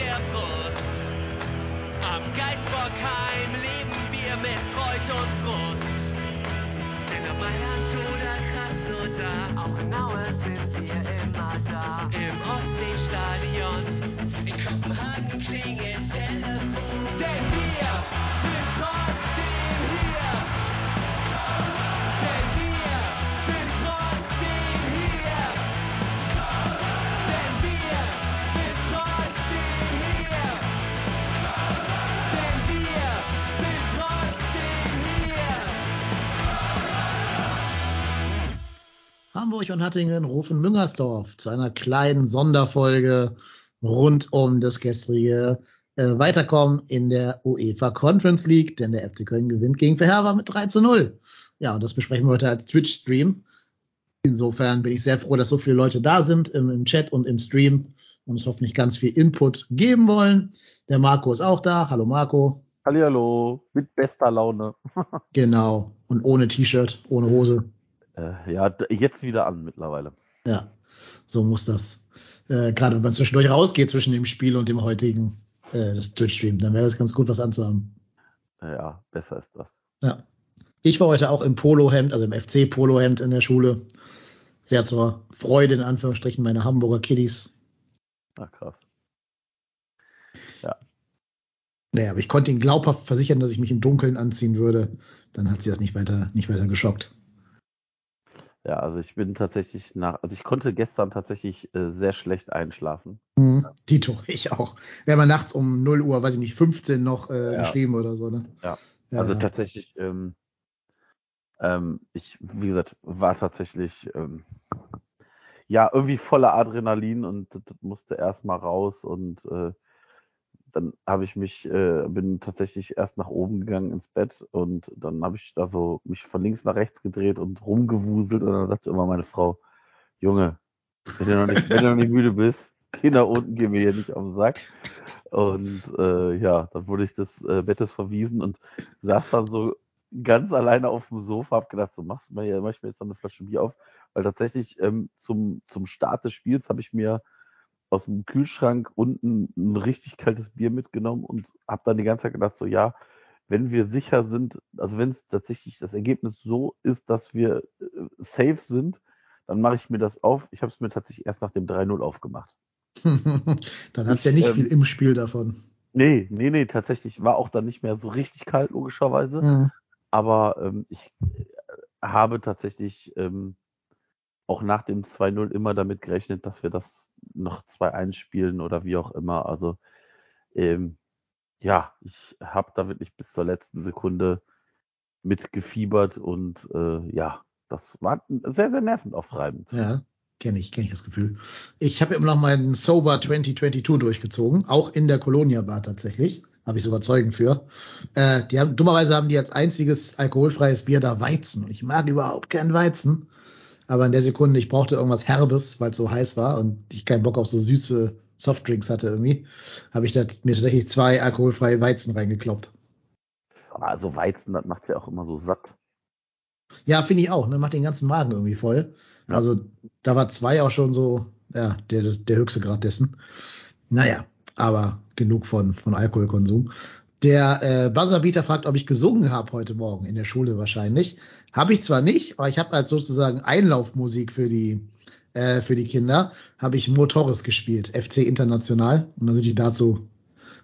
der Brust. Am Geisbockheim leben wir mit Freud und Frust. Denn am Mailand oder Krasnodar, auch genauer Aue sind Hamburg und Hattingen rufen Müngersdorf zu einer kleinen Sonderfolge rund um das gestrige äh, Weiterkommen in der UEFA Conference League, denn der FC Köln gewinnt gegen Verherber mit 3 zu 0. Ja, und das besprechen wir heute als Twitch-Stream. Insofern bin ich sehr froh, dass so viele Leute da sind im, im Chat und im Stream und uns hoffentlich ganz viel Input geben wollen. Der Marco ist auch da. Hallo Marco. Hallihallo, mit bester Laune. Genau. Und ohne T-Shirt, ohne Hose. Äh, ja, jetzt wieder an mittlerweile. Ja, so muss das. Äh, Gerade wenn man zwischendurch rausgeht zwischen dem Spiel und dem heutigen äh, das Twitch-Stream, dann wäre es ganz gut, was anzuhaben. Ja, besser ist das. Ja. Ich war heute auch im Polohemd, also im FC-Polohemd in der Schule. Sehr zur Freude, in Anführungsstrichen, meiner Hamburger Kiddies. Ach krass. Naja, aber ich konnte ihnen glaubhaft versichern, dass ich mich im Dunkeln anziehen würde. Dann hat sie das nicht weiter, nicht weiter geschockt. Ja, also ich bin tatsächlich nach, also ich konnte gestern tatsächlich äh, sehr schlecht einschlafen. Mhm. Tito, ich auch. Wir haben ja nachts um 0 Uhr, weiß ich nicht, 15 noch äh, Ja. geschrieben oder so, ne? Ja. Ja, Also ja. tatsächlich, ähm, ähm, ich, wie gesagt, war tatsächlich ähm, ja irgendwie voller Adrenalin und das, das musste erstmal raus und äh, dann habe ich mich, äh, bin tatsächlich erst nach oben gegangen ins Bett und dann habe ich da so mich von links nach rechts gedreht und rumgewuselt und dann sagte immer meine Frau, Junge, wenn du noch nicht, wenn du noch nicht müde bist, nach unten, geh mir hier nicht auf den Sack. Und äh, ja, dann wurde ich des äh, Bettes verwiesen und saß dann so ganz alleine auf dem Sofa, hab gedacht, so machst du mal hier, mach ich mir jetzt noch eine Flasche Bier auf, weil tatsächlich ähm, zum, zum Start des Spiels habe ich mir aus dem Kühlschrank unten ein richtig kaltes Bier mitgenommen und habe dann die ganze Zeit gedacht, so ja, wenn wir sicher sind, also wenn es tatsächlich das Ergebnis so ist, dass wir äh, safe sind, dann mache ich mir das auf. Ich habe es mir tatsächlich erst nach dem 3-0 aufgemacht. dann hat's ja Ich, nicht ähm, viel im Spiel davon. Nee, nee, nee, tatsächlich war auch dann nicht mehr so richtig kalt, logischerweise. Mhm. Aber ähm, ich äh, habe tatsächlich ähm, auch nach dem 2-0 immer damit gerechnet, dass wir das noch 2-1 spielen oder wie auch immer. Also ähm, ja, ich habe da wirklich bis zur letzten Sekunde mitgefiebert und äh, ja, das war sehr, sehr nervenaufreibend. Ja, kenne ich, kenne ich das Gefühl. Ich habe immer noch meinen Sober 2022 durchgezogen, auch in der Colonia Bar tatsächlich. Habe ich sogar Zeugen für. Äh, die haben, dummerweise haben die als einziges alkoholfreies Bier da Weizen. Ich mag überhaupt keinen Weizen. Aber in der Sekunde, ich brauchte irgendwas Herbes, weil es so heiß war und ich keinen Bock auf so süße Softdrinks hatte irgendwie, habe ich da mir tatsächlich zwei alkoholfreie Weizen reingekloppt. Also Weizen, das macht ja auch immer so satt. Ja, finde ich auch. Ne? Macht den ganzen Magen irgendwie voll. Ja. Also da war zwei auch schon so, ja, der, der höchste Grad dessen. Naja, aber genug von, von Alkoholkonsum. Der äh, Buzzerbeater fragt, ob ich gesungen habe heute Morgen in der Schule wahrscheinlich. Habe ich zwar nicht, aber ich habe als sozusagen Einlaufmusik für die äh, für die Kinder habe ich Motoris gespielt, FC International. Und dann sind die dazu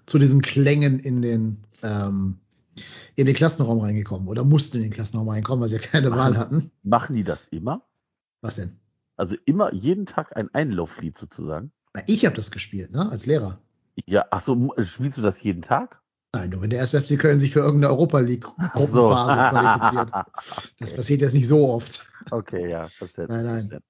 zu diesen Klängen in den ähm, in den Klassenraum reingekommen oder mussten in den Klassenraum reinkommen, weil sie ja keine Machen- Wahl hatten. Machen die das immer? Was denn? Also immer jeden Tag ein Einlauflied sozusagen? Na, ich habe das gespielt, ne, als Lehrer. Ja, ach so, spielst du das jeden Tag? Nein, nur wenn der erste FC Köln sich für irgendeine Europa League Gruppenphase qualifiziert. Das passiert jetzt nicht so oft. Okay, ja, verstehe. Nein, nein.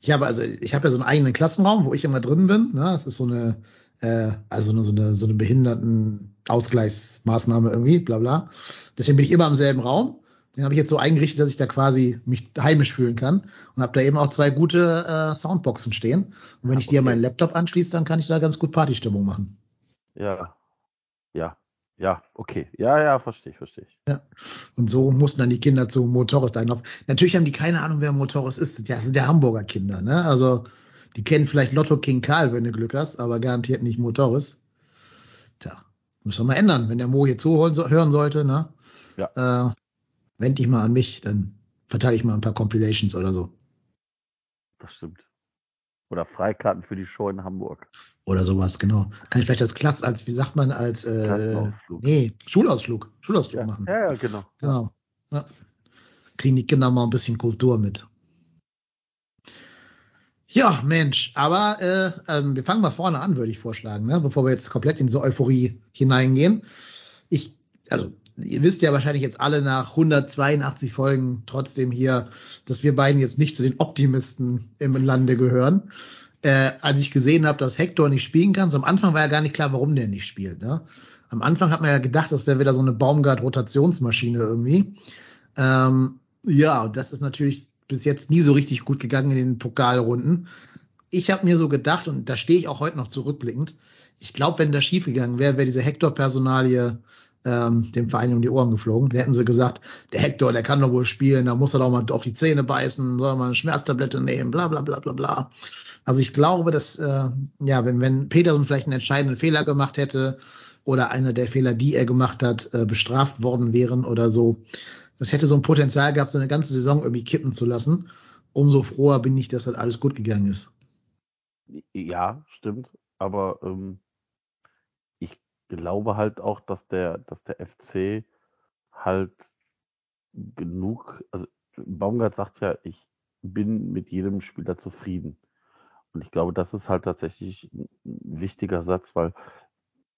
Ich habe also, ich habe ja so einen eigenen Klassenraum, wo ich immer drin bin. Ne? Das ist so eine, äh, also eine, so eine, so eine Behindertenausgleichsmaßnahme irgendwie, bla bla. Deswegen bin ich immer im selben Raum. Den habe ich jetzt so eingerichtet, dass ich da quasi mich heimisch fühlen kann und habe da eben auch zwei gute äh, Soundboxen stehen. Und wenn ich die an Okay. meinen Laptop anschließe, dann kann ich da ganz gut Partystimmung machen. Ja, ja, ja, okay. Ja, ja, verstehe ich, verstehe ich. Ja. Und so mussten dann die Kinder zu Motoris einlaufen. Natürlich haben die keine Ahnung, wer Motoris ist. Ja, das sind ja Hamburger Kinder, ne? Also, die kennen vielleicht Lotto King Karl, wenn du Glück hast, aber garantiert nicht Motoris. Tja, Müssen wir mal ändern, wenn der Mo hier zuhören hören sollte, ne? Ja. Äh, wend dich mal an mich, dann verteile ich mal ein paar Compilations oder so. Das stimmt. Oder Freikarten für die Show in Hamburg. Oder sowas, genau. Kann ich vielleicht als Klasse, als, wie sagt man, als äh, nee, Schulausflug. Schulausflug Ja, machen. ja, ja, genau. Genau. Ja. Kriegen die Kinder mal ein bisschen Kultur mit. Ja, Mensch, aber äh, ähm, wir fangen mal vorne an, würde ich vorschlagen, ne? bevor wir jetzt komplett in diese Euphorie hineingehen. Ich, also, ihr wisst ja wahrscheinlich jetzt alle nach 182 Folgen trotzdem hier, dass wir beiden jetzt nicht zu den Optimisten im Lande gehören. Äh, als ich gesehen habe, dass Hector nicht spielen kann, so am Anfang war ja gar nicht klar, warum der nicht spielt. Ne? Am Anfang hat man ja gedacht, das wäre wieder so eine Baumgart-Rotationsmaschine irgendwie. Ähm, ja, das ist natürlich bis jetzt nie so richtig gut gegangen in den Pokalrunden. Ich habe mir so gedacht, und da stehe ich auch heute noch zurückblickend, ich glaube, wenn das schiefgegangen wäre, wäre diese Hector-Personalie ähm, dem Verein um die Ohren geflogen. Da hätten sie gesagt, der Hector, der kann doch wohl spielen, da muss er doch mal auf die Zähne beißen, soll mal eine Schmerztablette nehmen, bla bla bla bla bla. Also ich glaube, dass, äh, ja, wenn, wenn Petersen vielleicht einen entscheidenden Fehler gemacht hätte oder einer der Fehler, die er gemacht hat, äh, bestraft worden wären oder so, das hätte so ein Potenzial gehabt, so eine ganze Saison irgendwie kippen zu lassen. Umso froher bin ich, dass das alles gut gegangen ist. Ja, stimmt. Aber ähm, glaube halt auch, dass der, dass der FC halt genug, also Baumgart sagt ja, ich bin mit jedem Spieler zufrieden. Und ich glaube, das ist halt tatsächlich ein wichtiger Satz, weil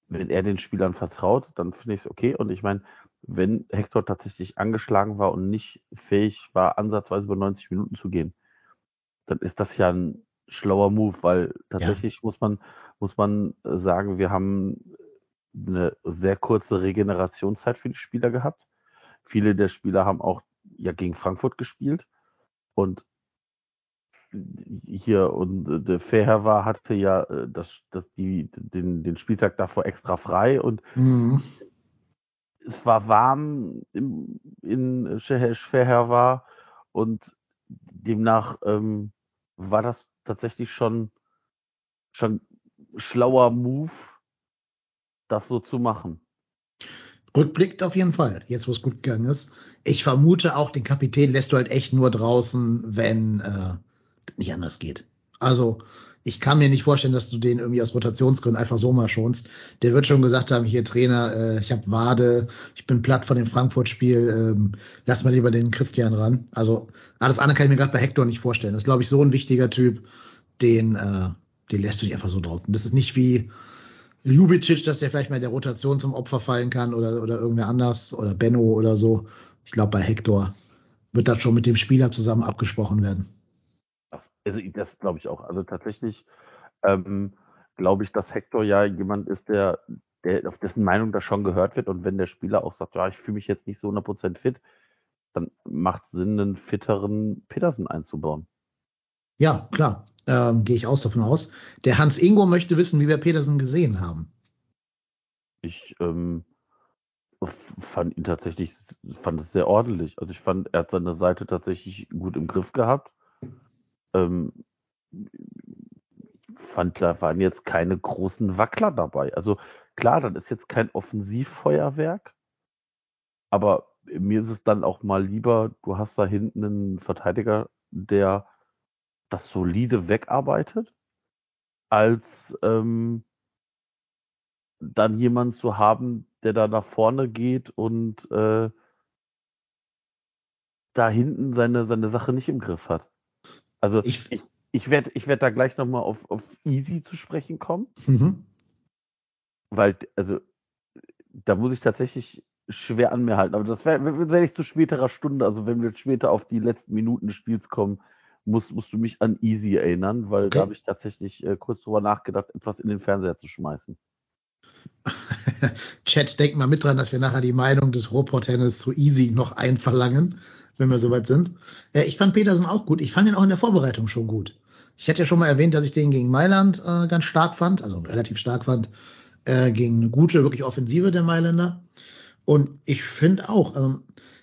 wenn er den Spielern vertraut, dann finde ich es okay. Und ich meine, wenn Hector tatsächlich angeschlagen war und nicht fähig war, ansatzweise über 90 Minuten zu gehen, dann ist das ja ein schlauer Move, weil tatsächlich ja. muss man, muss man sagen, wir haben eine sehr kurze Regenerationszeit für die Spieler gehabt. Viele der Spieler haben auch ja gegen Frankfurt gespielt und hier und der Fairherr war, hatte ja das, das die, den, den Spieltag davor extra frei und mhm. es war warm im, in Fairherr war und demnach ähm, war das tatsächlich schon schon schlauer Move, das so zu machen. Rückblickt auf jeden Fall, jetzt wo es gut gegangen ist. Ich vermute auch, den Kapitän lässt du halt echt nur draußen, wenn äh, nicht anders geht. Also ich kann mir nicht vorstellen, dass du den irgendwie aus Rotationsgründen einfach so mal schonst. Der wird schon gesagt haben, hier Trainer, äh, ich habe Wade, ich bin platt von dem Frankfurt-Spiel, ähm, lass mal lieber den Christian ran. Also alles andere kann ich mir gerade bei Hector nicht vorstellen. Das ist, glaube ich, so ein wichtiger Typ, den, äh, den lässt du nicht einfach so draußen. Das ist nicht wie Ljubicic, dass der vielleicht mal der Rotation zum Opfer fallen kann oder, oder irgendwer anders oder Benno oder so. Ich glaube, bei Hector wird das schon mit dem Spieler zusammen abgesprochen werden. Also das glaube ich auch. Also tatsächlich ähm, glaube ich, dass Hector ja jemand ist, der, der auf dessen Meinung das schon gehört wird. Und wenn der Spieler auch sagt, ja, ich fühle mich jetzt nicht so 100% fit, dann macht Sinn, einen fitteren Petersen einzubauen. Ja, klar. Ähm, Gehe ich auch davon aus. Der Hans Ingo möchte wissen, wie wir Petersen gesehen haben. Ich ähm, fand ihn tatsächlich, fand es sehr ordentlich. Also ich fand, er hat seine Seite tatsächlich gut im Griff gehabt ähm, fand, da waren jetzt keine großen Wackler dabei. Also klar, das ist jetzt kein Offensivfeuerwerk, aber mir ist es dann auch mal lieber, du hast da hinten einen Verteidiger, der das solide wegarbeitet, als ähm, dann jemand zu haben, der da nach vorne geht und äh, da hinten seine, seine Sache nicht im Griff hat. Also ich, ich, ich werde ich werd da gleich nochmal auf, auf Easy zu sprechen kommen. Mhm. Weil, also, da muss ich tatsächlich schwer an mir halten. Aber das werde werd ich zu späterer Stunde, also wenn wir später auf die letzten Minuten des Spiels kommen, muss, musst du mich an Easy erinnern, weil okay. da habe ich tatsächlich äh, kurz drüber nachgedacht, etwas in den Fernseher zu schmeißen. Chat, denk mal mit dran, dass wir nachher die Meinung des Robot-Tennis zu Easy noch einverlangen wenn wir soweit sind. Äh, ich fand Petersen auch gut. Ich fand ihn auch in der Vorbereitung schon gut. Ich hatte ja schon mal erwähnt, dass ich den gegen Mailand äh, ganz stark fand, also relativ stark fand, äh, gegen eine gute, wirklich Offensive der Mailänder. Und ich finde auch, also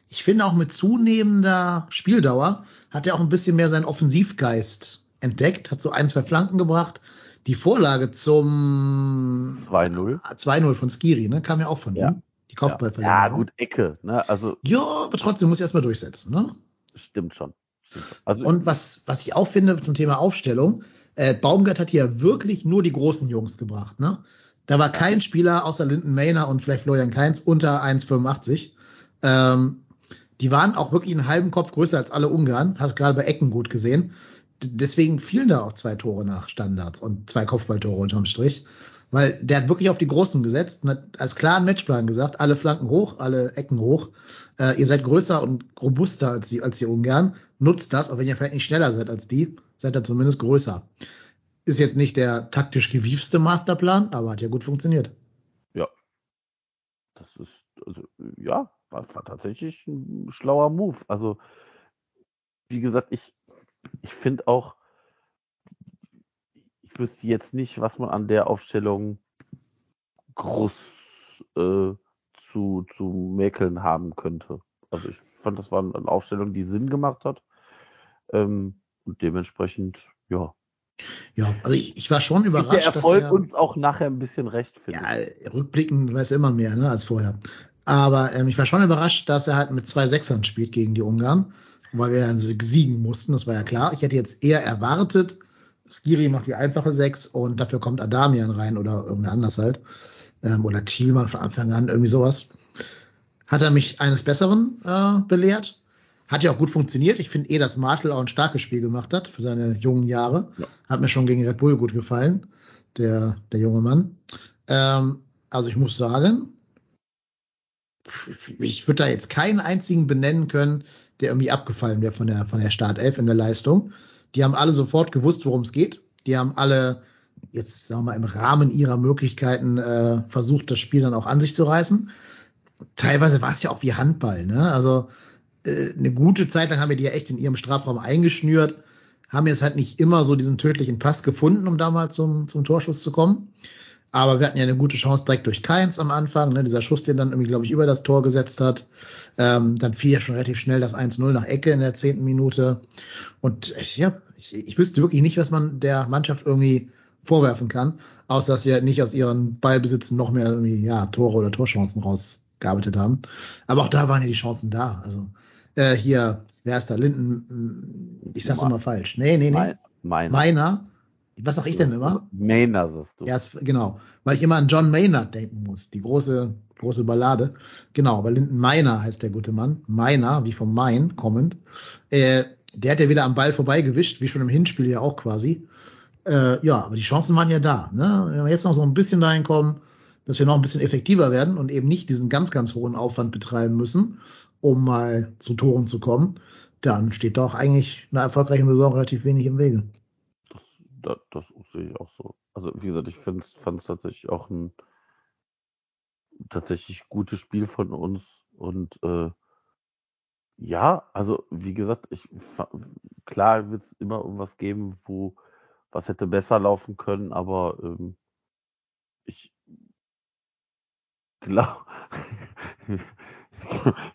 ich finde auch mit zunehmender Spieldauer hat er auch ein bisschen mehr seinen Offensivgeist entdeckt, hat so ein, zwei Flanken gebracht, die Vorlage zum 2-0. 2-0 von Skiri, ne, kam ja auch von Ja. ihm. Die Kopfballverlängerung. Ja, gut, Ecke, ne? Also Ja, aber trotzdem muss ich erstmal durchsetzen, ne? stimmt schon. Stimmt schon. Also Und was, was ich auch finde zum Thema Aufstellung, äh, Baumgart hat hier wirklich nur die großen Jungs gebracht, ne? Da war kein Spieler außer Linden Mayner und vielleicht Florian Kainz unter 1,85. Ähm, die waren auch wirklich einen halben Kopf größer als alle Ungarn. Hast gerade bei Ecken gut gesehen. Deswegen fielen da auch zwei Tore nach Standards und zwei Kopfballtore unterm Strich. Weil der hat wirklich auf die Großen gesetzt und hat als klaren Matchplan gesagt, alle Flanken hoch, alle Ecken hoch. Äh, ihr seid größer und robuster als die, als die Ungarn. Nutzt das, auch wenn ihr vielleicht nicht schneller seid als die, seid ihr zumindest größer. Ist jetzt nicht der taktisch gewiefste Masterplan, aber hat ja gut funktioniert. das ist, also, ja, war, war tatsächlich ein schlauer Move. Also, wie gesagt, ich, ich finde auch, ich wüsste jetzt nicht, was man an der Aufstellung groß äh, zu, zu mäkeln haben könnte. Also ich fand, das war eine Aufstellung, die Sinn gemacht hat. Ähm, und dementsprechend, ja. Ja, also ich, ich war schon überrascht, der Erfolg dass er, uns auch nachher ein bisschen recht, finde ja, rückblickend weiß er immer mehr ne, als vorher. Aber ähm, ich war schon überrascht, dass er halt mit zwei Sechsern spielt gegen die Ungarn, weil wir ja siegen mussten, das war ja klar. Ich hätte jetzt eher erwartet, Skiri macht die einfache Sechs und dafür kommt Adamian rein oder irgendwer anders halt. Ähm, oder Thielmann von Anfang an, irgendwie sowas. Hat er mich eines Besseren äh, belehrt. Hat ja auch gut funktioniert. Ich finde eh, dass Martel auch ein starkes Spiel gemacht hat für seine jungen Jahre. Ja. Hat mir schon gegen Red Bull gut gefallen, der, der junge Mann. Ähm, also ich muss sagen, ich würde da jetzt keinen einzigen benennen können, der irgendwie abgefallen wäre von der, von der Startelf in der Leistung. Die haben alle sofort gewusst, worum es geht. Die haben alle jetzt, sagen wir mal, im Rahmen ihrer Möglichkeiten äh, versucht, das Spiel dann auch an sich zu reißen. Teilweise war es ja auch wie Handball, ne? Also äh, eine gute Zeit lang haben wir die ja echt in ihrem Strafraum eingeschnürt, haben jetzt halt nicht immer so diesen tödlichen Pass gefunden, um da mal zum, zum Torschuss zu kommen. Aber wir hatten ja eine gute Chance direkt durch Keins am Anfang, ne? dieser Schuss, den dann irgendwie, glaube ich, über das Tor gesetzt hat. Ähm, dann fiel ja schon relativ schnell das 1-0 nach Ecke in der zehnten Minute. Und äh, ja, ich, ich wüsste wirklich nicht, was man der Mannschaft irgendwie vorwerfen kann, außer dass sie halt nicht aus ihren Ballbesitzen noch mehr irgendwie, ja, Tore oder Torchancen rausgearbeitet haben. Aber auch da waren ja die Chancen da. Also äh, hier, wer ist da? Linden, ich sag's immer falsch. Nee, nee, nee. Mein, mein, Meiner. Was sag ich denn immer? Mainer, sagst du. Ja, es, genau, weil ich immer an John Maynard denken muss, die große, große Ballade. Genau, weil Linden Meiner heißt der gute Mann. Meiner, wie vom Main kommend. Äh, der hat ja wieder am Ball vorbeigewischt, wie schon im Hinspiel ja auch quasi. Äh, ja, aber die Chancen waren ja da. Ne? Wenn wir jetzt noch so ein bisschen dahin kommen, dass wir noch ein bisschen effektiver werden und eben nicht diesen ganz, ganz hohen Aufwand betreiben müssen, um mal zu Toren zu kommen, dann steht doch eigentlich einer erfolgreichen Saison relativ wenig im Wege. Das, das, sehe ich auch so. Also wie gesagt, ich fand es tatsächlich auch ein tatsächlich gutes Spiel von uns und äh, ja, also wie gesagt, ich klar wird es immer irgendwas geben, wo was hätte besser laufen können, aber ähm, ich glaube,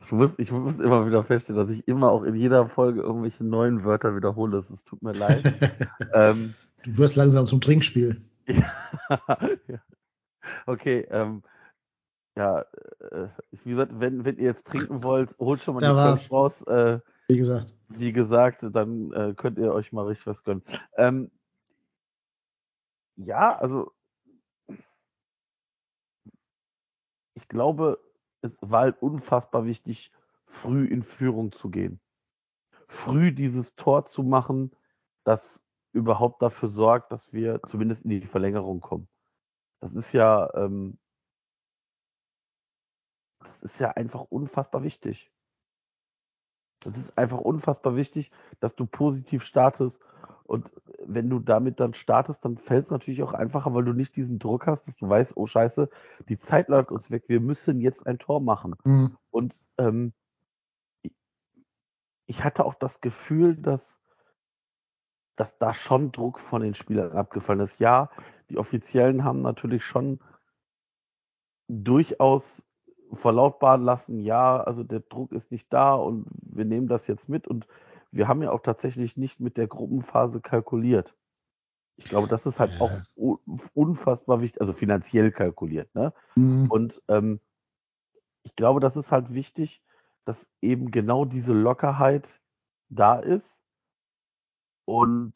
ich muss, ich muss immer wieder feststellen, dass ich immer auch in jeder Folge irgendwelche neuen Wörter wiederhole. Es tut mir leid. ähm, Du wirst langsam zum Trinkspiel. ja. Okay, ähm, ja, äh, wie gesagt, wenn, wenn ihr jetzt trinken wollt, holt schon mal Da die war's. Raus. Äh, Wie gesagt. wie gesagt, dann äh, könnt ihr euch mal richtig was gönnen. Ähm, ja, also ich glaube, es war halt unfassbar wichtig, früh in Führung zu gehen. Früh dieses Tor zu machen, das überhaupt dafür sorgt, dass wir zumindest in die Verlängerung kommen. Das ist ja, ähm, das ist ja einfach unfassbar wichtig. Das ist einfach unfassbar wichtig, dass du positiv startest. Und wenn du damit dann startest, dann fällt es natürlich auch einfacher, weil du nicht diesen Druck hast, dass du weißt, oh Scheiße, die Zeit läuft uns weg, wir müssen jetzt ein Tor machen. Mhm. Und ähm, ich- ich hatte auch das Gefühl, dass, dass da schon Druck von den Spielern abgefallen ist. Ja, die Offiziellen haben natürlich schon durchaus verlautbaren lassen, ja, also der Druck ist nicht da und wir nehmen das jetzt mit und wir haben ja auch tatsächlich nicht mit der Gruppenphase kalkuliert. Ich glaube, das ist halt auch unfassbar wichtig, also finanziell kalkuliert. Ne? Mhm. Und ähm, ich glaube, das ist halt wichtig, dass eben genau diese Lockerheit da ist und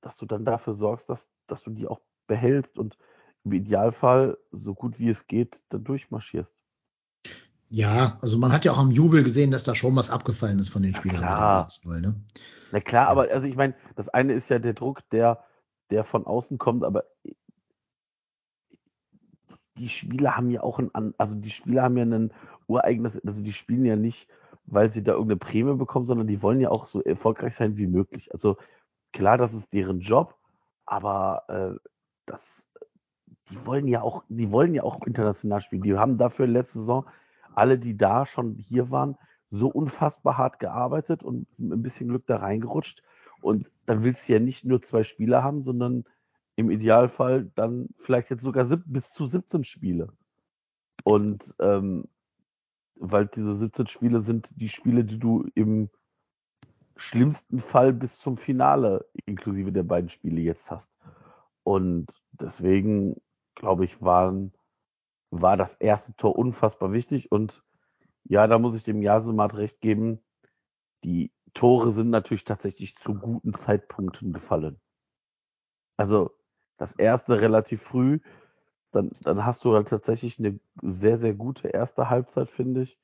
dass du dann dafür sorgst, dass, dass du die auch behältst und im Idealfall so gut wie es geht da durchmarschierst. Ja, also man hat ja auch am Jubel gesehen, dass da schon was abgefallen ist von den Ja, Spielern. bei klar. dem 1-0, ne? Na klar, Ja. aber also ich meine, das eine ist ja der Druck, der, der von außen kommt, aber die Spieler haben ja auch ein, also die Spieler haben ja ein ureigenes, also die spielen ja nicht, weil sie da irgendeine Prämie bekommen, sondern die wollen ja auch so erfolgreich sein wie möglich. Also klar, das ist deren Job, aber äh, das, die wollen ja auch, die wollen ja auch international spielen. Die haben dafür letzte Saison alle, die da schon hier waren, so unfassbar hart gearbeitet und ein bisschen Glück da reingerutscht. Und dann willst du ja nicht nur zwei Spieler haben, sondern im Idealfall dann vielleicht jetzt sogar bis zu 17 Spiele. Und ähm, weil diese 17 Spiele sind die Spiele, die du im schlimmsten Fall bis zum Finale inklusive der beiden Spiele jetzt hast. Und deswegen, glaube ich, waren, war das erste Tor unfassbar wichtig. Und ja, da muss ich dem Jasemat recht geben. Die Tore sind natürlich tatsächlich zu guten Zeitpunkten gefallen. Also das erste relativ früh, dann, dann hast du halt tatsächlich eine sehr, sehr gute erste Halbzeit, finde ich,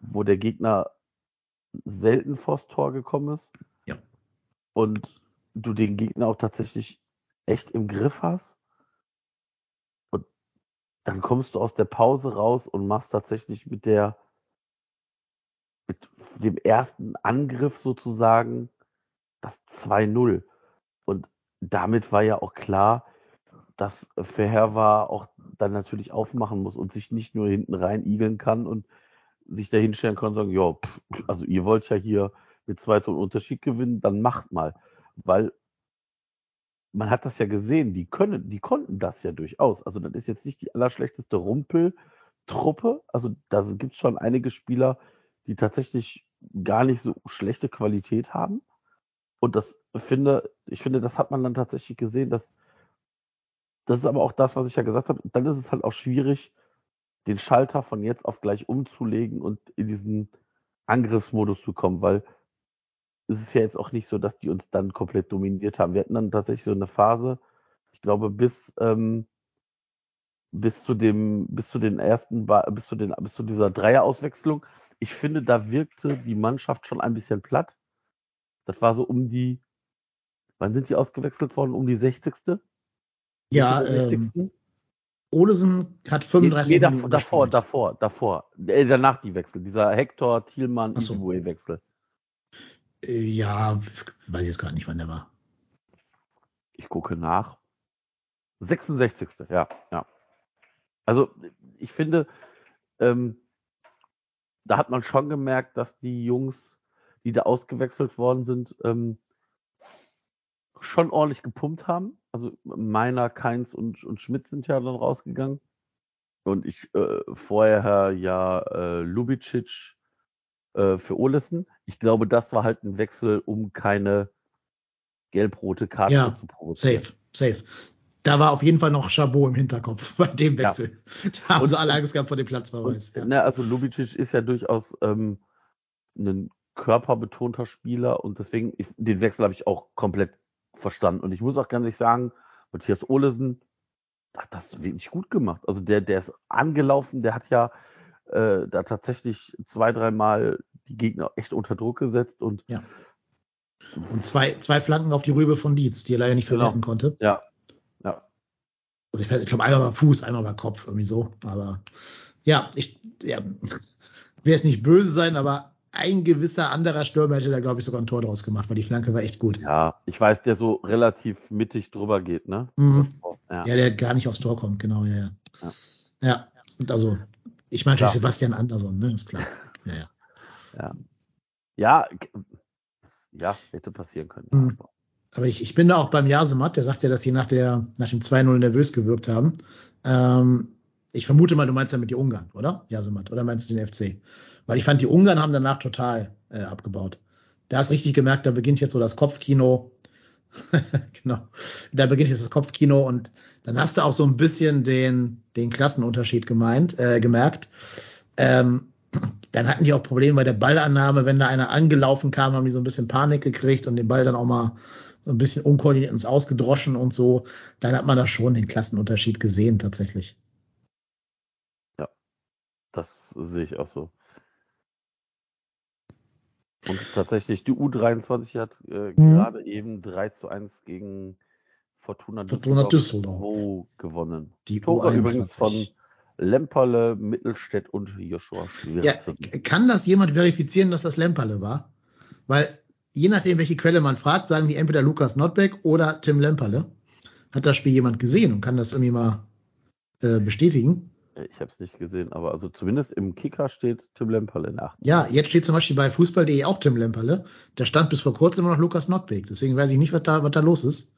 wo der Gegner selten vors Tor gekommen ist. Ja. Und du den Gegner auch tatsächlich echt im Griff hast. Und dann kommst du aus der Pause raus und machst tatsächlich mit der, mit dem ersten Angriff sozusagen das 2-0. Und damit war ja auch klar, dass Verheer war auch dann natürlich aufmachen muss und sich nicht nur hinten rein igeln kann und sich da hinstellen kann und sagen, ja, pff, also ihr wollt ja hier mit zwei Tonnen Unterschied gewinnen, dann macht mal. Weil man hat das ja gesehen, die können, die konnten das ja durchaus. Also das ist jetzt nicht die allerschlechteste Rumpeltruppe. Also da gibt es schon einige Spieler, die tatsächlich gar nicht so schlechte Qualität haben. Und das finde, ich finde, das hat man dann tatsächlich gesehen, dass das ist aber auch das, was ich ja gesagt habe. Dann ist es halt auch schwierig, den Schalter von jetzt auf gleich umzulegen und in diesen Angriffsmodus zu kommen, weil es ist ja jetzt auch nicht so, dass die uns dann komplett dominiert haben. Wir hatten dann tatsächlich so eine Phase, ich glaube, bis, ähm, bis zu dem, bis zu den ersten, bis zu den, bis zu dieser Dreierauswechslung. Ich finde, da wirkte die Mannschaft schon ein bisschen platt. Das war so um die, wann sind die ausgewechselt worden? Um die 60. Ja, ähm, 60. Olesen hat 35 nee, davor, Minuten davor, gespielt. davor, davor. Äh, danach die Wechsel. Dieser Hector, Thielmann, so. Isibue-Wechsel. Äh, Ja, weiß ich jetzt gerade nicht, wann der war. Ich gucke nach. 66. Ja, ja. Also, ich finde, ähm, da hat man schon gemerkt, dass die Jungs, die da ausgewechselt worden sind, ähm, schon ordentlich gepumpt haben. Also Meiner, Keins und, und Schmidt sind ja dann rausgegangen. Und ich äh, vorher ja äh, Lubicic äh, für Olesen. Ich glaube, das war halt ein Wechsel, um keine gelb-rote Karte Ja, zu provozieren. Safe, safe. Da war auf jeden Fall noch Chabot im Hinterkopf bei dem Ja. Wechsel. Da haben Und- sie alle Angst gehabt vor dem Platzverweis. Und, Ja. ne, also Lubicic ist ja durchaus ähm, ein körperbetonter Spieler und deswegen, ich, den Wechsel habe ich auch komplett verstanden. Und ich muss auch ganz ehrlich sagen, Matthias Olesen hat das wirklich gut gemacht. Also der, der ist angelaufen, der hat ja äh, da tatsächlich zwei, dreimal die Gegner echt unter Druck gesetzt und Ja. Und zwei, zwei Flanken auf die Rübe von Dietz, die er leider nicht Genau. verwerten konnte. ja, ja, Und ich, ich glaube, einmal war Fuß, einmal war Kopf, irgendwie so. Aber ja, ich ja, will jetzt nicht böse sein, aber ein gewisser anderer Stürmer hätte da, glaube ich, sogar ein Tor draus gemacht, weil die Flanke war echt gut. ja, ich weiß, der so relativ mittig drüber geht, ne? Mhm. Ja. Ja, der gar nicht aufs Tor kommt, genau, ja, ja. Ja. Ja, und also, ich meine natürlich. Sebastian Andersson, ne, ist klar. Ja, ja. Ja, ja, hätte passieren können. Mhm. Aber ich, ich bin da auch beim Jasemat, der sagt ja, dass sie nach, der, nach dem 2-0 nervös gewirkt haben. Ähm, ich vermute mal, du meinst damit die Ungarn, oder? Jasemat, oder meinst du den FC? Weil ich fand, die Ungarn haben danach total äh, abgebaut. Da hast richtig gemerkt, da beginnt jetzt so das Kopfkino. genau. Da beginnt jetzt das Kopfkino und dann hast du auch so ein bisschen den, den Klassenunterschied gemeint, äh, gemerkt. Ähm, dann hatten die auch Probleme bei der Ballannahme, wenn da einer angelaufen kam, haben die so ein bisschen Panik gekriegt und den Ball dann auch mal so ein bisschen unkoordiniert ins Ausgedroschen und so. Dann hat man da schon den Klassenunterschied gesehen, tatsächlich. Das sehe ich auch so. Und tatsächlich, die U23 hat äh, mhm. gerade eben 3 zu 1 gegen Fortuna, Fortuna Düsseldorf, Düsseldorf. gewonnen. Die Tore U21. übrigens von Lemperle, Mittelstädt und Joshua Ja, kann das jemand verifizieren, dass das Lemperle war? Weil je nachdem, welche Quelle man fragt, sagen die entweder Lukas Nordbeck oder Tim Lemperle. Hat das Spiel jemand gesehen und kann das irgendwie mal äh, bestätigen? Ich habe es nicht gesehen, aber also zumindest im Kicker steht Tim Lemperle nach. Ja, jetzt steht zum Beispiel bei Fußball.de auch Tim Lemperle. Da stand bis vor kurzem immer noch Lukas Nordbeck. Deswegen weiß ich nicht, was da, was da los ist.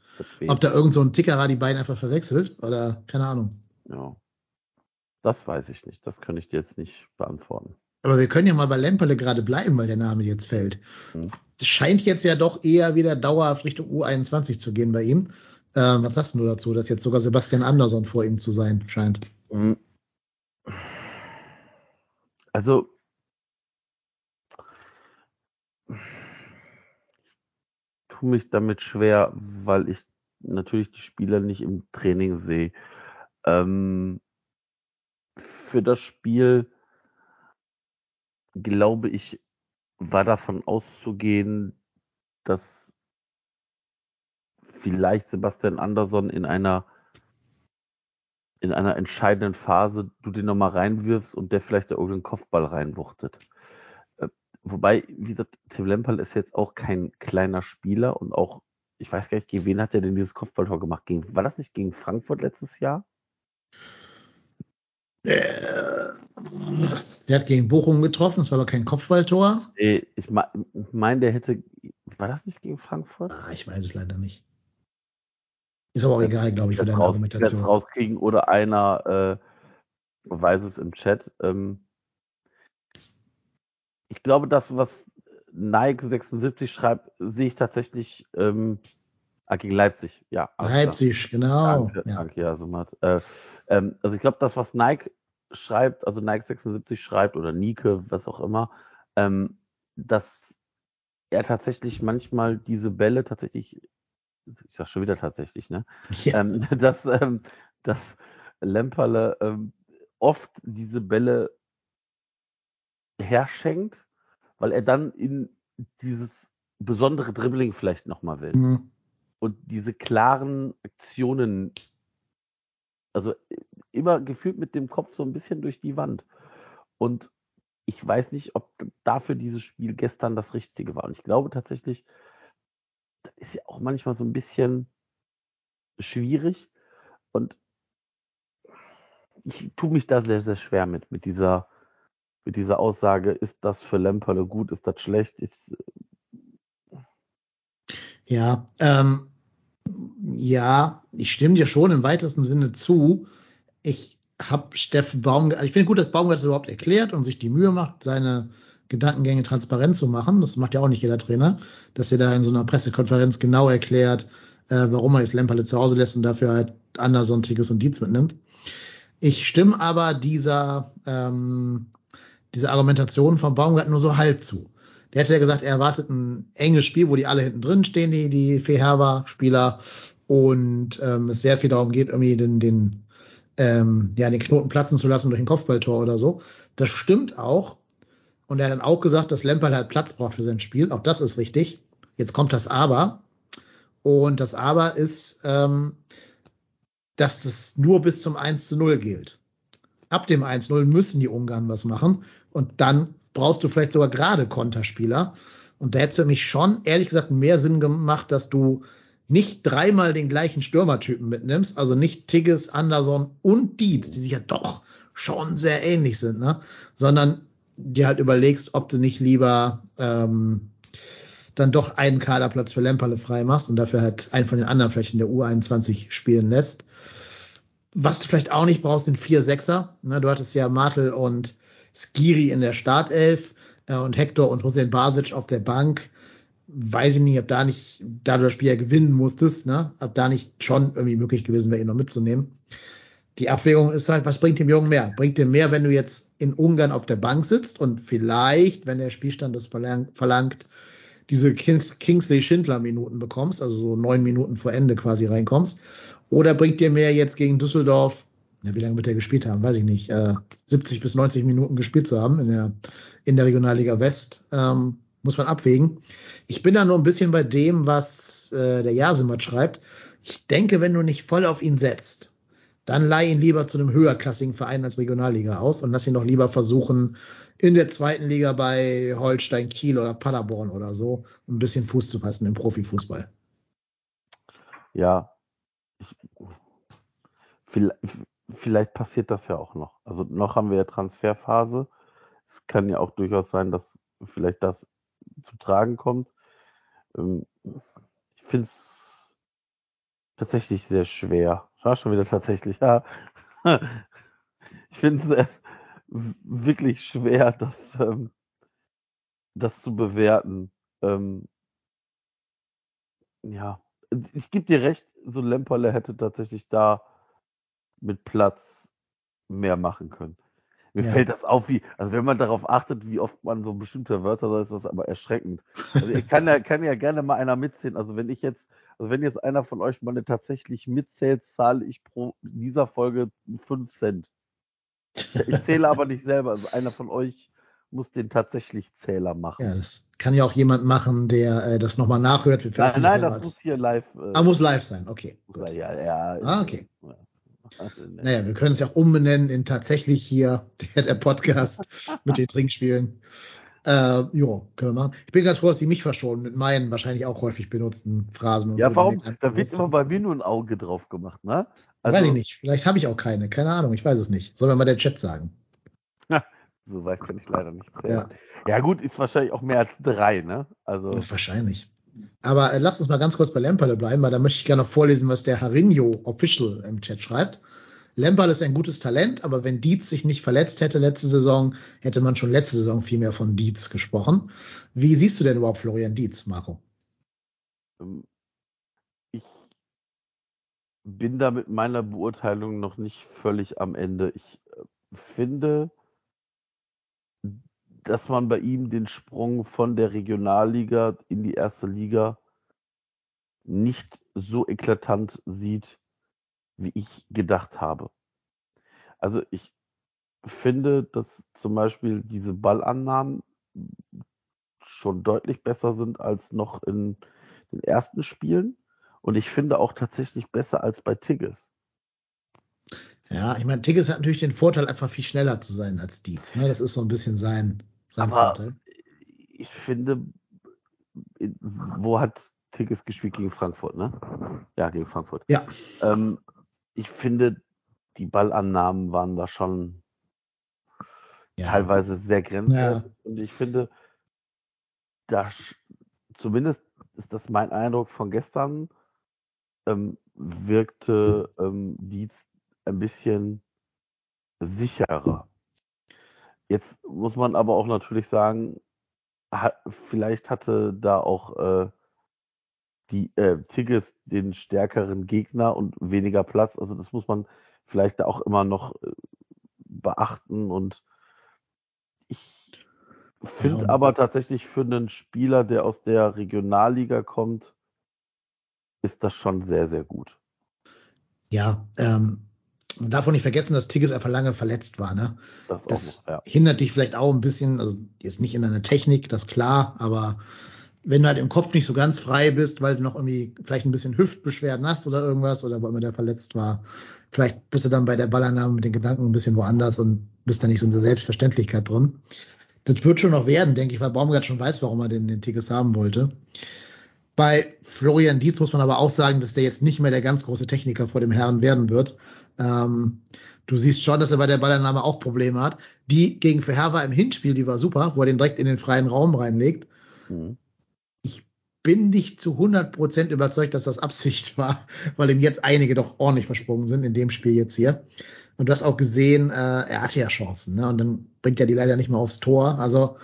Ob da irgend so ein Tickerer die beiden einfach verwechselt oder keine Ahnung. Ja. Das weiß ich nicht. Das kann ich dir jetzt nicht beantworten. Aber wir können ja mal bei Lemperle gerade bleiben, weil der Name jetzt fällt. Hm. scheint jetzt ja doch eher wieder dauerhaft Richtung U21 zu gehen bei ihm. Ähm, was sagst du dazu, dass jetzt sogar Sebastian Andersson vor ihm zu sein scheint? Also, ich tue mich damit schwer, weil ich natürlich die Spieler nicht im Training sehe. Ähm, für das Spiel, glaube ich, war davon auszugehen, dass vielleicht Sebastian Andersson in einer in einer entscheidenden Phase du den nochmal reinwirfst und der vielleicht da irgendeinen Kopfball reinwuchtet. Äh, wobei, wie gesagt, Tim Lemperl ist jetzt auch kein kleiner Spieler und auch, ich weiß gar nicht, gegen wen hat er denn dieses Kopfballtor gemacht? Gegen, war das nicht gegen Frankfurt letztes Jahr? Äh, der hat gegen Bochum getroffen, es war aber kein Kopfballtor. Ich meine, der hätte, war das nicht gegen Frankfurt? Ah, ich weiß es leider nicht. Ist aber auch egal, glaube ich, für deine raus, Argumentation. rauskriegen oder einer äh, weiß es im Chat. Ähm, ich glaube, das, was Nike 76 schreibt, sehe ich tatsächlich ähm, gegen Leipzig. Ja, Leipzig, klar. genau. Danke, ja. danke ja, so äh, ähm, also ich glaube, das, was Nike schreibt, also Nike 76 schreibt oder Nike, was auch immer, ähm, dass er tatsächlich manchmal diese Bälle tatsächlich ich sag schon wieder tatsächlich, ne? Ja. Ähm, dass, ähm, dass Lemperle ähm, oft diese Bälle herschenkt, weil er dann in dieses besondere Dribbling vielleicht nochmal will. Mhm. Und diese klaren Aktionen, also immer gefühlt mit dem Kopf so ein bisschen durch die Wand. Und ich weiß nicht, ob dafür dieses Spiel gestern das Richtige war. Und ich glaube tatsächlich, das ist ja auch manchmal so ein bisschen schwierig. Und ich tue mich da sehr, sehr schwer mit, mit dieser, mit dieser Aussage, ist das für Lemperle gut, ist das schlecht? Ist, ja, ähm, ja, ich stimme dir schon im weitesten Sinne zu. Ich habe Steffen Baum, also ich finde gut, dass Baumgart das überhaupt erklärt und sich die Mühe macht, seine Gedankengänge transparent zu machen. Das macht ja auch nicht jeder Trainer, dass er da in so einer Pressekonferenz genau erklärt, äh, warum er jetzt Lemperle zu Hause lässt und dafür halt Anderson, Tigges und Dietz mitnimmt. Ich stimme aber dieser, ähm, dieser Argumentation von Baumgart nur so halb zu. Der hätte ja gesagt, er erwartet ein enges Spiel, wo die alle hinten drin stehen, die, die Feherwa-Spieler, und ähm, es sehr viel darum geht, irgendwie den, den, ähm, ja, den Knoten platzen zu lassen durch ein Kopfballtor oder so. Das stimmt auch. Und er hat dann auch gesagt, dass Lampard halt Platz braucht für sein Spiel. Auch das ist richtig. Jetzt kommt das Aber. Und das Aber ist, ähm, dass das nur bis zum 1 zu 0 gilt. Ab dem 1 0 müssen die Ungarn was machen. Und dann brauchst du vielleicht sogar gerade Konterspieler. Und da hätte es für mich schon, ehrlich gesagt, mehr Sinn gemacht, dass du nicht dreimal den gleichen Stürmertypen mitnimmst, also nicht Tigges, Anderson und Dietz, die sich ja doch schon sehr ähnlich sind, ne? sondern dir halt überlegst, ob du nicht lieber ähm, dann doch einen Kaderplatz für Lemperle frei machst und dafür halt einen von den anderen vielleicht in der U21 spielen lässt. Was du vielleicht auch nicht brauchst, sind vier Sechser. Ne, du hattest ja Martel und Skiri in der Startelf äh, und Hector und Hussein Basic auf der Bank. weiß ich nicht, ob da nicht, da du das Spiel ja gewinnen musstest, ne, ob da nicht schon irgendwie möglich gewesen wäre, ihn noch mitzunehmen. Die Abwägung ist halt, was bringt dem Jungen mehr? Bringt dir mehr, wenn du jetzt in Ungarn auf der Bank sitzt und vielleicht, wenn der Spielstand das verlangt, verlangt diese Kings Kingsley Schindler Minuten bekommst, also so neun Minuten vor Ende quasi reinkommst? Oder bringt dir mehr jetzt gegen Düsseldorf, ja, wie lange wird er gespielt haben? Weiß ich nicht, äh, 70 bis 90 Minuten gespielt zu haben in der, in der Regionalliga West, ähm, muss man abwägen. Ich bin da nur ein bisschen bei dem, was äh, der Jasemat schreibt. Ich denke, wenn du nicht voll auf ihn setzt, dann leih ihn lieber zu einem höherklassigen Verein als Regionalliga aus und lass ihn doch lieber versuchen, in der zweiten Liga bei Holstein Kiel oder Paderborn oder so ein bisschen Fuß zu fassen im Profifußball. Ja, ich, vielleicht, vielleicht passiert das ja auch noch. Also noch haben wir ja Transferphase. Es kann ja auch durchaus sein, dass vielleicht das zu tragen kommt. Ähm, ich finde es tatsächlich sehr schwer. War schon wieder tatsächlich, ja. Ich finde es äh, wirklich schwer, das, ähm, das zu bewerten. Ähm, ja, ich gebe dir recht, so Lemperle hätte tatsächlich da mit Platz mehr machen können. Mir Ja. fällt das auf, wie, also wenn man darauf achtet, wie oft man so bestimmte Wörter sagt, ist das aber erschreckend. Also ich kann ja, kann ja gerne mal einer mitzählen. Also wenn ich jetzt, also wenn jetzt einer von euch mal eine tatsächlich mitzählt, zahle ich pro dieser Folge 5 Cent. Ich zähle aber nicht selber. Also einer von euch muss den tatsächlich Zähler machen. Ja, das kann ja auch jemand machen, der äh, das nochmal nachhört. Wir nein, nein, das als- muss hier live. Äh, Ah, muss live sein, okay. Gut. ja, ja. Ah, okay. Ja. Also, ne. Naja, wir können es ja auch umbenennen in tatsächlich hier der, der Podcast mit den Trinkspielen. Äh, jo, können wir machen. Ich bin ganz froh, dass Sie mich verschonen mit meinen wahrscheinlich auch häufig benutzten Phrasen und Ja, so. warum? Da wird immer bei mir nur ein Auge drauf gemacht, ne? Also, weiß ich nicht. Vielleicht habe ich auch keine. Keine Ahnung. Ich weiß es nicht. Soll mir mal der Chat sagen. So weit kann ich leider nicht zählen. Ja. gut, ist wahrscheinlich auch mehr als drei, ne? Also, Ja, wahrscheinlich. Aber äh, lasst uns mal ganz kurz bei Lemperle bleiben, weil da möchte ich gerne noch vorlesen, was der Harinho Official im Chat schreibt. Lemperle ist ein gutes Talent, aber wenn Dietz sich nicht verletzt hätte letzte Saison, hätte man schon letzte Saison viel mehr von Dietz gesprochen. Wie siehst du denn überhaupt Florian Dietz, Marco? ähm, ich bin da mit meiner Beurteilung noch nicht völlig am Ende. Ich äh, finde, dass man bei ihm den Sprung von der Regionalliga in die erste Liga nicht so eklatant sieht, wie ich gedacht habe. Also ich finde, dass zum Beispiel diese Ballannahmen schon deutlich besser sind als noch in den ersten Spielen. Und ich finde auch tatsächlich besser als bei Tigges. Ja, ich meine, Tigges hat natürlich den Vorteil, einfach viel schneller zu sein als Dietz. Ne? Das ist so ein bisschen sein, sein Aber Vorteil. ich finde, in- wo hat Tigges gespielt gegen Frankfurt, ne? Ja, gegen Frankfurt. Ja, Ähm, ich finde, die Ballannahmen waren da schon ja. teilweise sehr grenzwertig. Und ich finde, da zumindest ist das mein Eindruck von gestern, ähm, wirkte ähm, Dietz ein bisschen sicherer. Jetzt muss man aber auch natürlich sagen, ha, vielleicht hatte da auch äh, die äh, Tigges den stärkeren Gegner und weniger Platz. Also das muss man vielleicht da auch immer noch äh, beachten. Und ich finde und- aber tatsächlich für einen Spieler, der aus der Regionalliga kommt, ist das schon sehr, sehr gut. Ja, ähm, man darf auch nicht vergessen, dass Tigges einfach lange verletzt war. Ne? Das, Das auch noch, ja. hindert dich vielleicht auch ein bisschen, also jetzt nicht in deiner Technik, das klar, aber wenn du halt im Kopf nicht so ganz frei bist, weil du noch irgendwie vielleicht ein bisschen Hüftbeschwerden hast oder irgendwas oder wo immer der verletzt war, vielleicht bist du dann bei der Ballannahme mit den Gedanken ein bisschen woanders und bist da nicht so in der Selbstverständlichkeit drin. Das wird schon noch werden, denke ich, weil Baumgart schon weiß, warum er den, den Tigges haben wollte. Bei Florian Dietz muss man aber auch sagen, dass der jetzt nicht mehr der ganz große Techniker vor dem Herrn werden wird. Ähm, du siehst schon, dass er bei der Ballannahme auch Probleme hat. Die gegen Verherber im Hinspiel, die war super, wo er den direkt in den freien Raum reinlegt. Mhm. Bin nicht zu 100% überzeugt, dass das Absicht war, weil ihm jetzt einige doch ordentlich versprungen sind in dem Spiel jetzt hier. Und du hast auch gesehen, äh, er hatte ja Chancen, ne? Und dann bringt er die leider nicht mehr aufs Tor. Also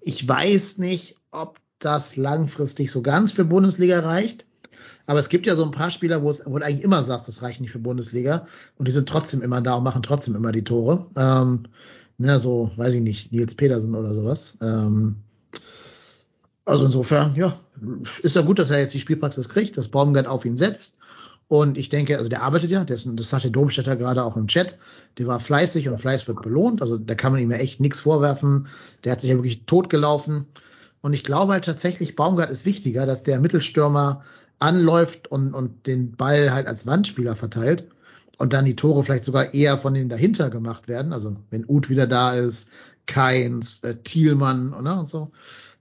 ich weiß nicht, ob das langfristig so ganz für Bundesliga reicht. Aber es gibt ja so ein paar Spieler, wo, es, wo du eigentlich immer sagst, das reicht nicht für Bundesliga. Und die sind trotzdem immer da und machen trotzdem immer die Tore. Ähm, ne, so, weiß ich nicht, Nils Petersen oder sowas. Ähm, also insofern, ja, ist ja gut, dass er jetzt die Spielpraxis kriegt, dass Baumgart auf ihn setzt. Und ich denke, also der arbeitet ja, das, das sagt der Domstädter gerade auch im Chat, der war fleißig und Fleiß wird belohnt. Also da kann man ihm ja echt nichts vorwerfen. Der hat sich ja wirklich totgelaufen. Und ich glaube halt tatsächlich, Baumgart ist wichtiger, dass der Mittelstürmer anläuft und, und den Ball halt als Wandspieler verteilt und dann die Tore vielleicht sogar eher von denen dahinter gemacht werden. Also wenn Uth wieder da ist, Keins, äh, Thielmann ne, und so.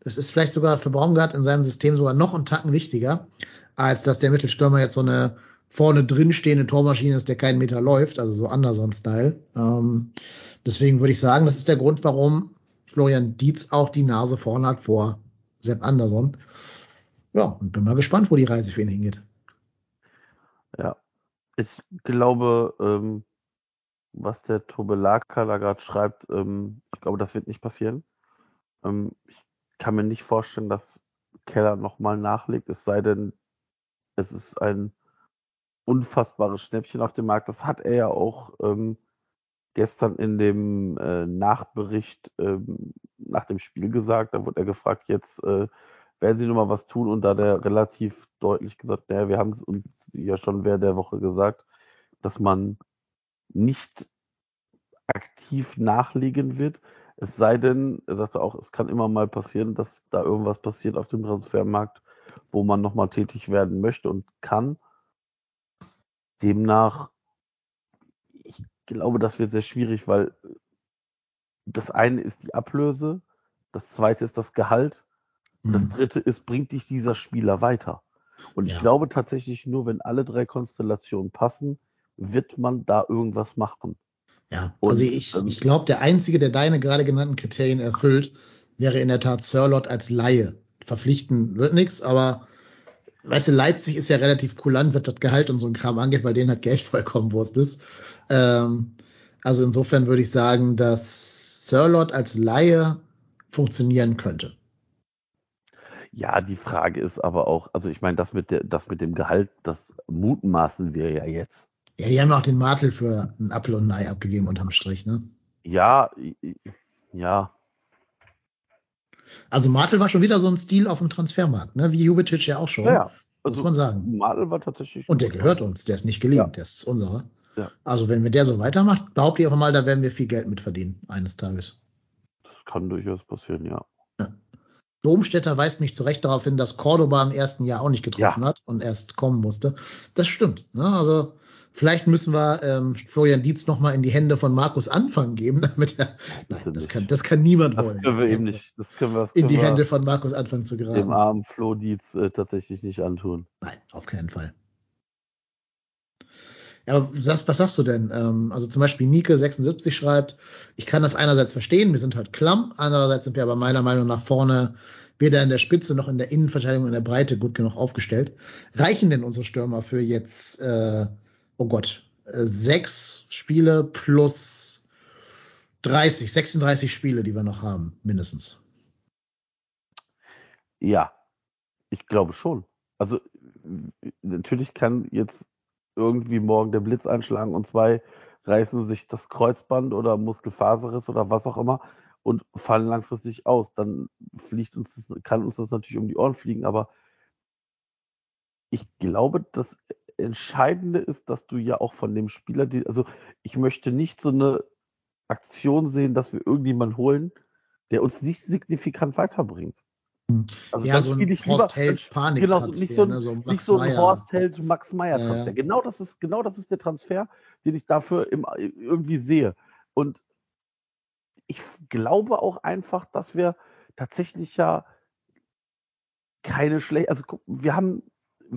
Das ist vielleicht sogar für Baumgart in seinem System sogar noch einen Tacken wichtiger, als dass der Mittelstürmer jetzt so eine vorne drin stehende Tormaschine ist, der keinen Meter läuft, also so Anderson-Style. Ähm, deswegen würde ich sagen, das ist der Grund, warum Florian Dietz auch die Nase vorne hat vor Sepp Anderson. Ja, und bin mal gespannt, wo die Reise für ihn hingeht. Ja, ich glaube, ähm, was der Tobe Laka da gerade schreibt, ähm, ich glaube, das wird nicht passieren. Ähm, ich kann mir nicht vorstellen, dass Keller nochmal nachlegt, es sei denn, es ist ein unfassbares Schnäppchen auf dem Markt. Das hat er ja auch ähm, gestern in dem äh, Nachbericht ähm, nach dem Spiel gesagt. Da wurde er gefragt, jetzt äh, werden Sie nochmal was tun? Und da hat er relativ deutlich gesagt, naja, wir haben es uns ja schon während der Woche gesagt, dass man nicht aktiv nachlegen wird. Es sei denn, er sagte auch, es kann immer mal passieren, dass da irgendwas passiert auf dem Transfermarkt, wo man nochmal tätig werden möchte und kann. Demnach, ich glaube, das wird sehr schwierig, weil das eine ist die Ablöse, das zweite ist das Gehalt, mhm. das dritte ist, bringt dich dieser Spieler weiter. Und ja. ich glaube tatsächlich nur, wenn alle drei Konstellationen passen, wird man da irgendwas machen. Ja, und, also ich, ähm, ich glaube, der Einzige, der deine gerade genannten Kriterien erfüllt, wäre in der Tat Sirlot als Laie. Verpflichten wird nichts, aber weißt du, Leipzig ist ja relativ kulant, wird das Gehalt und so ein Kram angeht, weil denen hat Geld vollkommen Wurst ist. Ähm, also insofern würde ich sagen, dass Sirlot als Laie funktionieren könnte. Ja, die Frage ist aber auch, also ich meine, das mit der, das mit dem Gehalt, das mutmaßen wir ja jetzt. Ja, die haben auch den Martel für einen Apfel und ein Ei abgegeben unterm Strich, ne? Ja, ja. Also Martel war schon wieder so ein Stil auf dem Transfermarkt, ne? Wie Jubicic ja auch schon. Ja, also muss man sagen. Martel war tatsächlich. Und der gehört uns, der ist nicht geliehen, ja. der ist unserer. Ja. Also wenn wir der so weitermacht, behaupte ich einfach mal, da werden wir viel Geld mitverdienen eines Tages. Das kann durchaus passieren, ja. ja. Domstädter weist mich zu Recht darauf hin, dass Cordoba im ersten Jahr auch nicht getroffen ja. hat und erst kommen musste. Das stimmt. Ne? Also Vielleicht müssen wir ähm, Florian Dietz nochmal in die Hände von Markus Anfang geben, damit er. Nein, das kann, das kann niemand das wollen. Können wir eben nicht, das können wir, das in die Hände von Markus Anfang zu geraten. Dem armen Flo Dietz äh, tatsächlich nicht antun. Nein, auf keinen Fall. Ja, aber was, was sagst du denn? Ähm, also zum Beispiel Nike76 schreibt, ich kann das einerseits verstehen, wir sind halt klamm, andererseits sind wir aber meiner Meinung nach vorne weder in der Spitze noch in der Innenverteidigung in der Breite gut genug aufgestellt. Reichen denn unsere Stürmer für jetzt äh, oh Gott, äh, sechs Spiele plus 30, 36 Spiele, die wir noch haben, mindestens. Ja, ich glaube schon. Also natürlich kann jetzt irgendwie morgen der Blitz einschlagen und zwei reißen sich das Kreuzband oder Muskelfaserriss oder was auch immer und fallen langfristig aus. Dann fliegt uns das, kann uns das natürlich um die Ohren fliegen, aber ich glaube, dass Entscheidende ist, dass du ja auch von dem Spieler, die, also ich möchte nicht so eine Aktion sehen, dass wir irgendjemanden holen, der uns nicht signifikant weiterbringt. Hm. Also ja, so ein Horst Held Panik genau, nicht so ein, ne, so nicht so ein Horst Held Max Meyer Transfer. Ja, ja. Genau das ist genau das ist der Transfer, den ich dafür im, irgendwie sehe. Und ich glaube auch einfach, dass wir tatsächlich ja keine schlechte, also wir haben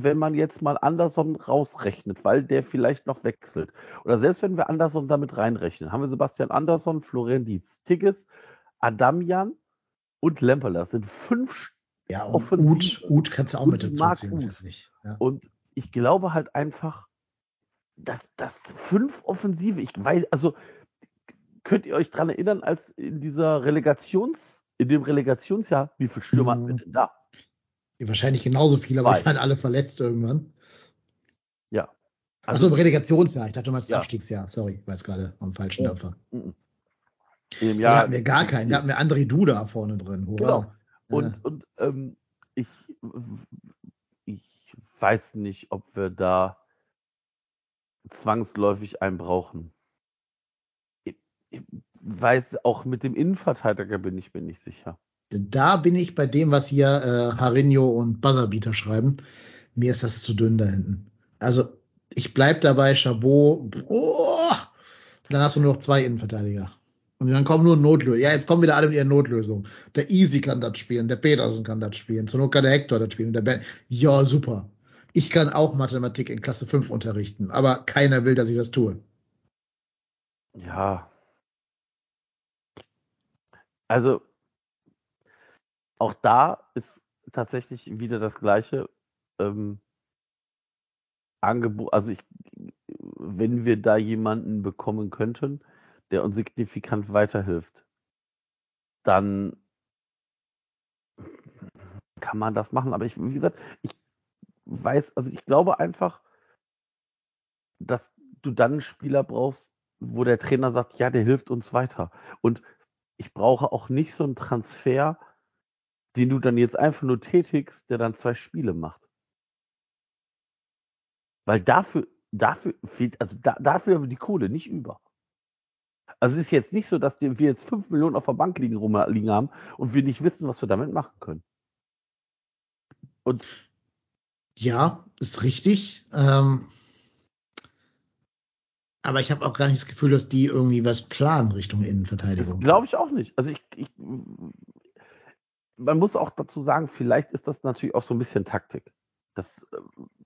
wenn man jetzt mal Anderson rausrechnet, weil der vielleicht noch wechselt. Oder selbst wenn wir Anderson damit reinrechnen, haben wir Sebastian Anderson, Florian Dietz, Tigges, Adamian und Lemperler. Das sind fünf Ja, und Uth, Uth kannst du auch mit dazu ziehen, ja. Und ich glaube halt einfach, dass das fünf Offensive, ich weiß, also könnt ihr euch dran erinnern, als in dieser Relegations, in dem Relegationsjahr, wie viel Stürmer mhm. hatten wir denn da? Wahrscheinlich genauso viel, aber Zwei. die waren alle verletzt irgendwann. Ja. Achso, im Relegationsjahr. Ich dachte, du meinst das Ja. Abstiegsjahr. Sorry, war jetzt gerade am falschen Oh. Dampfer. Im Ja, da Jahr hatten wir gar keinen. Da hatten wir André Duda vorne drin. Hurra. Genau. Ja. Und, und ähm, ich, ich weiß nicht, ob wir da zwangsläufig einen brauchen. Ich, ich weiß, auch mit dem Innenverteidiger bin ich mir nicht sicher. Da bin ich bei dem, was hier äh, Harinho und Buzzerbeater schreiben. Mir ist das zu dünn da hinten. Also ich bleib dabei, Chabot. Oh, dann hast du nur noch zwei Innenverteidiger. Und dann kommen nur Notlösungen. Ja, jetzt kommen wieder alle mit ihren Notlösungen. Der Easy kann das spielen, der Peterson kann das spielen, zur Not kann der Hector das spielen. Der ben ja, super. Ich kann auch Mathematik in Klasse 5 unterrichten, aber keiner will, dass ich das tue. Ja. Also, auch da ist tatsächlich wieder das gleiche ähm, Angebot. Also, ich, wenn wir da jemanden bekommen könnten, der uns signifikant weiterhilft, dann kann man das machen. Aber ich, wie gesagt, ich weiß, also ich glaube einfach, dass du dann einen Spieler brauchst, wo der Trainer sagt, ja, der hilft uns weiter. Und ich brauche auch nicht so einen Transfer, den du dann jetzt einfach nur tätigst, der dann zwei Spiele macht. Weil dafür, dafür fehlt, also da, dafür haben wir die Kohle nicht über. Also es ist jetzt nicht so, dass wir jetzt fünf Millionen auf der Bank liegen, rumliegen haben und wir nicht wissen, was wir damit machen können. Und Ja, ist richtig. Ähm, aber ich habe auch gar nicht das Gefühl, dass die irgendwie was planen Richtung Innenverteidigung. Glaube ich auch nicht. Also ich, ich, man muss auch dazu sagen, vielleicht ist das natürlich auch so ein bisschen Taktik. Das äh,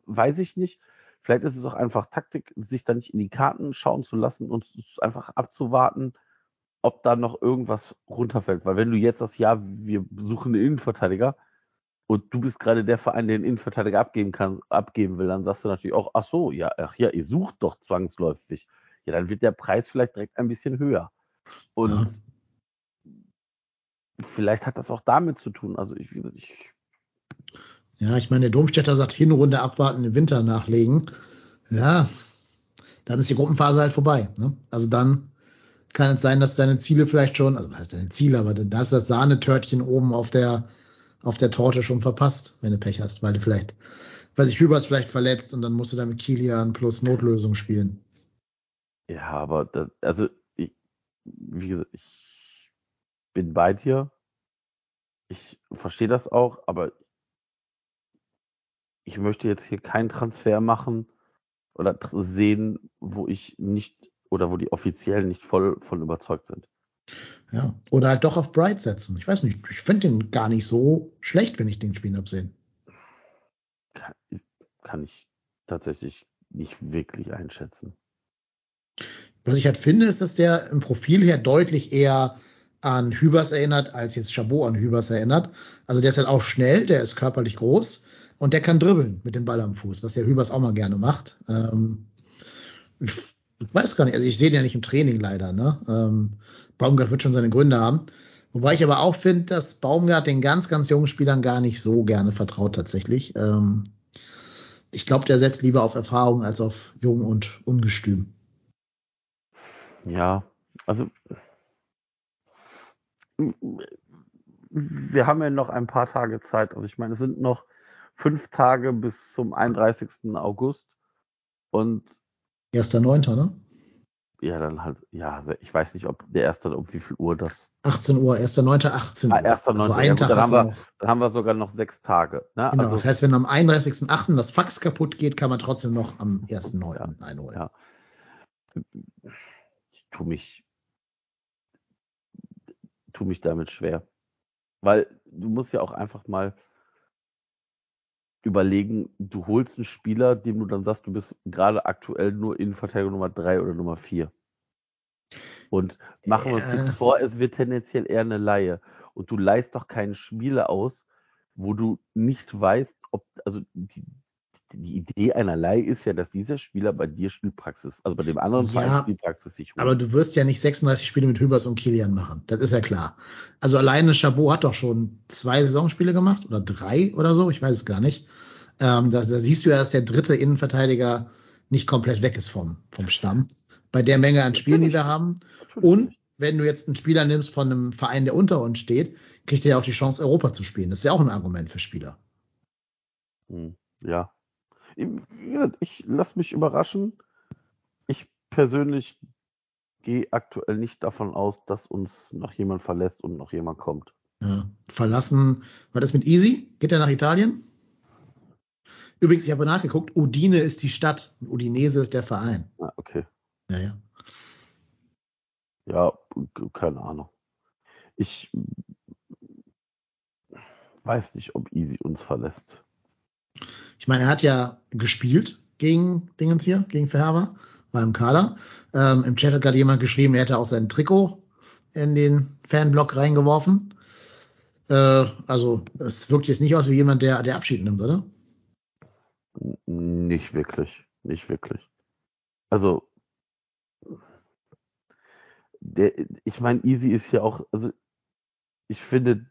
weiß ich nicht. Vielleicht ist es auch einfach Taktik, sich da nicht in die Karten schauen zu lassen und einfach abzuwarten, ob da noch irgendwas runterfällt. Weil wenn du jetzt sagst, ja, wir suchen einen Innenverteidiger und du bist gerade der Verein, der einen Innenverteidiger abgeben kann, abgeben will, dann sagst du natürlich auch, ach so, ja, ach ja, ihr sucht doch zwangsläufig. Ja, dann wird der Preis vielleicht direkt ein bisschen höher. Und. Vielleicht hat das auch damit zu tun. Also ich, ich Ja, ich meine, der Domstädter sagt, Hinrunde abwarten, im Winter nachlegen. Ja, dann ist die Gruppenphase halt vorbei. Ne? Also dann kann es sein, dass deine Ziele vielleicht schon, also was heißt deine Ziele, aber dann hast du das Sahnetörtchen oben auf der, auf der Torte schon verpasst, wenn du Pech hast, weil du vielleicht, weil sich Hübers vielleicht verletzt und dann musst du da mit Kilian plus Notlösung spielen. Ja, aber das, also ich, wie gesagt, ich bin bei dir. Ich verstehe das auch, aber ich möchte jetzt hier keinen Transfer machen oder sehen, wo ich nicht oder wo die Offiziellen nicht voll von überzeugt sind. Ja. Oder halt doch auf Bright setzen. Ich weiß nicht, ich finde den gar nicht so schlecht, wenn ich den spielen absehen. Kann, kann ich tatsächlich nicht wirklich einschätzen. Was ich halt finde, ist, dass der im Profil her deutlich eher an Hübers erinnert, als jetzt Chabot an Hübers erinnert. Also der ist halt auch schnell, der ist körperlich groß und der kann dribbeln mit dem Ball am Fuß, was der Hübers auch mal gerne macht. Ähm, ich, ich weiß gar nicht, also ich sehe den ja nicht im Training leider. Ne? Ähm, Baumgart wird schon seine Gründe haben. Wobei ich aber auch finde, dass Baumgart den ganz, ganz jungen Spielern gar nicht so gerne vertraut tatsächlich. Ähm, ich glaube, der setzt lieber auf Erfahrung als auf jung und ungestüm. Ja, also wir haben ja noch ein paar Tage Zeit. Also ich meine, es sind noch fünf Tage bis zum 31. August. Und Erster Neunter, ne? ja, dann halt, ja, ich weiß nicht, ob der erste, um wie viel Uhr das. 18 Uhr, 1.9., 18 Uhr. Ah, 1.9., Also ja einen gut, Tag dann hast haben wir-. Dann haben wir sogar noch sechs Tage. Ne? Genau, also, das heißt, wenn am 31.8. das Fax kaputt geht, kann man trotzdem noch am 1.9. einholen. Ja. ich tue mich, tu mich damit schwer. Weil du musst ja auch einfach mal überlegen, du holst einen Spieler, dem du dann sagst, du bist gerade aktuell nur Innenverteidiger Nummer 3 oder Nummer 4. Und machen wir uns nichts vor, es wird tendenziell eher eine Laie. Und du leihst doch keinen Spieler aus, wo du nicht weißt, ob, also die, die Idee einer Leihe ist ja, dass dieser Spieler bei dir Spielpraxis, also bei dem anderen Ja, Verein Spielpraxis sich holt. Aber du wirst ja nicht 36 Spiele mit Hübers und Kilian machen. Das ist ja klar. Also alleine Chabot hat doch schon zwei Saisonspiele gemacht oder drei oder so. Ich weiß es gar nicht. Ähm, da, da siehst du ja, dass der dritte Innenverteidiger nicht komplett weg ist vom, vom Stamm. Bei der Menge an Spielen, die wir haben. Und wenn du jetzt einen Spieler nimmst von einem Verein, der unter uns steht, kriegt er ja auch die Chance, Europa zu spielen. Das ist ja auch ein Argument für Spieler. Hm, Ja. Ich lasse mich überraschen. Ich persönlich gehe aktuell nicht davon aus, dass uns noch jemand verlässt und noch jemand kommt. Ja. Verlassen, war das mit Easy? Geht er nach Italien? Übrigens, ich habe nachgeguckt, Udine ist die Stadt, und Udinese ist der Verein. Ah, okay. Ja, ja. Ja, keine Ahnung. Ich weiß nicht, ob Easy uns verlässt. Ich meine, er hat ja gespielt gegen Dingens hier, gegen Verherber, war im Kader. Ähm, Im Chat hat gerade jemand geschrieben, er hätte auch sein Trikot in den Fanblock reingeworfen. Äh, also, es wirkt jetzt nicht aus wie jemand, der, der Abschied nimmt, oder? Nicht wirklich. Nicht wirklich. Also, der, ich meine, Easy ist ja auch, also, ich finde,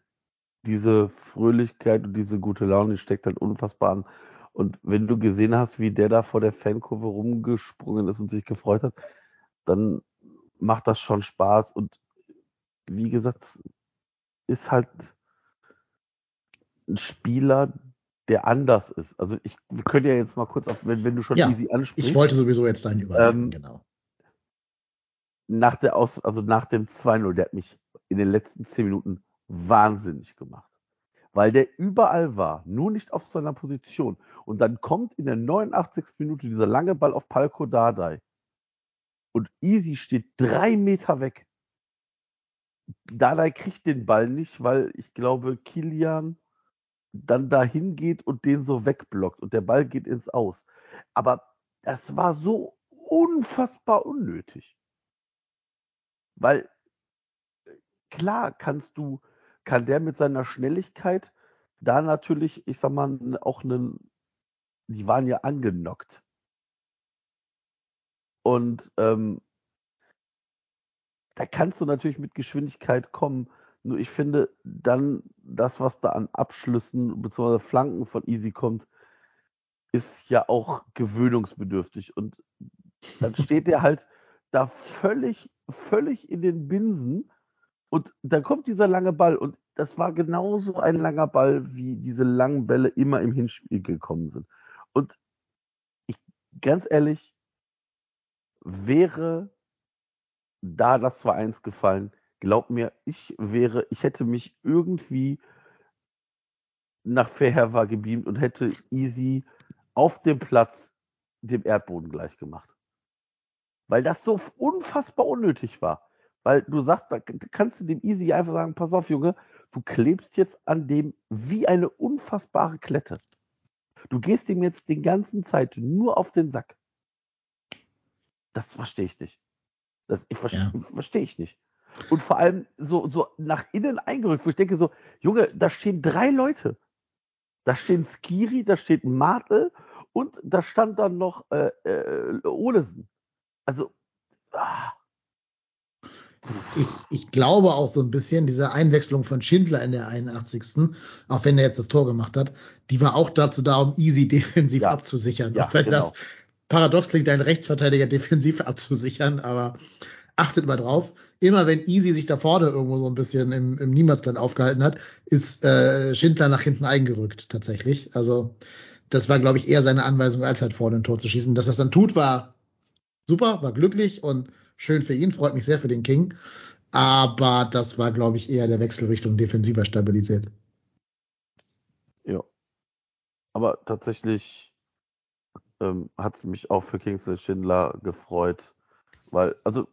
diese Fröhlichkeit und diese gute Laune, die steckt halt unfassbar an. Und wenn du gesehen hast, wie der da vor der Fankurve rumgesprungen ist und sich gefreut hat, dann macht das schon Spaß. Und wie gesagt, ist halt ein Spieler, der anders ist. Also ich, wir können ja jetzt mal kurz auf, wenn, wenn du schon Ja, easy ansprichst. Ich wollte sowieso jetzt deinen überleiten, Ähm, genau. nach der Aus, also nach dem 2-0, der hat mich in den letzten 10 Minuten wahnsinnig gemacht. Weil der überall war, nur nicht auf seiner Position. Und dann kommt in der 89. Minute dieser lange Ball auf Palko Dardai. Und Easy steht drei Meter weg. Dardai kriegt den Ball nicht, weil ich glaube, Kilian dann dahin geht und den so wegblockt und der Ball geht ins Aus. Aber das war so unfassbar unnötig. Weil äh, klar kannst du, kann der mit seiner Schnelligkeit da natürlich, ich sag mal, auch einen, die waren ja angenockt. Und ähm, da kannst du natürlich mit Geschwindigkeit kommen. Nur ich finde dann, das, was da an Abschlüssen bzw. Flanken von Easy kommt, ist ja auch gewöhnungsbedürftig. Und dann steht der halt da völlig, völlig in den Binsen. Und dann kommt dieser lange Ball. Und das war genauso ein langer Ball, wie diese langen Bälle immer im Hinspiel gekommen sind. Und ich, ganz ehrlich, wäre da das 2-1 gefallen, glaub mir, ich wäre, ich hätte mich irgendwie nach Fairhair gebeamt und hätte easy auf dem Platz dem Erdboden gleich gemacht. Weil das so unfassbar unnötig war. Weil du sagst, da kannst du dem Easy einfach sagen, pass auf, Junge, du klebst jetzt an dem wie eine unfassbare Klette. Du gehst ihm jetzt den ganzen Zeit nur auf den Sack. Das verstehe ich nicht. Das ich ver Ja. verstehe ich nicht. Und vor allem so, so nach innen eingerückt, wo ich denke so, Junge, da stehen drei Leute. Da stehen Skiri, da steht Martel und da stand dann noch äh, äh, Olesen. Also, ah, Ich, ich glaube auch so ein bisschen, diese Einwechslung von Schindler in der 81. Auch wenn er jetzt das Tor gemacht hat, die war auch dazu da, um easy defensiv Ja. abzusichern. Ja, auch wenn genau. das paradox klingt, einen Rechtsverteidiger defensiv abzusichern, aber achtet mal drauf, immer wenn Easy sich da vorne irgendwo so ein bisschen im, im Niemandsland aufgehalten hat, ist äh, Schindler nach hinten eingerückt tatsächlich. Also das war, glaube ich, eher seine Anweisung, als halt vorne ein Tor zu schießen. Dass er das dann tut, war super, war glücklich und schön für ihn, freut mich sehr für den King. Aber das war, glaube ich, eher der Wechsel Richtung defensiver stabilisiert. ja. Aber tatsächlich ähm, hat es mich auch für Kingsley Schindler gefreut, weil, also,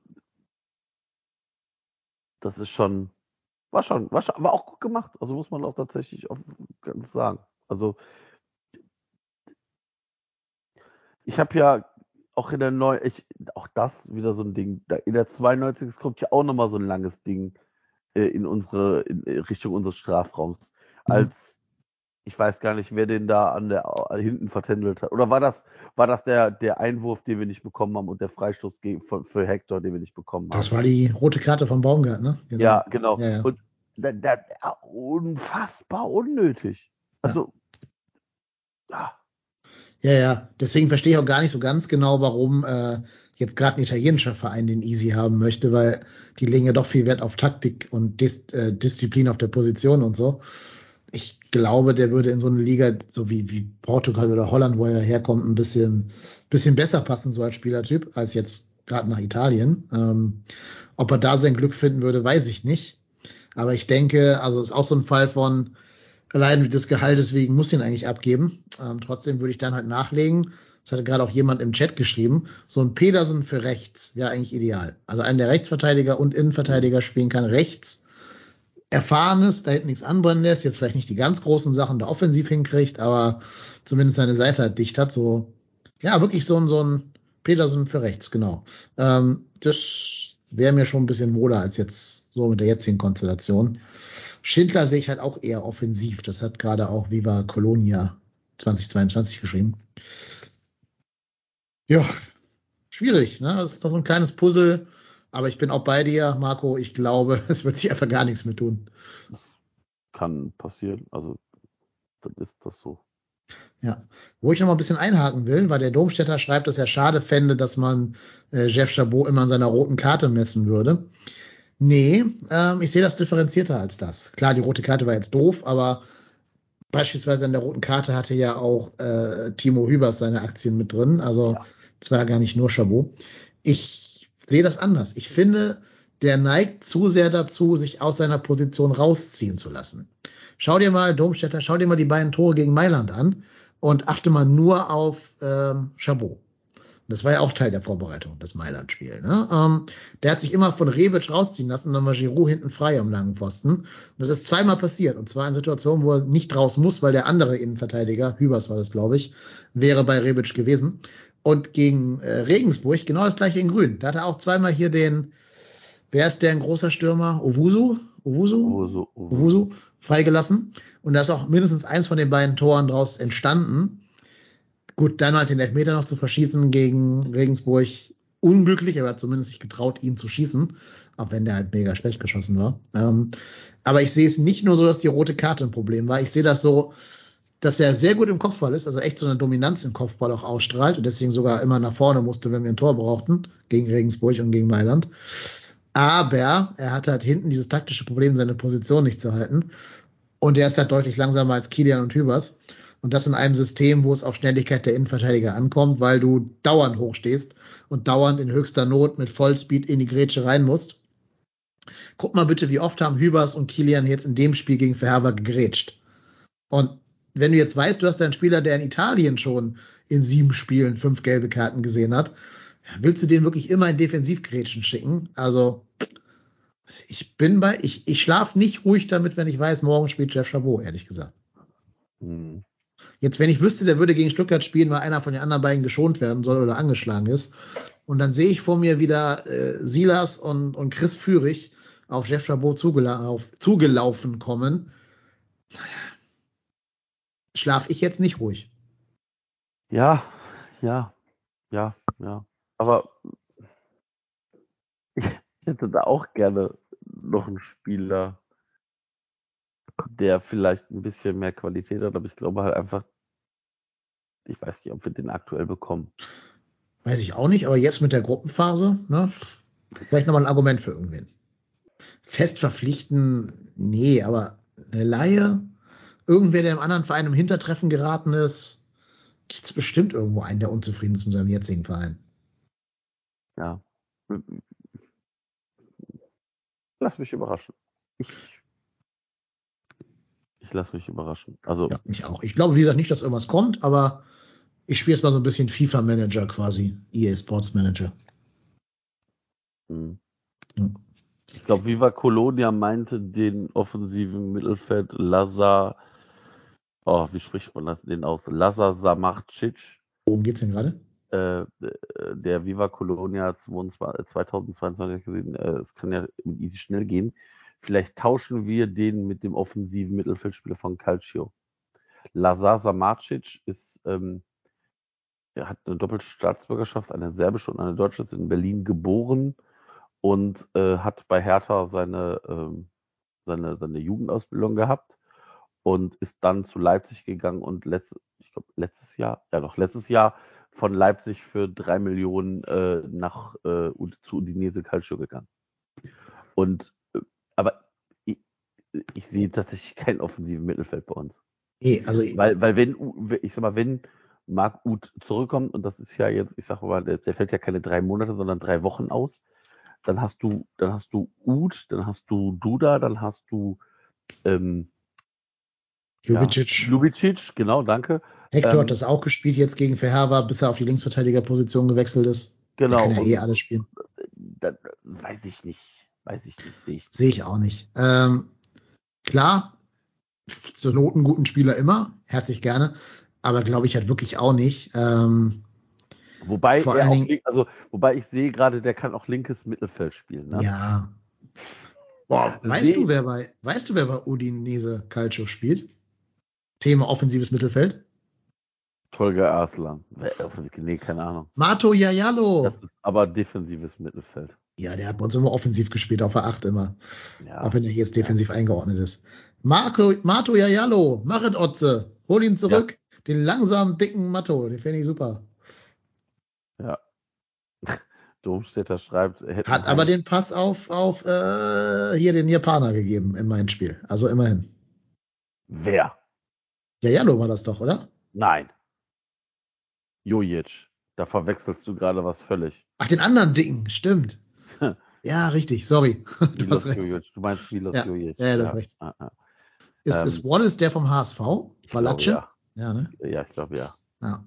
das ist schon, war schon, war schon, war auch gut gemacht. Also muss man auch tatsächlich auch ganz sagen. Also, ich habe ja auch in der neuen, ich, auch das wieder so ein Ding, in der 92 kommt ja auch nochmal so ein langes Ding äh, in unsere, in Richtung unseres Strafraums. Mhm. Als ich weiß gar nicht, wer den da an der äh, hinten vertändelt hat. Oder war das, war das der, der Einwurf, den wir nicht bekommen haben und der Freistoß für, für Hector, den wir nicht bekommen haben? Das war die rote Karte von Baumgart, ne? Genau. Ja, genau. Ja, ja. Und da, da, unfassbar unnötig. Also, ja. Ja, ja. Deswegen verstehe ich auch gar nicht so ganz genau, warum äh, jetzt gerade ein italienischer Verein den Easy haben möchte, weil die legen ja doch viel Wert auf Taktik und Dis äh, Disziplin auf der Position und so ich glaube, der würde in so eine Liga, so wie, wie Portugal oder Holland, wo er herkommt, ein bisschen, bisschen besser passen, so als Spielertyp, als jetzt gerade nach Italien. Ähm, ob er da sein Glück finden würde, weiß ich nicht. Aber ich denke, also ist auch so ein Fall von allein des Gehaltes wegen muss ihn eigentlich abgeben. Ähm, trotzdem würde ich dann halt nachlegen. Das hatte gerade auch jemand im Chat geschrieben. So ein Pedersen für rechts wäre eigentlich ideal. Also einen der Rechtsverteidiger und Innenverteidiger spielen kann rechts Erfahrenes, da hinten nichts anbrennen lässt, jetzt vielleicht nicht die ganz großen Sachen da offensiv hinkriegt, aber zumindest seine Seite halt dicht hat, so, ja, wirklich so ein, so ein Petersen für rechts, genau. Ähm, das wäre mir schon ein bisschen wohler als jetzt so mit der jetzigen Konstellation. Schindler sehe ich halt auch eher offensiv. Das hat gerade auch Viva Colonia 2022 geschrieben. Ja, schwierig, ne? Das ist noch so ein kleines Puzzle aber ich bin auch bei dir, Marco. Ich glaube, es wird sich einfach gar nichts mehr tun. Kann passieren. Also, dann ist das so. Ja, wo ich noch mal ein bisschen einhaken will, weil der Domstädter schreibt, dass er schade fände, dass man äh, Jeff Chabot immer an seiner roten Karte messen würde. Nee, ähm, ich sehe das differenzierter als das. Klar, die rote Karte war jetzt doof, aber beispielsweise an der roten Karte hatte ja auch äh, Timo Hübers seine Aktien mit drin. Also es ja. war ja gar nicht nur Chabot. Ich sehe das anders. Ich finde, der neigt zu sehr dazu, sich aus seiner Position rausziehen zu lassen. Schau dir mal, Domstädter, schau dir mal die beiden Tore gegen Mailand an und achte mal nur auf ähm, Chabot. Das war ja auch Teil der Vorbereitung, das Mailand-Spiel. Ne? Ähm, der hat sich immer von Rebic rausziehen lassen, dann war Giroud hinten frei am langen Posten. Und das ist zweimal passiert. Und zwar in Situationen, wo er nicht raus muss, weil der andere Innenverteidiger, Hübers war das, glaube ich, wäre bei Rebic gewesen. Und gegen äh, Regensburg genau das gleiche in Grün. Da hat er auch zweimal hier den, wer ist der ein großer Stürmer? Owusu? Owusu? Owusu, Owusu freigelassen. Und da ist auch mindestens eins von den beiden Toren draus entstanden. Gut, dann halt den Elfmeter noch zu verschießen gegen Regensburg unglücklich, aber hat zumindest sich getraut, ihn zu schießen, auch wenn der halt mega schlecht geschossen war. Ähm, aber ich sehe es nicht nur so, dass die rote Karte ein Problem war. Ich sehe das so, dass er sehr gut im Kopfball ist, also echt so eine Dominanz im Kopfball auch ausstrahlt und deswegen sogar immer nach vorne musste, wenn wir ein Tor brauchten, gegen Regensburg und gegen Mailand. Aber er hatte halt hinten dieses taktische Problem, seine Position nicht zu halten. Und er ist halt deutlich langsamer als Kilian und Hübers. Und das in einem System, wo es auf Schnelligkeit der Innenverteidiger ankommt, weil du dauernd hochstehst und dauernd in höchster Not mit Vollspeed in die Grätsche rein musst. Guck mal bitte, wie oft haben Hübers und Kilian jetzt in dem Spiel gegen Verherber gegrätscht. Und wenn du jetzt weißt, du hast einen Spieler, der in Italien schon in sieben Spielen fünf gelbe Karten gesehen hat, willst du den wirklich immer in Defensivgrätschen schicken? Also, ich bin bei, ich, ich schlafe nicht ruhig damit, wenn ich weiß, morgen spielt Jeff Chabot, ehrlich gesagt. Mhm. Jetzt, wenn ich wüsste, der würde gegen Stuttgart spielen, weil einer von den anderen beiden geschont werden soll oder angeschlagen ist, und dann sehe ich vor mir wieder äh, Silas und, und Chris Führig auf Jeff Chabot zugelau zugelaufen kommen, schlaf ich jetzt nicht ruhig. Ja, ja, ja, ja. Aber ich hätte da auch gerne noch einen Spieler, der vielleicht ein bisschen mehr Qualität hat, aber ich glaube halt einfach, ich weiß nicht, ob wir den aktuell bekommen. Weiß ich auch nicht, aber jetzt mit der Gruppenphase, ne? Vielleicht nochmal ein Argument für irgendwen. Fest verpflichten, nee, aber eine Laie, irgendwer, der im anderen Verein im Hintertreffen geraten ist, gibt's bestimmt irgendwo einen, der unzufrieden ist mit seinem jetzigen Verein. Ja. Lass mich überraschen. Ich, ich lass mich überraschen. Also. Ja, ich auch. Ich glaube, wie gesagt, nicht, dass irgendwas kommt, aber ich spiele es mal so ein bisschen FIFA-Manager quasi. EA Sports Manager. Hm. Hm. Ich glaube, Viva Colonia meinte den offensiven Mittelfeld Lazar oh, wie spricht man das denn aus? Lazar Samarcic. Worum geht's denn gerade? Äh, der Viva Colonia 2022 gesehen, äh, es kann ja easy schnell gehen. Vielleicht tauschen wir den mit dem offensiven Mittelfeldspieler von Calcio. Lazar Samacic ist, ähm, er hat eine doppelte Staatsbürgerschaft, eine serbische und eine deutsche, ist in Berlin geboren und äh, hat bei Hertha seine, ähm, seine, seine Jugendausbildung gehabt und ist dann zu Leipzig gegangen und letzte, ich glaube letztes Jahr, ja doch letztes Jahr von Leipzig für drei Millionen äh, nach äh, zu Udinese Calcio gegangen. Und aber ich, ich sehe tatsächlich kein offensiven Mittelfeld bei uns. Nee, also Weil, weil wenn, ich sag mal, wenn Marc Uth zurückkommt, und das ist ja jetzt, ich sag mal, der, der fällt ja keine drei Monate, sondern drei Wochen aus, dann hast du, dann hast du Uth, dann hast du Duda, dann hast du ähm, Jubicic. ja, Ljubicic, genau, danke. Hector ähm, hat das auch gespielt jetzt gegen Verherber, bis er auf die Linksverteidigerposition gewechselt ist. Genau. Der kann ja und eh alles spielen. dann, weiß ich nicht, weiß ich nicht, sehe ich. Sehe ich auch nicht. Ähm, klar, zur Not einen guten Spieler immer, herzlich gerne, aber glaube ich halt wirklich auch nicht. Ähm, Wobei Vor allen Dingen- also wobei ich sehe gerade, der kann auch linkes Mittelfeld spielen. Ne? Ja. Boah, Seh- weißt du, wer bei, weißt du, wer bei Udinese Calcio spielt? Thema offensives Mittelfeld? Tolga Arslan. Nee, keine Ahnung. Mato Yayalo. Das ist aber defensives Mittelfeld. Ja, der hat bei uns immer offensiv gespielt, auf der 8 immer. Ja. Auch wenn er jetzt defensiv eingeordnet ist. Marco, Mato Yayalo, mach es Otze. Hol ihn zurück. Den langsamen, dicken Matto, den finde ich super. ja. Domstädter schreibt, Hat aber den Pass auf, auf äh, hier den Japaner gegeben in meinem Spiel. Also immerhin. Wer? Yayalo war das doch, oder? Nein. Jojic. Da verwechselst du gerade was völlig. Ach, den anderen dicken, stimmt. ja, richtig, sorry. du Milos hast recht. Du meinst Milos Ja. Jojic. Ja, ja, du hast recht. Ah, ah. Ist, Ähm, ist Wallace der vom HSV? Ich Balatsche? glaube, Ja, ne? ja. ja, ich glaube ja. Ja.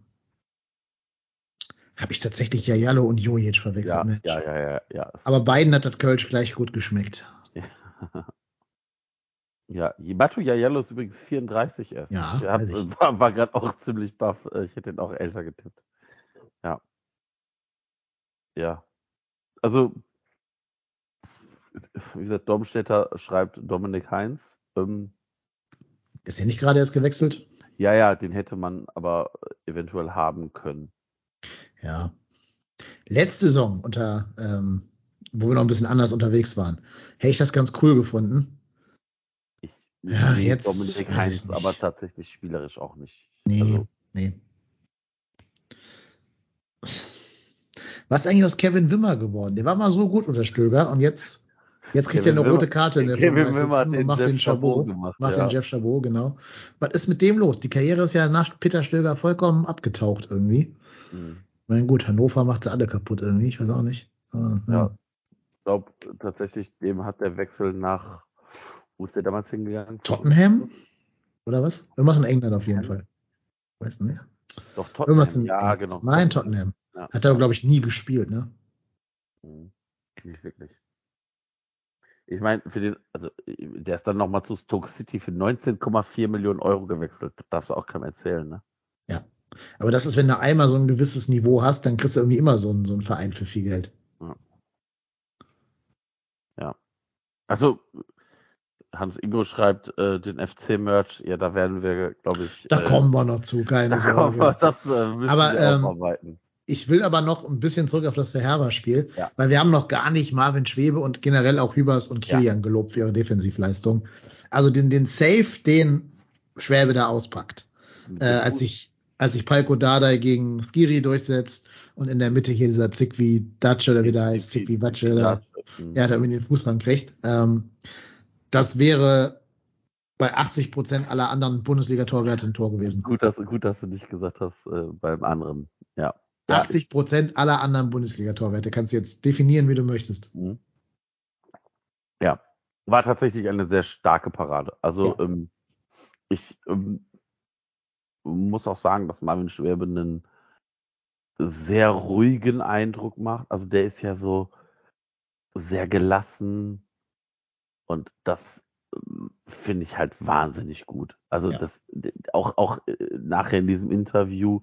Habe ich tatsächlich Yayalo und Jojic verwechselt. Ja, Mensch. ja, ja, ja, ja. Aber beiden hat das Kölsch gleich gut geschmeckt. Ja, Batu Yayalo ist übrigens 34 erst. Ja, Der hat, weiß ich. war, war gerade auch ziemlich baff. Äh, Ich hätte ihn auch älter getippt. Ja. Ja. Also, wie gesagt, Domstädter schreibt Dominik Heinz. Ähm, Ist er nicht gerade erst gewechselt? ja, ja, den hätte man aber eventuell haben können. Ja. Letzte Saison unter, ähm, wo wir noch ein bisschen anders unterwegs waren, hätte ich das ganz cool gefunden. Ich Ja, jetzt Dominik Heinz aber tatsächlich spielerisch auch nicht. Nee, Also, nee. Was ist eigentlich aus Kevin Wimmer geworden? Der war mal so gut unter Stöger und jetzt, jetzt kriegt Kevin er eine rote Karte in der Kevin 35. Wimmer hat und den macht Jeff den Chabot. Gemacht, macht ja. den Jeff Chabot, genau. Was ist mit dem los? Die Karriere ist ja nach Peter Stöger vollkommen abgetaucht irgendwie. mh. Na gut, Hannover macht sie alle kaputt irgendwie, ich weiß auch nicht. Aber, Ja. Ich glaube tatsächlich, dem hat der Wechsel nach, wo ist der damals hingegangen? Tottenham? Oder was? Irgendwas in England auf jeden Fall. Weiß nicht. Doch, Irgendwas Tottenham. in Ja, England. genau. Nein, Tottenham. Ja. Hat er, glaube ich, nie gespielt, ne? Mhm. Nicht wirklich. Ich meine, für den, also der ist dann nochmal zu Stoke City für 19,4 Millionen Euro gewechselt. Das darfst du auch keinem erzählen, ne? Aber das ist, wenn du einmal so ein gewisses Niveau hast, dann kriegst du irgendwie immer so einen, so einen Verein für viel Geld. Also, Hans Ingo schreibt äh, den FC-Merch, ja, da werden wir, glaube ich. Da äh, kommen wir noch zu, keine kommen wir, Sorge. das äh, müssen Aber, wir ähm, aufarbeiten. Ich will aber noch ein bisschen zurück auf das Verherber-Spiel, Ja. weil wir haben noch gar nicht Marvin Schwebe und generell auch Hübers und Kilian gelobt für ihre Defensivleistung. Also den, den Safe, den Schwäbe da auspackt. Äh, als sich als sich Palko Dardai gegen Skiri durchsetzt und in der Mitte hier dieser Zikwi Datsche oder wie der heißt, Zikwi Watsche, da, Mhm. ja, da irgendwie den Fuß ran kriegt. Ähm, das wäre bei 80 Prozent aller anderen Bundesliga-Torwerte ein Tor gewesen. Gut, dass, gut, dass du nicht gesagt hast äh, beim anderen. Ja. Ja 80 Prozent aller anderen Bundesliga-Torwerte. Kannst du jetzt definieren, wie du möchtest. Mhm. Ja, war tatsächlich eine sehr starke Parade. Also Ja. ähm, ich ähm, muss auch sagen, dass Marvin Schwäbe einen sehr ruhigen Eindruck macht. Also der ist ja so sehr gelassen und das ähm, finde ich halt wahnsinnig gut. Also Ja. das auch auch äh, nachher in diesem Interview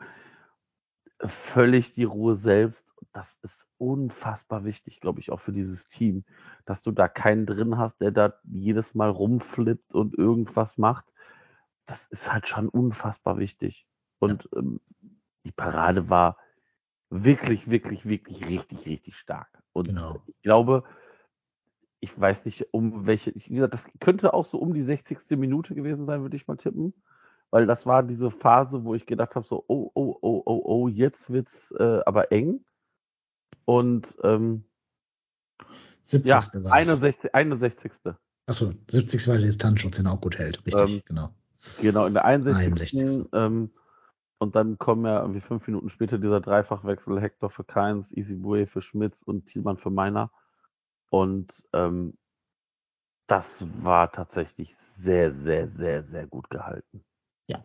völlig die Ruhe selbst. Das ist unfassbar wichtig, glaube ich, auch für dieses Team, dass du da keinen drin hast, der da jedes Mal rumflippt und irgendwas macht. das ist halt schon unfassbar wichtig. Und ähm, die Parade war wirklich, wirklich, wirklich richtig, richtig stark. Und genau. ich glaube, ich weiß nicht, um welche, wie gesagt, das könnte auch so um die 60. Minute gewesen sein, würde ich mal tippen. Weil das war diese Phase, wo ich gedacht habe, so, oh, oh, oh, oh, oh, jetzt wird's äh, aber eng. Und ähm, 70. Ja, 61. 61. Achso, 70. weil der Distanzschutz den auch gut hält, richtig, ähm, genau. Genau, in der 61. 61. Ähm, und dann kommen ja irgendwie fünf Minuten später dieser Dreifachwechsel, Hector für Keins, Easy Bue für Schmitz und Thielmann für Meiner. Und ähm, das war tatsächlich sehr, sehr, sehr, sehr gut gehalten. Ja,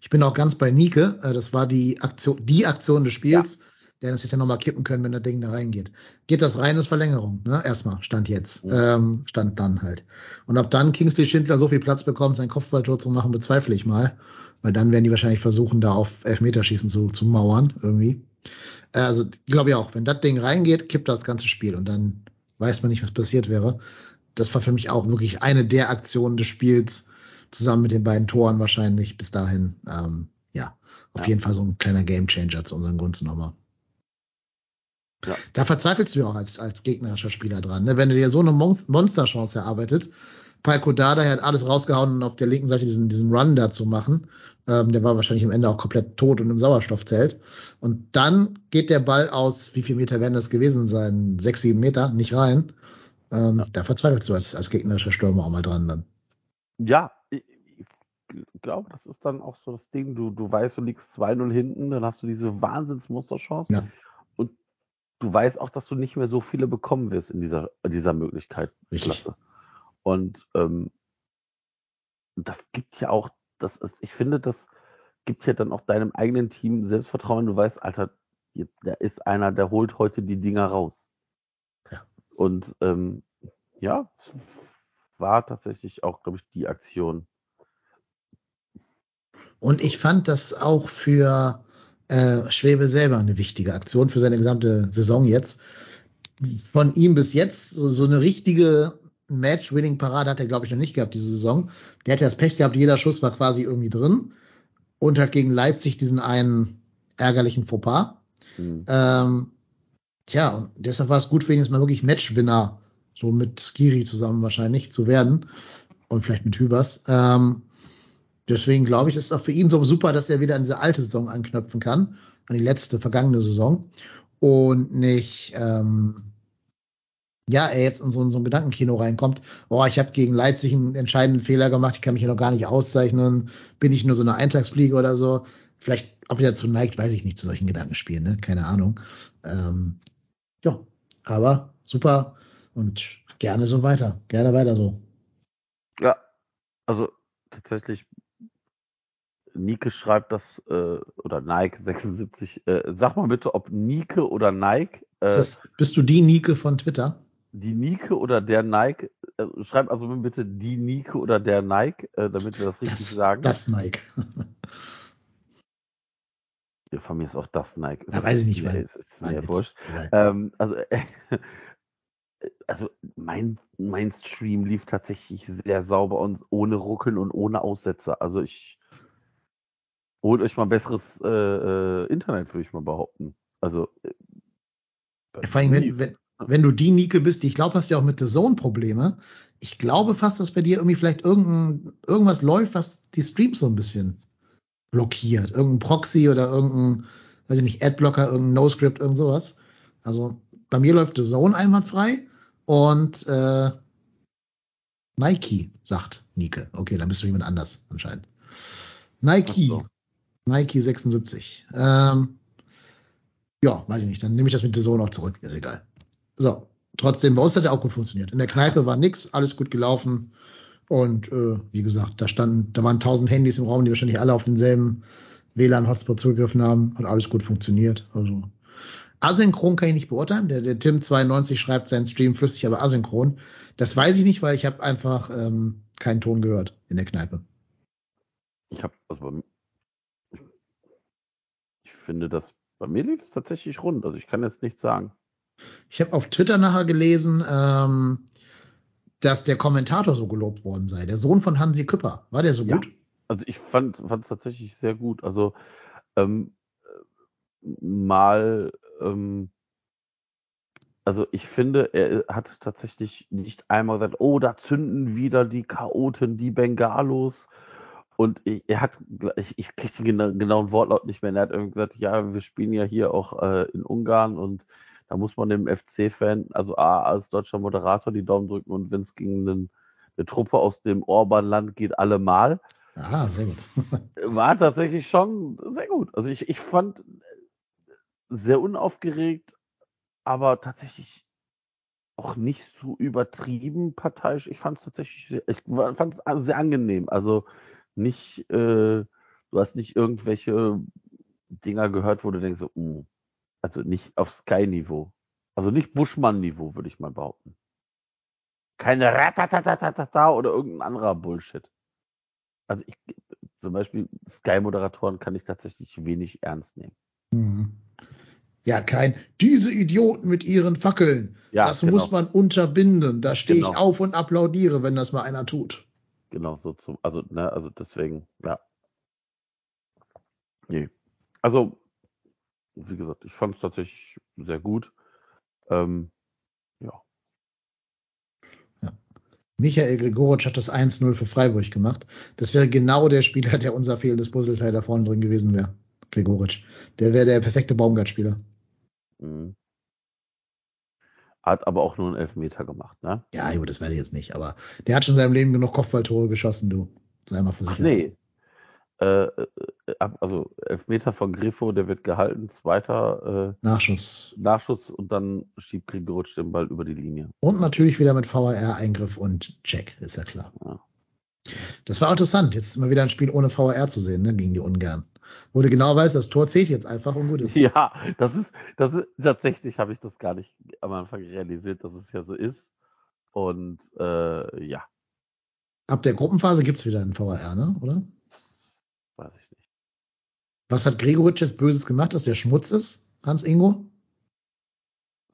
ich bin auch ganz bei Nike. Äh, das war die Aktion, die Aktion des Spiels. Ja. Der das hätte nochmal kippen können, wenn das Ding da reingeht. Geht das rein, ist Verlängerung, ne? Erstmal, stand jetzt. Ja. Ähm, stand dann halt. Und ob dann Kingsley Schindler so viel Platz bekommt, sein Kopfballtor zu machen, bezweifle ich mal. Weil dann werden die wahrscheinlich versuchen, da auf Elfmeterschießen zu, zu mauern, irgendwie. Äh, also, glaube ich auch, wenn das Ding reingeht, kippt das ganze Spiel und dann weiß man nicht, was passiert wäre. Das war für mich auch wirklich eine der Aktionen des Spiels, zusammen mit den beiden Toren wahrscheinlich bis dahin. Ähm, ja, auf ja. jeden Fall so ein kleiner Gamechanger zu unseren Gunsten nochmal. Ja. Da verzweifelst du ja auch als, als gegnerischer Spieler dran. Ne? Wenn du dir so eine Mon Monsterchance erarbeitet, Palko Dada hat alles rausgehauen, um auf der linken Seite diesen, diesen Run da zu machen. Ähm, der war wahrscheinlich am Ende auch komplett tot und im Sauerstoffzelt. Und dann geht der Ball aus, wie viel Meter werden das gewesen sein? Sechs, sieben Meter, nicht rein. Ähm, ja. Da verzweifelst du als, als gegnerischer Stürmer auch mal dran dann. Ja, ich, ich glaube, das ist dann auch so das Ding. Du, du weißt, du liegst 2-0 hinten, dann hast du diese Wahnsinnsmusterchance. Ja. Und du weißt auch, dass du nicht mehr so viele bekommen wirst in dieser, in dieser Möglichkeit. Richtig. Klasse. Und ähm, das gibt ja auch, das ist, ich finde, das gibt ja dann auch deinem eigenen Team Selbstvertrauen. Du weißt, Alter, da ist einer, der holt heute die Dinger raus. Ja. Und ähm, ja, war tatsächlich auch, glaube ich, die Aktion. Und ich fand das auch für äh, Schwebe selber eine wichtige Aktion für seine gesamte Saison jetzt. Von ihm bis jetzt so, so eine richtige Match-Winning-Parade hat er, glaube ich, noch nicht gehabt diese Saison. Der hat ja das Pech gehabt, jeder Schuss war quasi irgendwie drin und hat gegen Leipzig diesen einen ärgerlichen Fauxpas. Mhm. Ähm, tja, und deshalb war es gut, wenigstens mal wirklich Matchwinner, so mit Skiri zusammen wahrscheinlich, zu werden. Und vielleicht mit Hübers. Ähm, deswegen glaube ich, ist es auch für ihn so super, dass er wieder an diese alte Saison anknüpfen kann, an die letzte vergangene Saison. Und nicht, ähm, ja, er jetzt in so, in so ein Gedankenkino reinkommt, oh, ich habe gegen Leipzig einen entscheidenden Fehler gemacht, ich kann mich ja noch gar nicht auszeichnen, bin ich nur so eine Eintagsfliege oder so. Vielleicht, ob er dazu neigt, weiß ich nicht, zu solchen Gedankenspielen, ne? Keine Ahnung. Ähm, ja, aber super und gerne so weiter. Gerne weiter so. Ja, also tatsächlich, Nike schreibt das, äh, oder Nike 76, äh, sag mal bitte, ob Nike oder Nike. Äh, das, bist du die Nike von Twitter? die Nike oder der Nike, äh, schreib also bitte die Nike oder der Nike, äh, damit wir das richtig das, sagen. Das Nike. ja, von mir ist auch das Nike. Da weiß ich nicht, wann. Ist, ist mir wurscht. Ähm, also, also mein, mein Stream lief tatsächlich sehr sauber und ohne Ruckeln und ohne Aussetzer. Also ich holt euch mal besseres äh, äh Internet, würde ich mal behaupten. Also äh, vor allem, wenn, wenn, wenn du die Nike bist, ich glaube, hast du ja auch mit The Zone Probleme. Ich glaube fast, dass bei dir irgendwie vielleicht irgendein, irgendwas läuft, was die Streams so ein bisschen blockiert. Irgendein Proxy oder irgendein, weiß ich nicht, Adblocker, irgendein NoScript, irgend sowas. Also bei mir läuft The Zone einwandfrei und äh, Nike, sagt Nike. Okay, dann bist du jemand anders anscheinend. Nike. So. Nike 76. Ähm, ja, weiß ich nicht. Dann nehme ich das mit Zone auch zurück. Ist egal. So, trotzdem, bei uns hat er auch gut funktioniert. In der Kneipe war nix, alles gut gelaufen. Und äh, wie gesagt, da standen, da waren tausend Handys im Raum, die wahrscheinlich alle auf denselben WLAN-Hotspot zugegriffen haben. Hat alles gut funktioniert. Also asynchron kann ich nicht beurteilen. Der, der Tim92 schreibt seinen Stream flüssig, aber asynchron. Das weiß ich nicht, weil ich habe einfach ähm, keinen Ton gehört in der Kneipe. Ich habe, also ich finde, dass bei mir lief es tatsächlich rund. Also ich kann jetzt nichts sagen. Ich habe auf Twitter nachher gelesen, ähm, dass der Kommentator so gelobt worden sei. Der Sohn von Hansi Küpper. War der so ja. gut? Also ich fand es tatsächlich sehr gut. Also ähm, mal, ähm, also ich finde, er hat tatsächlich nicht einmal gesagt, oh, da zünden wieder die Chaoten, die Bengalos. Und ich, er hat, ich, ich kriege den genauen, genauen Wortlaut nicht mehr. Er hat irgendwie gesagt, ja, wir spielen ja hier auch äh, in Ungarn und da muss man dem FC-Fan, also A, als deutscher Moderator die Daumen drücken und wenn es gegen einen, eine Truppe aus dem Orban-Land geht, allemal. Ah, sehr gut. War tatsächlich schon sehr gut. Also ich, ich fand sehr unaufgeregt, aber tatsächlich auch nicht so übertrieben parteiisch. Ich fand es tatsächlich, sehr, ich fand sehr angenehm. Also nicht, äh, du hast nicht irgendwelche Dinger gehört, wo du denkst, so, uh, also nicht auf Sky-Niveau. Also nicht Buschmann-Niveau, würde ich mal behaupten. Keine Ratatatatata oder irgendein anderer Bullshit. Also ich, zum Beispiel Sky-Moderatoren kann ich tatsächlich wenig ernst nehmen. Mhm. Ja, kein, diese Idioten mit ihren Fackeln. Ja, das genau. muss man unterbinden. Da stehe Genau. ich auf und applaudiere, wenn das mal einer tut. Genau, so zum, also, ne, also deswegen, ja. Nee. Also, wie gesagt, ich fand es tatsächlich sehr gut. Ähm, ja. Michael Gregoritsch hat das 1-0 für Freiburg gemacht. Das wäre genau der Spieler, der unser fehlendes Puzzleteil da vorne drin gewesen wäre. Gregoritsch. Der wäre der perfekte Baumgart-Spieler. Mhm. Hat aber auch nur einen Elfmeter gemacht, ne? Ja, gut, das weiß ich jetzt nicht, aber der hat schon in seinem Leben genug Kopfballtore geschossen, du. Sei mal Ach versichert. nee. Äh, äh, ab- also Elfmeter von Griffo, der wird gehalten, zweiter Nachschuss. äh, Nachschuss und dann schiebt Grigorutsch den Ball über die Linie. Und natürlich wieder mit VAR-Eingriff und Check, ist ja klar. Ja. Das war interessant, jetzt mal wieder ein Spiel ohne VAR zu sehen, ne, gegen die Ungarn. Wo du genau weißt, das Tor zählt jetzt einfach und gut ist. Ja, das ist, das ist, tatsächlich habe ich das gar nicht am Anfang realisiert, dass es ja so ist. Und äh, ja, Ab der Gruppenphase gibt's wieder einen VAR, ne, oder? weiß ich nicht. Was hat Gregoritsch jetzt Böses gemacht, dass der Schmutz ist, Hans Ingo?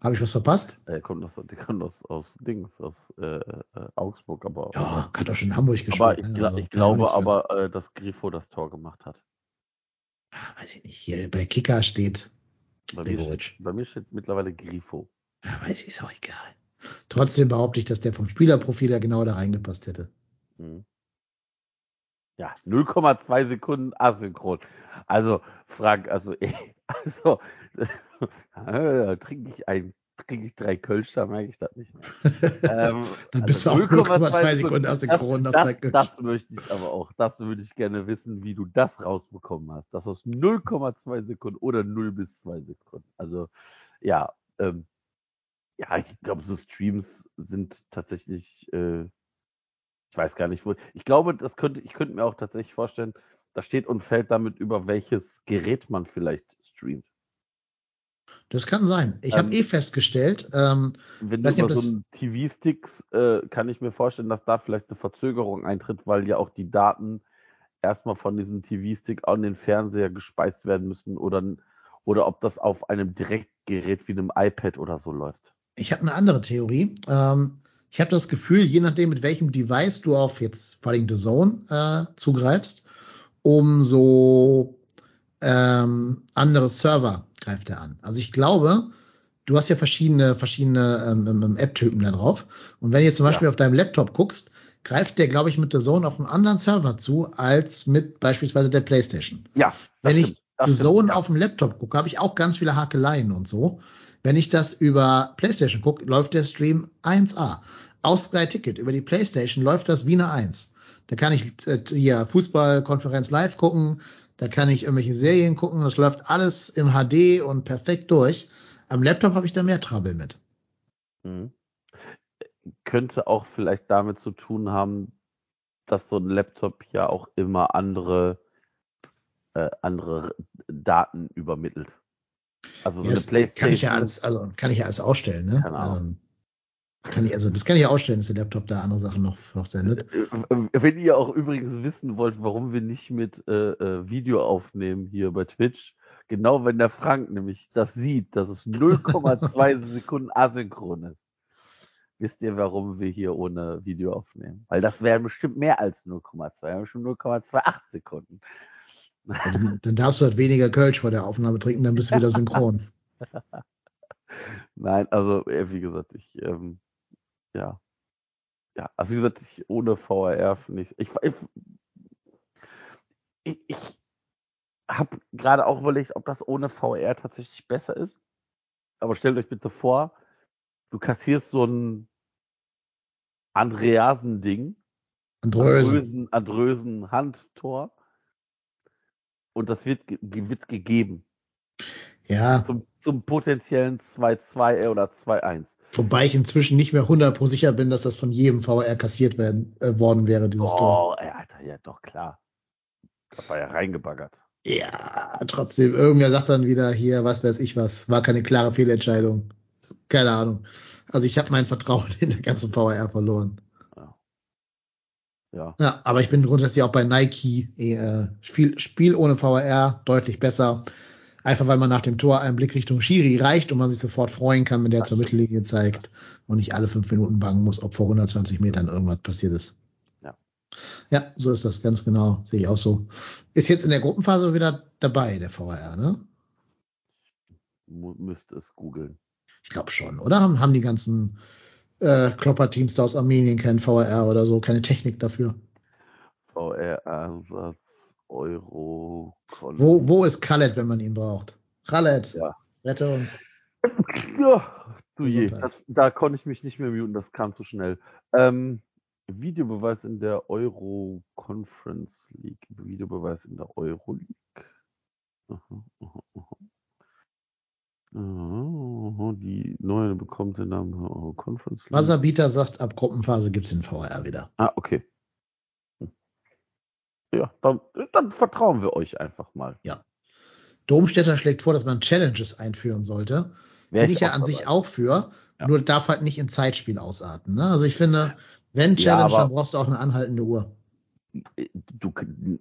Habe ich was verpasst? Er kommt aus, der kommt aus, aus Dings, aus äh, äh, Augsburg, aber, Ja, hat doch schon in Hamburg gespielt. aber ich, ne? Also, ich auch glaube aber, äh, dass Grifo das Tor gemacht hat. Weiß ich nicht. Hier bei Kicker steht Bei mir, steht, bei mir steht mittlerweile Grifo. Ja, weiß ich, ist auch egal. Trotzdem behaupte ich, dass der vom Spielerprofil ja genau da reingepasst hätte. Mhm. Ja, 0,2 Sekunden asynchron. Also, Frank, also, also, trinke ich ein, trinke ich drei Kölsch, da merke ich das nicht mehr. Ähm, Dann bist also du auch 0,2 Sekunden das, asynchron nach zwei das, das möchte ich aber auch, das würde ich gerne wissen, wie du das rausbekommen hast. Das aus 0,2 Sekunden oder 0 bis 2 Sekunden. Also, ja, ähm, ja, ich glaube, so Streams sind tatsächlich, äh, ich weiß gar nicht, wo. Ich glaube, das könnte, ich könnte mir auch tatsächlich vorstellen, da steht und fällt damit, über welches Gerät man vielleicht streamt. Das kann sein. Ich Ähm, habe eh festgestellt, ähm, Wenn du über so einen TV-Sticks, äh, kann ich mir vorstellen, dass da vielleicht eine Verzögerung eintritt, weil ja auch die Daten erstmal von diesem TV-Stick an den Fernseher gespeist werden müssen oder, oder ob das auf einem Direktgerät wie einem iPad oder so läuft. ich habe eine andere Theorie. Ähm, ich habe das Gefühl, je nachdem, mit welchem Device du auf jetzt vor allem The Zone äh, zugreifst, umso ähm, andere Server greift er an. Also ich glaube, du hast ja verschiedene, verschiedene ähm, ähm, App-Typen da drauf. Und wenn du jetzt zum Beispiel Ja. auf deinem Laptop guckst, greift der, glaube ich, mit The Zone auf einen anderen Server zu, als mit beispielsweise der PlayStation. Ja, Wenn ich stimmt, Zone ja. auf dem Laptop gucke, habe ich auch ganz viele Hakeleien und so. Wenn ich das über PlayStation gucke, läuft der Stream 1A. Aus Sky Ticket über die PlayStation läuft das wie eine 1. Da kann ich äh, hier Fußballkonferenz live gucken, da kann ich irgendwelche Serien gucken, das läuft alles im HD und perfekt durch. Am Laptop habe ich da mehr Trouble mit. Mhm. Könnte auch vielleicht damit zu tun haben, dass so ein Laptop ja auch immer andere, äh, andere Daten übermittelt. Also so Ja, eine Playstation. kann ich ja alles, also kann ich ja alles ausstellen, ne? Keine Ahnung. Ähm, kann ich, also das kann ich ja ausstellen, dass der Laptop da andere Sachen noch, noch sendet. Äh, Wenn ihr auch übrigens wissen wollt, warum wir nicht mit äh, äh, Video aufnehmen hier bei Twitch, genau wenn der Frank nämlich das sieht, dass es 0,2 Sekunden asynchron ist, wisst ihr, warum wir hier ohne Video aufnehmen? Weil das wäre bestimmt mehr als 0,2, bestimmt 0,28 Sekunden. Dann, dann darfst du halt weniger Kölsch vor der Aufnahme trinken, dann bist du wieder synchron. Nein, also äh, wie gesagt, ich, ähm, ja. Ja, also wie gesagt, ich, ohne VRR finde ich, ich, ich, ich, habe gerade auch überlegt, ob das ohne VR tatsächlich besser ist. Aber stellt euch bitte vor, du kassierst so ein Andreasen-Ding, Andrösen. Andrösen, Andrösen Handtor und das wird, wird gegeben Ja, zum, zum potenziellen 2-2 oder 2-1. wobei ich inzwischen nicht mehr 100 pro sicher bin, dass das von jedem VR kassiert werden, äh, worden wäre, dieses Tor. Oh, Alter, ja doch klar. Das war ja reingebaggert. Ja, trotzdem, irgendwer sagt dann wieder hier, was weiß ich was, war keine klare Fehlentscheidung. Keine Ahnung. Also ich habe mein Vertrauen in den ganzen VR verloren. Ja. Ja, aber ich bin grundsätzlich auch bei Nike. Äh, Spiel, Spiel ohne VR deutlich besser. Einfach weil man nach dem Tor einen Blick Richtung Schiri reicht und man sich sofort freuen kann, wenn der zur Mittellinie zeigt und nicht alle fünf Minuten bangen muss, ob vor 120 Metern irgendwas passiert ist. Ja. Ja, so ist das ganz genau. Sehe ich auch so. Ist jetzt in der Gruppenphase wieder dabei, der VR, ne? Mu müsst es googeln. Ich glaube schon, oder? Haben, haben die ganzen äh, Klopper-Teams da aus Armenien keinen VR oder so, keine Technik dafür? VR-Ansatz, Euro, Wo, wo ist Khaled, wenn man ihn braucht? Khaled, Ja. rette uns. Ja, du je, das, da konnte ich mich nicht mehr muten, das kam zu schnell. Ähm, Videobeweis in der Euro Conference League. Videobeweis in der Euro League. Aha, aha, aha. Die neue bekommt den Namen Euro Conference League. Wasserbieter sagt, ab Gruppenphase gibt's den VR wieder. Ah, okay. Ja, dann, dann vertrauen wir euch einfach mal. Domstädter schlägt vor, dass man Challenges einführen sollte. Wär Bin ich ja an sich dabei. auch für, Ja. nur darf halt nicht in Zeitspiel ausarten. Ne? Also ich finde, wenn Ja, Challenge, aber- dann brauchst du auch eine anhaltende Uhr. Du,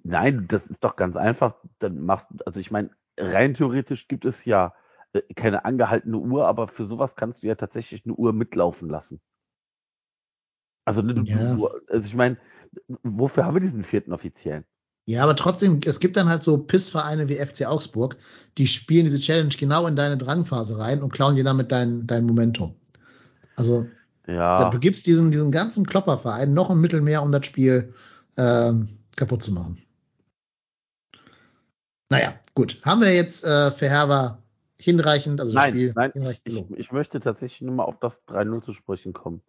nein, das ist doch ganz einfach. Dann machst du, also ich meine, rein theoretisch gibt es ja äh, keine angehaltene Uhr, aber für sowas kannst du ja tatsächlich eine Uhr mitlaufen lassen. Also, ne, du, Ja. du, also ich meine, wofür haben wir diesen vierten Offiziellen? Ja, aber trotzdem, es gibt dann halt so Pissvereine wie FC Augsburg, die spielen diese Challenge genau in deine Drangphase rein und klauen dir damit dein, dein Momentum. Also Ja, du gibst diesen, diesen ganzen Klopperverein noch ein Mittel mehr, um das Spiel ähm, kaputt zu machen. Naja, gut. Haben wir jetzt äh, für Herber hinreichend, also das nein, Spiel nein, ich, hinreichend ich, ich möchte tatsächlich nur mal auf das 3-0 zu sprechen kommen.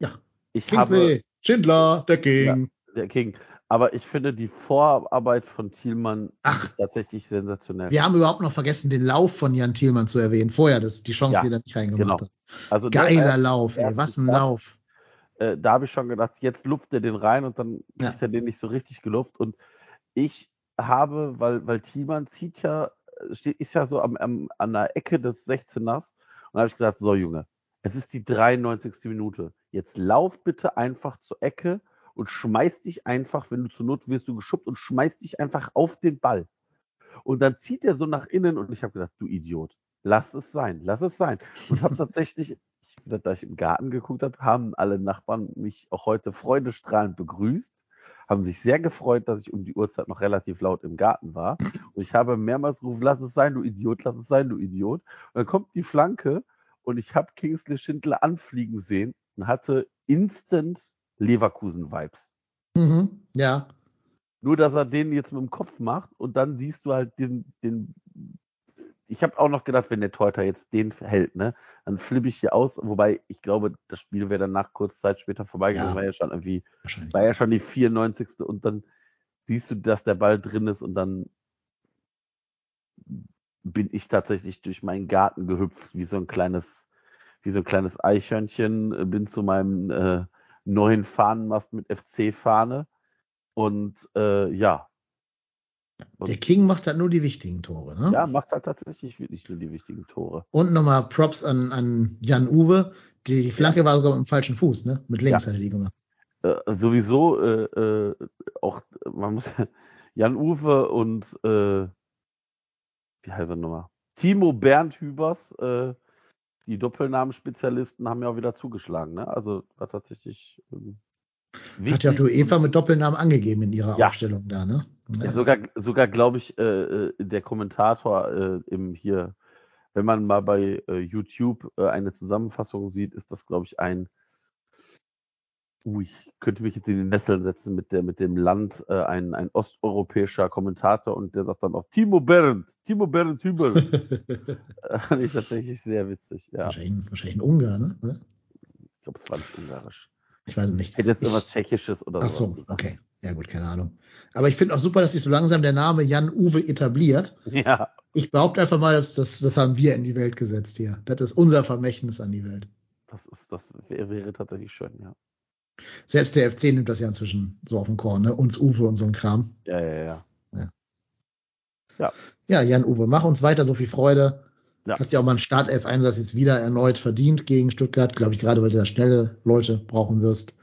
Ja. Ich habe, Kingsley, Schindler, der King. der King, aber ich finde die Vorarbeit von Thielmann Ach. ist tatsächlich sensationell. Wir haben überhaupt noch vergessen, den Lauf von Jan Thielmann zu erwähnen. Vorher, das die Chance, Ja, die er nicht reingemacht genau. hat. Also, Geiler erst- Lauf, ey. Was ein. Lauf. äh, da habe ich schon gedacht, jetzt luft er den rein und dann Ja. kriegt er den nicht so richtig geluft. Und ich habe, weil, weil Thiemann zieht ja, äh, steht, ist ja so am, am, an der Ecke des 16ers und da habe ich gesagt, so Junge, es ist die 93. Minute. Jetzt lauf bitte einfach zur Ecke und schmeiß dich einfach, wenn du zur Not wirst du geschubbt und schmeiß dich einfach auf den Ball. Und dann zieht er so nach innen und ich habe gedacht, du Idiot, lass es sein, lass es sein. Und habe tatsächlich, ich, da ich im Garten geguckt habe, haben alle Nachbarn mich auch heute freudestrahlend begrüßt, haben sich sehr gefreut, dass ich um die Uhrzeit noch relativ laut im Garten war. Und ich habe mehrmals gerufen, lass es sein, du Idiot, lass es sein, du Idiot. Und dann kommt die Flanke und ich habe Kingsley Schindler anfliegen sehen und hatte instant Leverkusen-Vibes. Mhm. Ja. Nur, dass er den jetzt mit dem Kopf macht und dann siehst du halt den, den ich habe auch noch gedacht, wenn der Torhüter jetzt den hält, ne, dann flippe ich hier aus, wobei ich glaube, das Spiel wäre danach kurz Zeit später vorbeigegangen, Ja. war ja schon irgendwie, war ja schon die 94. und dann siehst du, dass der Ball drin ist und dann bin ich tatsächlich durch meinen Garten gehüpft, wie so ein kleines, wie so ein kleines Eichhörnchen, äh, bin zu meinem äh, neuen Fahnenmast mit FC-Fahne und äh, ja. Und, Der King macht halt nur die wichtigen Tore. Ne? ja, macht halt tatsächlich wirklich nur die wichtigen Tore. Und nochmal Props an, an Jan Uwe. Die, die Flanke war sogar mit dem falschen Fuß, ne? Mit links Ja. hat er die gemacht. Äh, sowieso äh, äh, auch, man muss Jan Uwe und äh, wie heißt er nochmal? Timo Bernd Hübers, äh, die Doppelnamenspezialisten haben ja auch wieder zugeschlagen, ne? Also war tatsächlich. Ähm, Hat ja UEFA mit Doppelnamen angegeben in ihrer Ja. Aufstellung da, ne? Ja, sogar, sogar glaube ich, äh, äh, der Kommentator äh, im hier, wenn man mal bei äh, YouTube äh, eine Zusammenfassung sieht, ist das, glaube ich, ein, uh, ich könnte mich jetzt in die Nesseln setzen mit der, mit dem Land, äh, ein, ein osteuropäischer Kommentator und der sagt dann auch Timo Bernd, Timo Bernd Hübel. Fand ich tatsächlich sehr witzig, ja. wahrscheinlich, wahrscheinlich ein Ungar, ne? Oder? Ich glaube, es war nicht ungarisch. Ich weiß es nicht. Ich hätte jetzt irgendwas Tschechisches oder Ach so. so, okay. Ja gut, keine Ahnung. Aber ich finde auch super, dass sich so langsam der Name Jan-Uwe etabliert. Ja, Ich behaupte einfach mal, das, das, das haben wir in die Welt gesetzt hier. Das ist unser Vermächtnis an die Welt. das ist, das wäre, wäre tatsächlich schön, ja. Selbst der FC nimmt das ja inzwischen so auf den Korn, ne? Uns Uwe und so ein Kram. Ja, ja, ja. Ja, Jan-Uwe, mach uns weiter so viel Freude. Ja. Hast ja auch mal einen Startelf-Einsatz jetzt wieder erneut verdient gegen Stuttgart, glaube ich, gerade weil du da schnelle Leute brauchen wirst.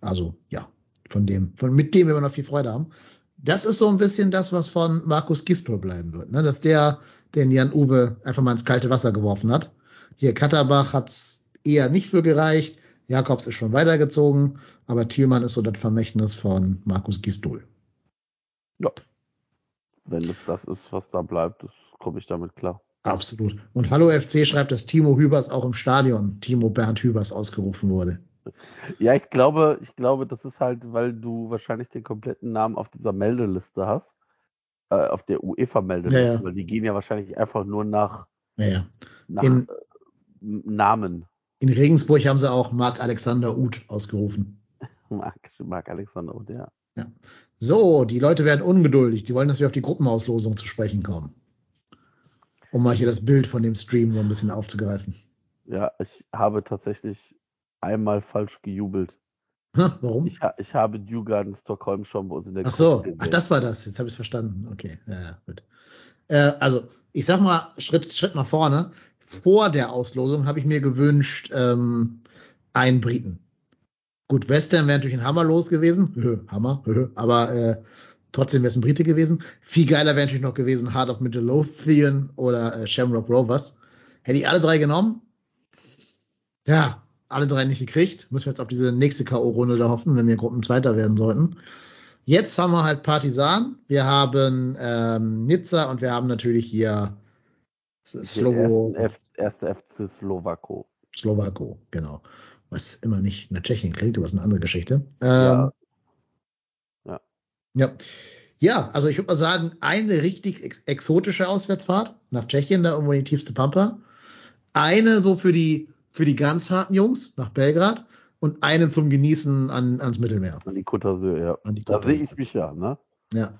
Also, ja, von dem, von, mit dem wir noch viel Freude haben. Das ist so ein bisschen das, was von Markus Gisdol bleiben wird, ne? Dass der den Jan-Uwe einfach mal ins kalte Wasser geworfen hat. Hier, Katterbach hat's eher nicht für gereicht. Jakobs ist schon weitergezogen, aber Thielmann ist so das Vermächtnis von Markus Gisdol. Ja. Wenn es das ist, was da bleibt, das komme ich damit klar. Absolut. Und Hallo FC schreibt, dass Timo Hübers auch im Stadion Timo Bernd Hübers ausgerufen wurde. Ja, ich glaube, ich glaube, das ist halt, weil du wahrscheinlich den kompletten Namen auf dieser Meldeliste hast, äh, auf der UEFA-Meldeliste, Ja, ja. weil die gehen ja wahrscheinlich einfach nur nach, Naja. nach In- äh, Namen. In Regensburg haben sie auch Marc Alexander Uth ausgerufen. Marc, Marc Alexander und der. So, die Leute werden ungeduldig. Die wollen, dass wir auf die Gruppenauslosung zu sprechen kommen. Um mal hier das Bild von dem Stream so ein bisschen aufzugreifen. Ja, ich habe tatsächlich einmal falsch gejubelt. Warum? Ich, ich habe Dewgarden Stockholm schon bei uns in der Ach so, ach, das war das. Jetzt habe ich es verstanden. Okay, ja, ja, gut. Äh, also, ich sag mal, Schritt, Schritt nach vorne. Vor der Auslosung habe ich mir gewünscht, ähm, einen Briten. Gut, Western wäre natürlich ein Hammer los gewesen. Hö, Hammer, hö, aber äh, trotzdem wäre es ein Brite gewesen. Viel geiler wäre natürlich noch gewesen Heart of Midlothian oder äh, Shamrock Rovers. Hätte ich alle drei genommen. Ja, alle drei nicht gekriegt. Müssen wir jetzt auf diese nächste K.O.-Runde da hoffen, wenn wir Gruppenzweiter werden sollten. Jetzt haben wir halt Partisan, wir haben ähm, Nizza und wir haben natürlich hier F erste FC Slowako. Slowako, genau. Was immer nicht nach Tschechien klingt, aber ist eine andere Geschichte. Ähm, Ja. ja. Ja. also ich würde mal sagen, eine richtig ex exotische Auswärtsfahrt nach Tschechien, da irgendwo in die tiefste Pampa. Eine so für die, für die ganz harten Jungs nach Belgrad und eine zum Genießen an, ans Mittelmeer. An die Côte d'Azur, ja. An die Da sehe ich mich ja, ne? Ja.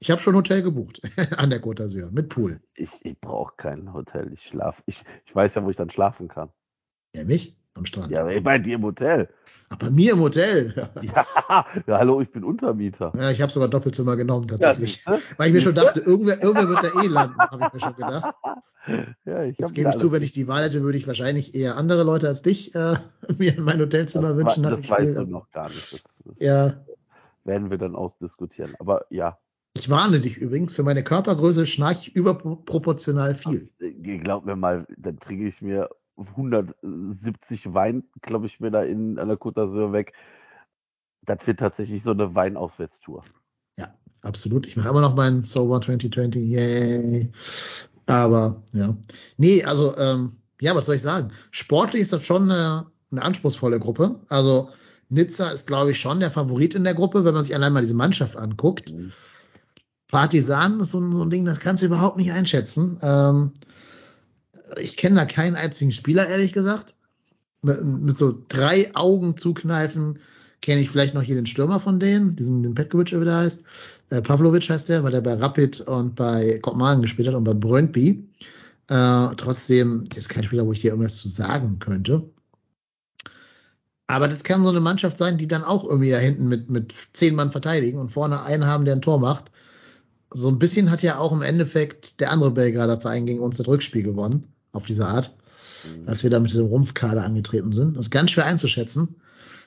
Ich habe schon ein Hotel gebucht an der Côte d'Azur mit Pool. Ich, ich brauche kein Hotel. Ich schlaf. Ich, ich weiß ja, wo ich dann schlafen kann. Ja, mich? Am Strand. Ja, aber bei dir im Hotel. Ach, bei mir im Hotel. Ja, ja hallo, ich bin Untermieter. Ja, ich habe sogar Doppelzimmer genommen tatsächlich. Ja? Weil ich mir schon dachte, irgendwer, irgendwer wird da eh landen, habe ich mir schon gedacht. ja ich Jetzt gebe ich zu, wenn ich die Wahl hätte, würde ich wahrscheinlich eher andere Leute als dich äh, mir in mein Hotelzimmer das, wünschen. Das, hatte das ich weißt mir- du noch gar nicht. Das, das Ja, werden wir dann ausdiskutieren. Aber ja, ich warne dich übrigens, für meine Körpergröße schnarche ich überproportional viel. äh, glaub mir mal, dann trinke ich mir 170 Wein, glaube ich mir da in der Côte d'Azur weg. Das wird tatsächlich so eine Weinauswärtstour. Ja, absolut. Ich mache immer noch meinen So What 2020. Yay. Aber ja. Nee, also, ähm, ja, was soll ich sagen? Sportlich ist das schon eine, eine anspruchsvolle Gruppe. Also Nizza ist, glaube ich, schon der Favorit in der Gruppe, wenn man sich allein mal diese Mannschaft anguckt. Mhm. Partisan ist so ein, so ein Ding, das kannst du überhaupt nicht einschätzen. Ähm, ich kenne da keinen einzigen Spieler, ehrlich gesagt. Mit, mit so drei Augen zukneifen kenne ich vielleicht noch hier den Stürmer von denen, diesen den Petkovic, wie der heißt. Äh, Pavlovic heißt der, weil der bei Rapid und bei Kopenhagen gespielt hat und bei Brøndby. Äh, trotzdem, das ist kein Spieler, wo ich dir irgendwas zu sagen könnte. Aber das kann so eine Mannschaft sein, die dann auch irgendwie da hinten mit, mit zehn Mann verteidigen und vorne einen haben, der ein Tor macht. So ein bisschen hat ja auch im Endeffekt der andere Belgrader Verein gegen uns das Rückspiel gewonnen, auf diese Art, als wir da mit diesem Rumpfkader angetreten sind. Das ist ganz schwer einzuschätzen.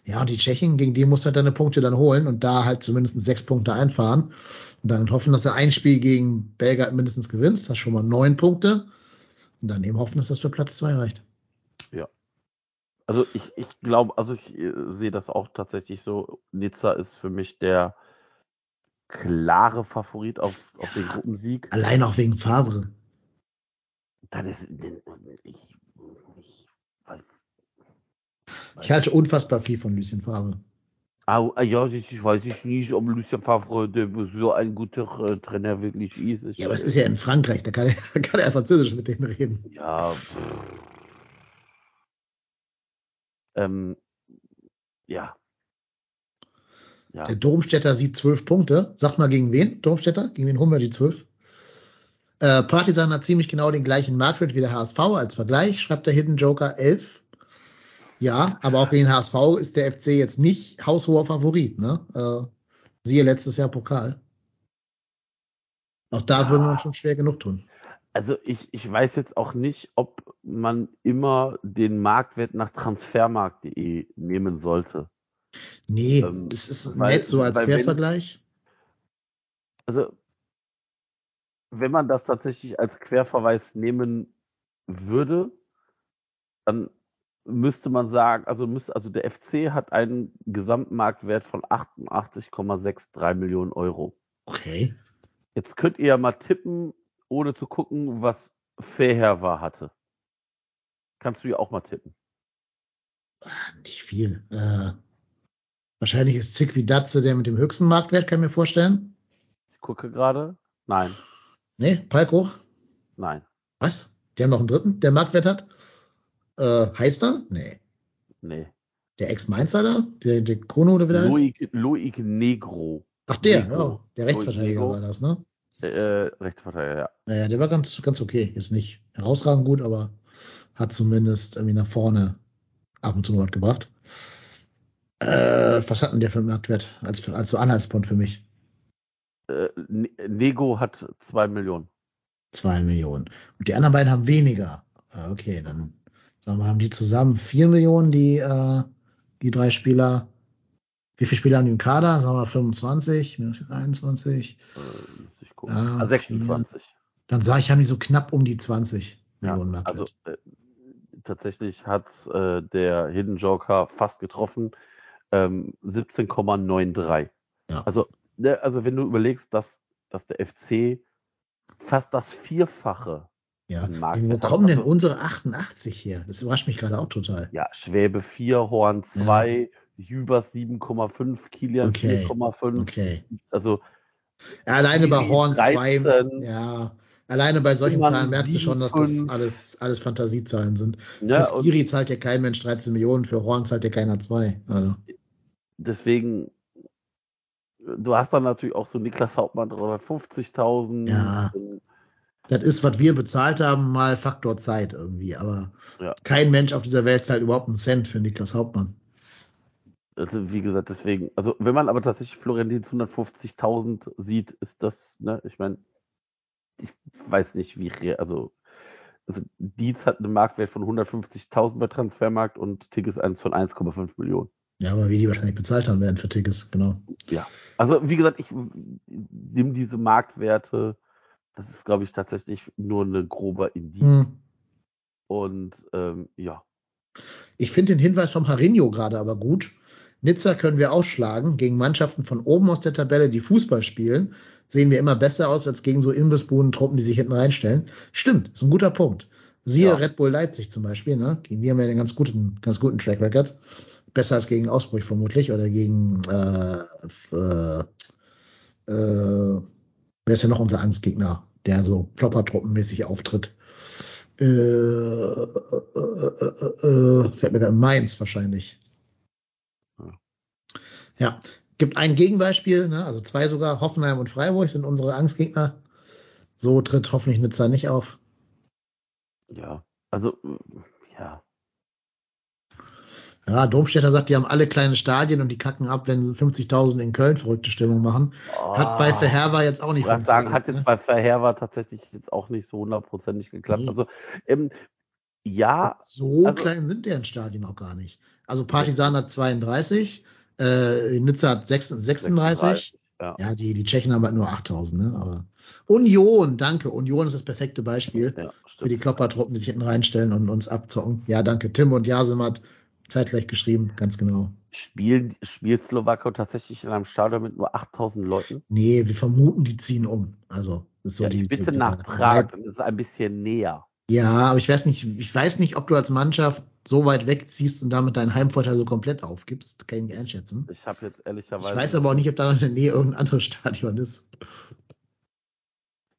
Ja, und die Tschechen, gegen die muss halt deine Punkte dann holen und da halt zumindest sechs Punkte einfahren und dann hoffen, dass du ein Spiel gegen Belgrad mindestens gewinnst, hast schon mal neun Punkte. Und dann eben hoffen, dass das für Platz zwei reicht. Also ich, ich glaube, also ich äh, sehe das auch tatsächlich so. Nizza ist für mich der klare Favorit auf, auf den Gruppensieg. Allein auch wegen Favre. Dann ist ich, ich weiß. Ich halte unfassbar viel von Lucien Favre. Ah, ah, ja, ich, ich weiß nicht, ob Lucien Favre so ein guter äh, Trainer wirklich ist. Ich Ja, aber es weiß ist ja in Frankreich, da kann er, kann er Französisch mit denen reden. Ja. pff. Ähm, ja. Ja. Der Domstädter sieht zwölf Punkte. Sag mal gegen wen? Domstädter? Gegen wen holen wir die zwölf? Äh, Partisan hat ziemlich genau den gleichen Marktwert wie der HSV als Vergleich, schreibt der Hidden Joker 11. Ja, aber auch gegen HSV ist der FC jetzt nicht haushoher Favorit. Ne? Äh, siehe letztes Jahr Pokal. Auch da Ja. würden wir uns schon schwer genug tun. Also ich, ich weiß jetzt auch nicht, ob man immer den Marktwert nach transfermarkt.de nehmen sollte. Nee, Ähm, das ist weil- nett so als weil wenn- Quervergleich. Also wenn man das tatsächlich als Querverweis nehmen würde, dann müsste man sagen, also müsste, also der FC hat einen Gesamtmarktwert von 88,63 Millionen Euro. Okay. Jetzt könnt ihr ja mal tippen, ohne zu gucken, was Fairhair war hatte. Kannst du ja auch mal tippen. Nicht viel. Äh, wahrscheinlich ist Zick wie Datze der mit dem höchsten Marktwert, kann ich mir vorstellen. Ich gucke gerade. Nein, Nee, Palko? nein. Was? Die haben noch einen dritten, der Marktwert hat? Äh, heißt er? Nee. Nee. Der Ex-Mainzer da? Der, der Kono oder wie der heißt? Loic, Loic Negro. Ach, der, Negro. ja. Der Rechtsverteidiger Negro. war das, ne? Äh, Rechtsverteidiger, ja. Naja, der war ganz, ganz okay. Ist nicht herausragend gut, aber hat zumindest irgendwie nach vorne ab und zu was gebracht. Äh, was hat denn der für einen Marktwert als, als so Anhaltspunkt für mich? Äh, Ne- Nego hat zwei Millionen. Zwei Millionen. Und die anderen beiden haben weniger. Ah, Okay, dann sagen wir, haben die zusammen vier Millionen, die, äh, die drei Spieler. Wie viele Spieler haben die im Kader? Sagen wir 25, 21. Äh, ich gucken. Ja, ah, 26. Dann sage ich, haben die so knapp um die 20 Ja, Millionen also Marktwert. äh, tatsächlich hat äh, der Hidden Joker fast getroffen. Ähm, 17,93. Ja. Also, ne, also wenn du überlegst, dass, dass der FC fast das Vierfache ja. Wo kommen denn unsere 88 her? Das überrascht mich gerade auch total. Ja, Schwäbe 4, Horn 2, Jübers 7,5, Kilian Okay, 4,5. Okay. Also Ja, alleine bei Horn 2, 13. ja, alleine bei solchen Zahlen merkst du schon, dass das 7,5. alles, alles Fantasiezahlen sind. ja, für Skiri zahlt ja kein Mensch 13 Millionen, für Horn zahlt ja keiner zwei. Also, deswegen, du hast dann natürlich auch so Niklas Hauptmann 350.000. Ja. Das ist, was wir bezahlt haben, mal Faktor Zeit irgendwie. Aber Ja. kein Mensch auf dieser Welt zahlt überhaupt einen Cent für Niklas Hauptmann. also wie gesagt, deswegen, also wenn man aber tatsächlich Florian Dienz 150.000 sieht, ist das, ne, ich meine, ich weiß nicht, wie, also, also Dietz hat einen Marktwert von 150.000 bei Transfermarkt und Tigges eins von 1,5 Millionen. Ja, aber wie die wahrscheinlich bezahlt haben werden für Tickets, genau. Ja. Also wie gesagt, ich nehme diese Marktwerte, das ist, glaube ich, tatsächlich nur eine grobe Indiz. Hm. Und ähm, ja, Ich finde den Hinweis vom Harinho gerade aber gut. Nizza können wir ausschlagen. Gegen Mannschaften von oben aus der Tabelle, die Fußball spielen, sehen wir immer besser aus als gegen so Imbissbuden-Truppen, die sich hinten reinstellen. Stimmt, ist ein guter Punkt. Siehe Ja. Red Bull Leipzig zum Beispiel, ne? Gegen die haben wir einen ganz guten, ganz guten Track Record. Besser als gegen Ausbrüch vermutlich oder gegen äh, äh, äh, wer ist ja noch unser Angstgegner, der so Ploppertruppenmäßig auftritt? Äh, äh, äh, äh, äh, fällt mir gerade Mainz wahrscheinlich. Ja. Gibt ein Gegenbeispiel, ne? also zwei sogar, Hoffenheim und Freiburg sind unsere Angstgegner. So tritt hoffentlich Nizza nicht auf. ja. Also, ja. Ja, Domstädter sagt, die haben alle kleine Stadien und die kacken ab, wenn sie 50.000 in Köln verrückte Stimmung machen. Hat bei Ah. Verherber jetzt auch nicht Ich wollte sagen, hat ne? jetzt bei Verheer tatsächlich jetzt auch nicht so hundertprozentig geklappt. Nee. Also, ähm, ja, So also- klein sind deren Stadien auch gar nicht. Also Partisan hat 32, äh, Nizza hat 36, 36 Ja. Ja, die, die Tschechen haben halt nur 8000, ne? Aber Union, danke. Union ist das perfekte Beispiel Ja, für die. Kloppertruppen, die sich hinten reinstellen und uns abzocken. Ja, danke. Tim und Jasim hat zeitgleich geschrieben, ganz genau. Spielen, spielt Slowakei tatsächlich in einem Stadion mit nur 8000 Leuten? Nee, wir vermuten, die ziehen um. Also, ist so ja, die. bitte so nach der- Prag, dann ist es ein bisschen näher. Ja, aber ich weiß nicht, ich weiß nicht, ob du als Mannschaft so weit wegziehst und damit deinen Heimvorteil so komplett aufgibst. Kann ich nicht einschätzen. Ich habe jetzt ehrlicherweise. Ich weiß aber auch nicht, ob da in der Nähe irgendein anderes Stadion ist.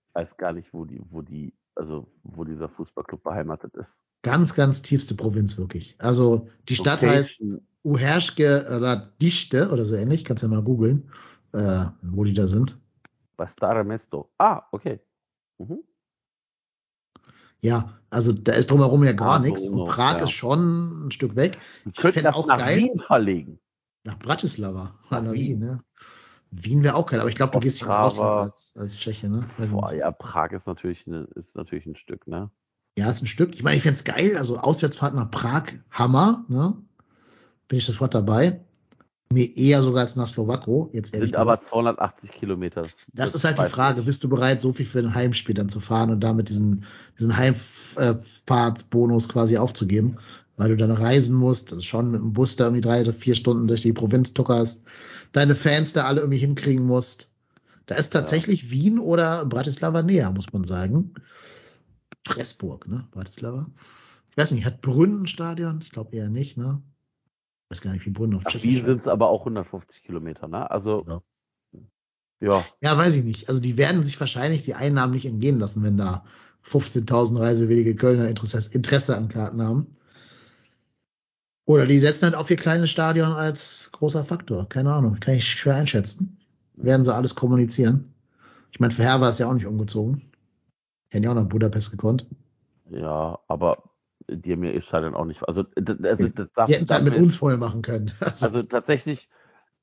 Ich weiß gar nicht, wo die, wo die, also wo dieser Fußballclub beheimatet ist. Ganz, ganz tiefste Provinz wirklich. Also die Stadt heißt Location- Uherske oder Dichte oder so ähnlich. Kannst ja mal googeln, äh, wo die da sind. bei Stare Mesto. Ah, okay. Mhm. Ja, also da ist drumherum ja gar Ah, nichts. Und Prag ja. ist schon ein Stück weg. Ich könnten fände das auch nach geil. Wien verlegen. Nach Bratislava. Nach Nach Wien. Wien, ne? Wien wäre auch geil, aber ich glaube, du gehst nicht ins. Ausland als, als Tscheche, ne? Weiß Boah, nicht. ja, Prag ist natürlich, eine, ist natürlich ein Stück, ne? Ja, ist ein Stück. Ich meine, ich fände es geil. Also Auswärtsfahrt nach Prag, Hammer, ne? Bin ich sofort dabei. Mir eher sogar als nach Slowako, jetzt ehrlich Sind aber gesagt. 280 Kilometer. Das ist halt die Frage, bist du bereit, so viel für ein Heimspiel dann zu fahren und damit diesen, diesen Heimfahrtsbonus quasi aufzugeben, weil du dann reisen musst, also schon mit dem Bus da irgendwie drei oder vier Stunden durch die Provinz tuckerst, deine Fans da alle irgendwie hinkriegen musst. Da ist tatsächlich Wien oder Bratislava näher, muss man sagen. Pressburg, ne? Bratislava. Ich weiß nicht, hat Brünn ein Stadion? Ich glaube eher nicht, ne? Ich weiß gar nicht, wie Brünn auf Tschechisch Wien sind es aber auch 150 Kilometer, ne? Also, Ja. ja, Ja, weiß ich nicht. Also die werden sich wahrscheinlich die Einnahmen nicht entgehen lassen, wenn da 15.000 reisewillige Kölner Interesse, Interesse an Karten haben. Oder die setzen halt auf ihr kleines Stadion als großer Faktor. Keine Ahnung, kann ich schwer einschätzen. Werden sie alles kommunizieren. Ich meine, für Herber ist ja auch nicht umgezogen. Hätten ja auch nach Budapest gekonnt. ja, aber dir mir ist halt dann auch nicht. Also, also das darf, Die hätten es halt mit uns voll machen können. Also, Also tatsächlich,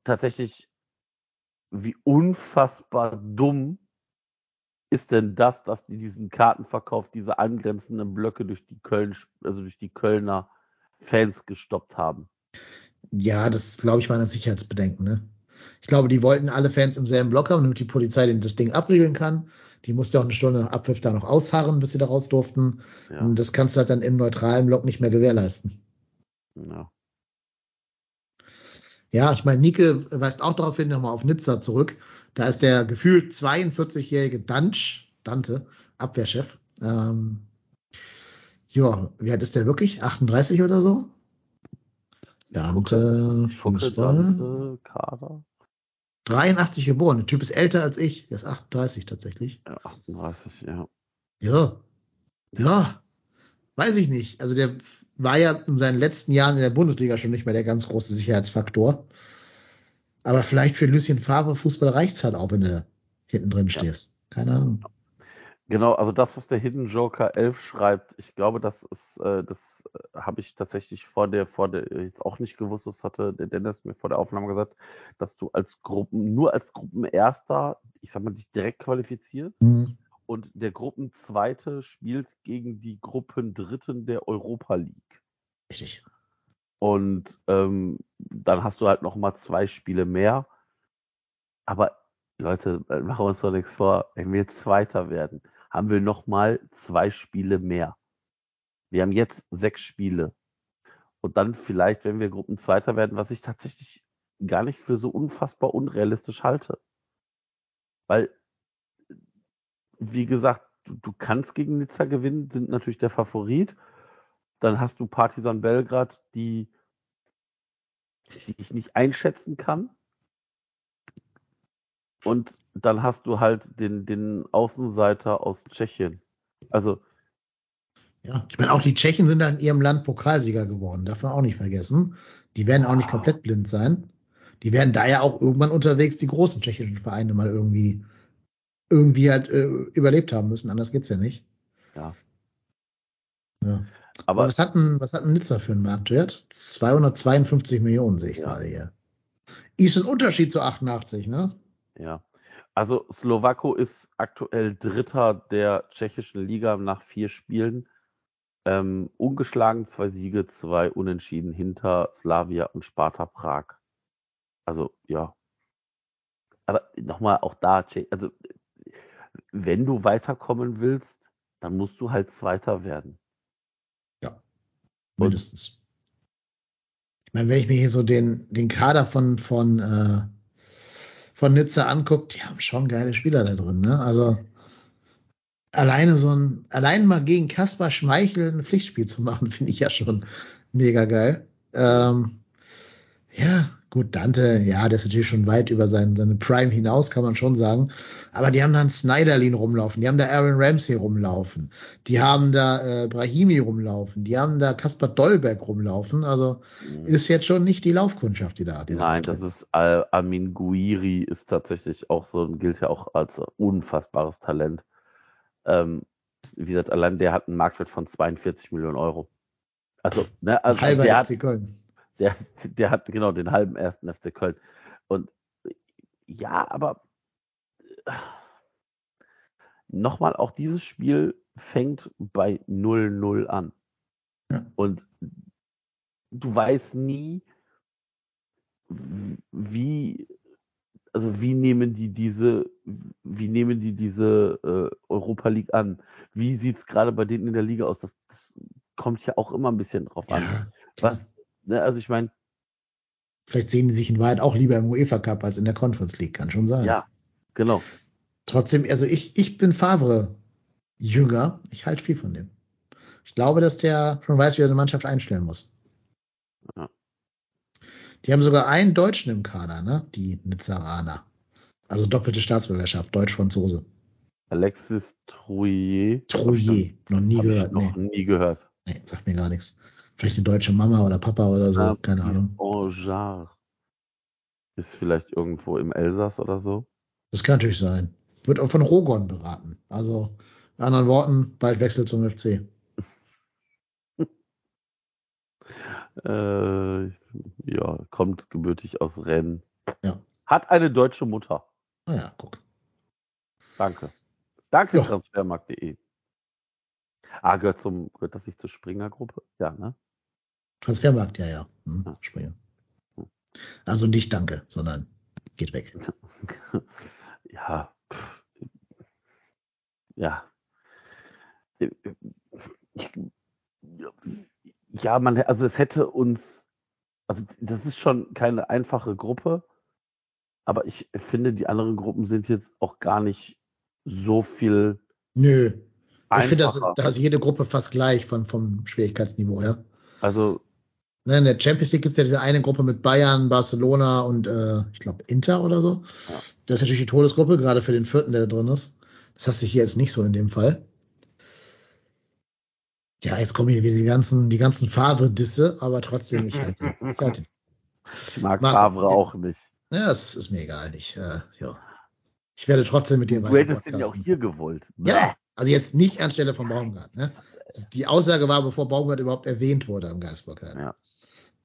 tatsächlich, wie unfassbar dumm ist denn das, dass die diesen Kartenverkauf, diese angrenzenden Blöcke durch die Köln, also durch die Kölner Fans gestoppt haben. ja, das glaube ich waren das Sicherheitsbedenken, ne? Ich glaube, die wollten alle Fans im selben Block haben, damit die Polizei das Ding abriegeln kann. Die musste auch eine Stunde nach Abpfiff da noch ausharren, bis sie da raus durften. Ja, Und das kannst du halt dann im neutralen Block nicht mehr gewährleisten. ja. Ja, ich meine, Nike weist auch darauf hin, nochmal auf Nizza zurück. Da ist der gefühlt 42-jährige Dansch, Dante, Abwehrchef. Ähm, ja, wie alt ist der wirklich? 38 oder so? Dante, Fußball. Dante, Kader. 83 geboren. Der Typ ist älter als ich. Der ist 38 tatsächlich. Ja, 38, ja. Ja. Ja. Weiß ich nicht. Also der war ja in seinen letzten Jahren in der Bundesliga schon nicht mehr der ganz große Sicherheitsfaktor. Aber vielleicht für Lucien Favre Fußball reicht's halt auch, wenn du hinten drin stehst. Keine Ahnung. Genau, also das, was der Hidden Joker 11 schreibt, ich glaube, das ist, äh, das äh, habe ich tatsächlich vor der, vor der, jetzt auch nicht gewusst, das hatte der Dennis mir vor der Aufnahme gesagt, dass du als Gruppen, nur als Gruppenerster, ich sag mal, dich direkt qualifizierst Mhm. und der Gruppenzweite spielt gegen die Gruppendritten der Europa League. Richtig. Und ähm, dann hast du halt noch mal zwei Spiele mehr. Aber Leute, äh, machen wir uns doch nichts vor. Wenn wir jetzt Zweiter werden, haben wir noch mal zwei Spiele mehr. Wir haben jetzt sechs Spiele. Und dann vielleicht, wenn wir Gruppenzweiter werden, was ich tatsächlich gar nicht für so unfassbar unrealistisch halte. Weil, wie gesagt, du, du kannst gegen Nizza gewinnen, sind natürlich der Favorit. Dann hast du Partizan Belgrad, die, die ich nicht einschätzen kann. Und dann hast du halt den, den Außenseiter aus Tschechien. Also, Ja, ich meine, auch die Tschechen sind da in ihrem Land Pokalsieger geworden. Darf man auch nicht vergessen. Die werden auch nicht Wow. komplett blind sein. Die werden da ja auch irgendwann unterwegs die großen tschechischen Vereine mal irgendwie, irgendwie halt äh, überlebt haben müssen. Anders geht's ja nicht. ja. Ja. Aber Aber was hat ein, was hat ein Nizza für einen Marktwert? 252 Millionen sehe ich Ja. gerade hier. Ist ein Unterschied zu 88, ne? Ja. Also Slowako ist aktuell Dritter der tschechischen Liga nach vier Spielen. Ähm, ungeschlagen, zwei Siege, zwei Unentschieden hinter Slavia und Sparta Prag. Also ja. aber nochmal auch da, also wenn du weiterkommen willst, dann musst du halt Zweiter werden. Ja, mindestens. ich meine, wenn ich mir hier so den, den Kader von, von, äh, von Nizza anguckt, die haben schon geile Spieler da drin, ne? Also alleine so ein, allein mal gegen Kaspar Schmeichel ein Pflichtspiel zu machen, finde ich ja schon mega geil. Ähm, ja, gut, Dante, ja, der ist natürlich schon weit über seinen, seine Prime hinaus, kann man schon sagen. Aber die haben da einen Snyderlin rumlaufen, die haben da Aaron Ramsey rumlaufen, die haben da äh, Brahimi rumlaufen, die haben da Kaspar Dolberg rumlaufen. Also mhm. ist jetzt schon nicht die Laufkundschaft, die da. Die Nein, da das ist Al Amin Guiri ist tatsächlich auch so, gilt ja auch als unfassbares Talent. Ähm, wie gesagt, allein der hat einen Marktwert von 42 Millionen Euro. Also, ne, also Halber der, FC Köln. Der, der hat genau den halben ersten FC Köln. Und ja, aber nochmal, auch dieses Spiel fängt bei 0-0 an. Ja. Und du weißt nie, wie also wie nehmen die diese, wie nehmen die diese äh, Europa League an? Wie sieht es gerade bei denen in der Liga aus? Das, das, kommt ja auch immer ein bisschen drauf ja, an. Was, ne, also ich meine. Vielleicht sehen die sich in Wahrheit auch lieber im UEFA Cup als in der Conference League, kann schon sein. Ja, genau. Trotzdem, also ich, ich bin Favre Jünger. Ich halte viel von dem. Ich glaube, dass der schon weiß, wie er eine Mannschaft einstellen muss. Ja. Die haben sogar einen Deutschen im Kader, ne? Die Nizzaraner. Also doppelte Staatsbürgerschaft, Deutsch-Franzose. Alexis Trouillet. Trouillet, noch nie gehört. noch nee. nie gehört. Nee, sagt mir gar nichts. Vielleicht eine deutsche Mama oder Papa oder so, ja, keine Ahnung. Anjar. Ist vielleicht irgendwo im Elsass oder so? Das kann natürlich sein. Wird auch von Rogon beraten. Also, in anderen Worten, bald Wechsel zum FC. äh, ja, kommt gebürtig aus Rennes. Ja. Hat eine deutsche Mutter. Ah ja, guck. Danke. Danke, transfermarkt.de. Ah, gehört zum, gehört das nicht zur Springer-Gruppe? Ja, ne? Transfermarkt, ja, ja. Hm, ja. Hm. Also nicht danke, sondern geht weg. ja. Ja. Ja, man, also es hätte uns, also das ist schon keine einfache Gruppe, aber ich finde, die anderen Gruppen sind jetzt auch gar nicht so viel. Nö. Einfacher. Ich finde, da ist jede Gruppe fast gleich von, vom Schwierigkeitsniveau, ja. Also. Ne, in der Champions League gibt es ja diese eine Gruppe mit Bayern, Barcelona und äh, ich glaube Inter oder so. Das ist natürlich die Todesgruppe, gerade für den vierten, der da drin ist. Das hast du hier jetzt nicht so in dem Fall. Ja, jetzt kommen hier die ganzen, die ganzen Favre-Disse, aber trotzdem, ich halte. Ich, ich mag Favre auch nicht. Ja, es ist mir egal. Ich, äh, ja. ich werde trotzdem mit dir weiter. Du hättest den ja auch hier gewollt. Ja, also jetzt nicht anstelle von Baumgart. Ne? Die Aussage war, bevor Baumgart überhaupt erwähnt wurde am Geistbock. Ja.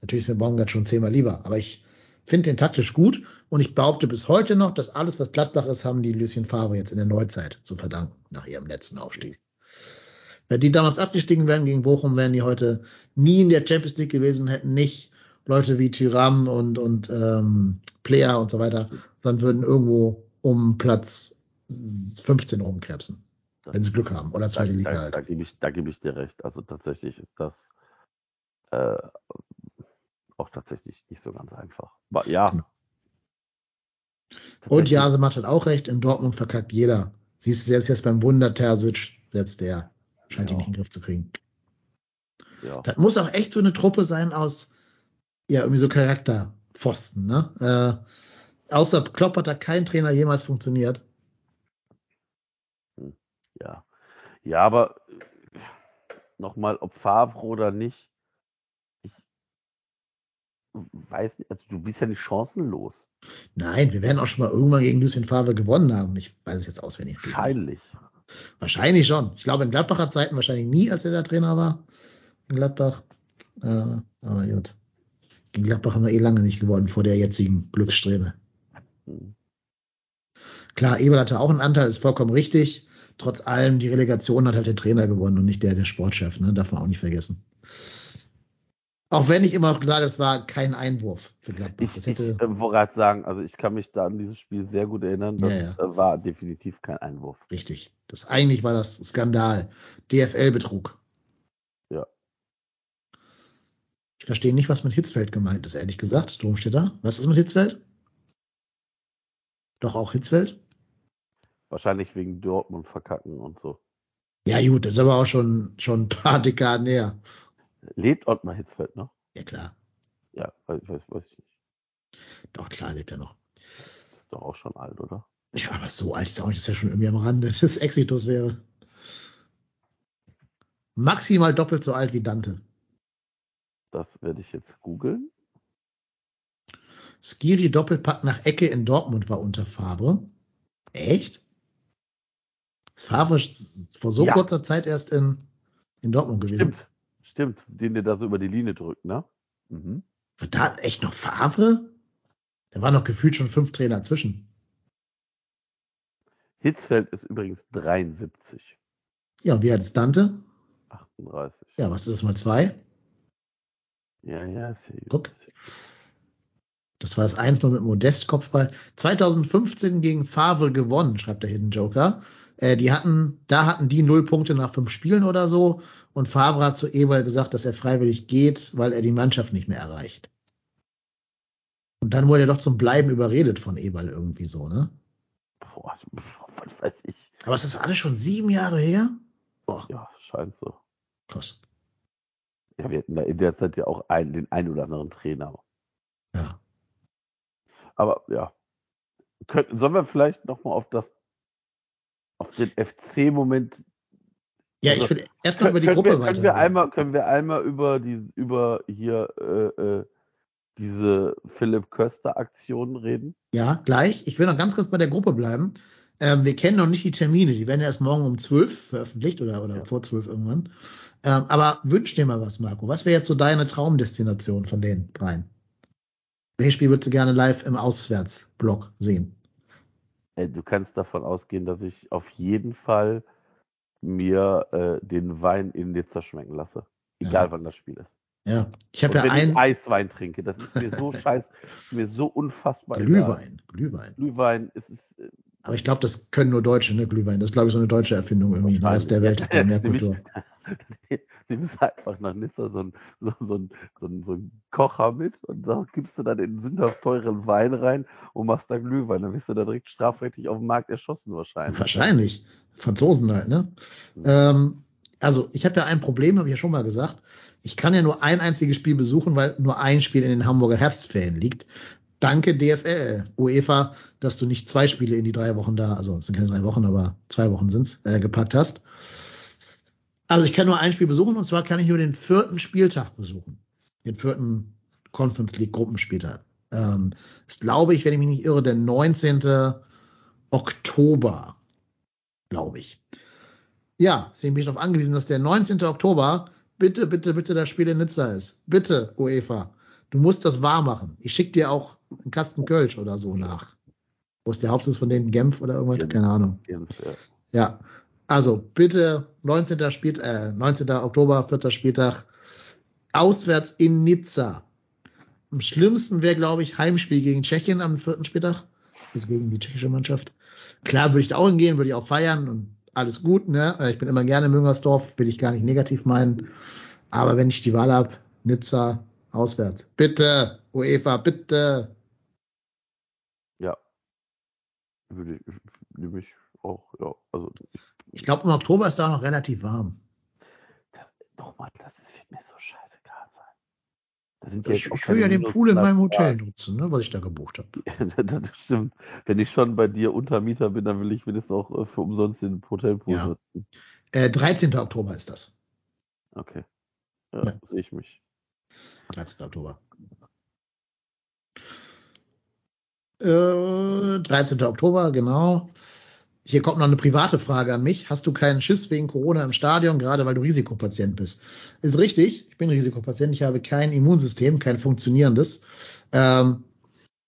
Natürlich ist mir Baumgart schon zehnmal lieber, aber ich finde den taktisch gut und ich behaupte bis heute noch, dass alles, was Gladbach ist, haben die Lucien Favre jetzt in der Neuzeit zu verdanken, nach ihrem letzten Aufstieg. Wenn die damals abgestiegen wären gegen Bochum, wären die heute nie in der Champions League gewesen, hätten nicht Leute wie Tyram und, und ähm, Player und so weiter, sondern würden irgendwo um Platz 15 rumkrebsen. wenn sie Glück haben. Oder zweite Liga da, halt. Da gebe ich, da gebe ich dir recht. Also tatsächlich ist das äh, auch tatsächlich nicht so ganz einfach. Aber ja. Genau. Und Jase macht halt auch recht, in Dortmund verkackt jeder. Siehst du selbst jetzt beim Wunder Terzic, selbst der scheint ja. ihn nicht in den Griff zu kriegen. Ja. Das muss auch echt so eine Truppe sein aus, ja, irgendwie so Charakterpfosten, ne? Äh, außer Klopp hat da kein Trainer jemals funktioniert. Hm, ja. Ja, aber nochmal, ob Favre oder nicht, ich weiß nicht, also du bist ja nicht chancenlos. Nein, wir werden auch schon mal irgendwann gegen Lucien Favre gewonnen haben. Ich weiß es jetzt auswendig. Wahrscheinlich. Wahrscheinlich schon. Ich glaube, in Gladbacher Zeiten wahrscheinlich nie, als er der Trainer war. In Gladbach. Äh, aber gut. In Gladbach haben wir eh lange nicht gewonnen vor der jetzigen Glückssträhne. Klar, Ebel hatte auch einen Anteil, ist vollkommen richtig. Trotz allem, die Relegation hat halt der Trainer gewonnen und nicht der, der Sportchef, ne? Darf man auch nicht vergessen. Auch wenn ich immer noch sage, es war kein Einwurf für Gladbach. Ich, Das ich hätte, äh, wollte sagen, also ich kann mich da an dieses Spiel sehr gut erinnern. Das Ja, äh, war definitiv kein Einwurf. richtig. Das eigentlich war das Skandal. DFL-Betrug. Ja. Ich verstehe nicht, was mit Hitzfeld gemeint ist, ehrlich gesagt. Drum steht da. Was ist mit Hitzfeld? Doch auch Hitzfeld? Wahrscheinlich wegen Dortmund verkacken und so. Ja, gut, das ist aber auch schon, schon ein paar Dekaden näher. Lebt Ottmar Hitzfeld noch? Ja, klar. Ja, weiß, weiß, weiß ich nicht. Doch, klar lebt er noch. Ist doch auch schon alt, oder? Ja, aber so alt ist er auch nicht, dass er schon irgendwie am Rande des Exitus wäre. Maximal doppelt so alt wie Dante. Das werde ich jetzt googeln. Skiri Doppelpack nach Ecke in Dortmund war unter Favre. Echt? Ist Favre vor so Ja. kurzer Zeit erst in, in Dortmund gewesen? Stimmt. Stimmt. Den der da so über die Linie drückt, ne? Mhm. War da echt noch Favre? Da waren noch gefühlt schon fünf Trainer zwischen. Hitzfeld ist übrigens 73. Ja, und wie alt ist Dante? 38. Ja, was ist das mal zwei? Ja, ja, ja gut. Guck. Das war das 1-0 mit Modest-Kopfball. 2015 gegen Favre gewonnen, schreibt der Hidden Joker. Äh, die hatten, da hatten die null Punkte nach fünf Spielen oder so. Und Favre hat zu Eberl gesagt, dass er freiwillig geht, weil er die Mannschaft nicht mehr erreicht. Und dann wurde er doch zum Bleiben überredet von Eberl irgendwie so, ne? Boah, was weiß ich. Aber ist das alles schon sieben Jahre her? Boah, Ja, scheint so. krass. Ja, wir hatten da in der Zeit ja auch einen, den einen oder anderen Trainer. Ja. Aber ja. Können, sollen wir vielleicht nochmal auf das, auf den FC-Moment Ja, Also, ich will erstmal über die Gruppe wir, weiter. können wir einmal, können wir einmal über die, über hier äh, äh, diese Philipp Köster Aktion reden? Ja, gleich. Ich will noch ganz kurz bei der Gruppe bleiben. Ähm, wir kennen noch nicht die Termine. Die werden erst morgen um 12 veröffentlicht oder, oder Ja. vor 12 irgendwann. Ähm, aber wünsch dir mal was, Marco. Was wäre jetzt so deine Traumdestination von den dreien? Welches Spiel würdest du gerne live im Auswärtsblock sehen? Du kannst davon ausgehen, dass ich auf jeden Fall mir äh, den Wein in Nizza schmecken lasse. Egal Ja. wann das Spiel ist. Ja, ich habe ja wenn einen ich Eiswein trinke, das ist mir so scheiß, mir so unfassbar egal. Glühwein. Glühwein. Glühwein, es ist äh, Aber ich glaube, das können nur Deutsche, ne? Glühwein. Das ist, glaube ich, so eine deutsche Erfindung irgendwie. Der Rest der Welt hat da mehr Kultur. Nimmst einfach nach Nizza so einen so, so so so ein Kocher mit und da gibst du dann den sündhaft teuren Wein rein und machst da Glühwein. Dann wirst du da direkt strafrechtlich auf dem Markt erschossen wahrscheinlich. Wahrscheinlich. Franzosen halt, ne? Ähm, also, ich habe ja ein Problem, habe ich ja schon mal gesagt. Ich kann ja nur ein einziges Spiel besuchen, weil nur ein Spiel in den Hamburger Herbstferien liegt. Danke DFL, UEFA, dass du nicht zwei Spiele in die drei Wochen da, also es sind keine drei Wochen, aber zwei Wochen sind's, äh, gepackt hast. Also ich kann nur ein Spiel besuchen und zwar kann ich nur den vierten Spieltag besuchen. Den vierten Conference League Gruppenspieltag. Ähm, ist, glaube ich, wenn ich mich nicht irre, der 19. Oktober glaube ich. Ja, deswegen bin ich darauf angewiesen, dass der 19. Oktober bitte, bitte, bitte das Spiel in Nizza ist. Bitte, UEFA. Du musst das wahr machen. Ich schick dir auch einen Kasten Kölsch oder so nach. Wo ist der Hauptsitz von denen? Genf oder irgendwas? Genf. Keine Ahnung. Genf, ja. Ja. Also bitte 19. Spiel, äh, 19. Oktober, 4. Spieltag, auswärts in Nizza. Am schlimmsten wäre, glaube ich, Heimspiel gegen Tschechien am vierten Spieltag. Also gegen die tschechische Mannschaft. Klar würde ich da auch hingehen, würde ich auch feiern und alles gut, ne? Äh, Ich bin immer gerne in Müngersdorf, will ich gar nicht negativ meinen. Aber wenn ich die Wahl habe, Nizza auswärts. Bitte, UEFA, bitte. ja. Würde ich, nehme ich auch, ja. Also, Ich glaube, im Oktober ist da noch relativ warm. nochmal, das ist, wird mir so scheißegal sein. Da sind Ich, ich will ja den Pool in meinem Hotel nutzen, ne, was ich da gebucht habe. Ja, das stimmt. Wenn ich schon bei dir Untermieter bin, dann will ich wenigstens auch äh, für umsonst den Hotelpool Ja. nutzen. Äh, 13. Oktober ist das. Okay. Ja, Ja. sehe ich mich. 13. Oktober. Äh, 13. Oktober, genau. Hier kommt noch eine private Frage an mich. Hast du keinen Schiss wegen Corona im Stadion, gerade weil du Risikopatient bist? Ist richtig. Ich bin Risikopatient. Ich habe kein Immunsystem, kein funktionierendes. Ähm,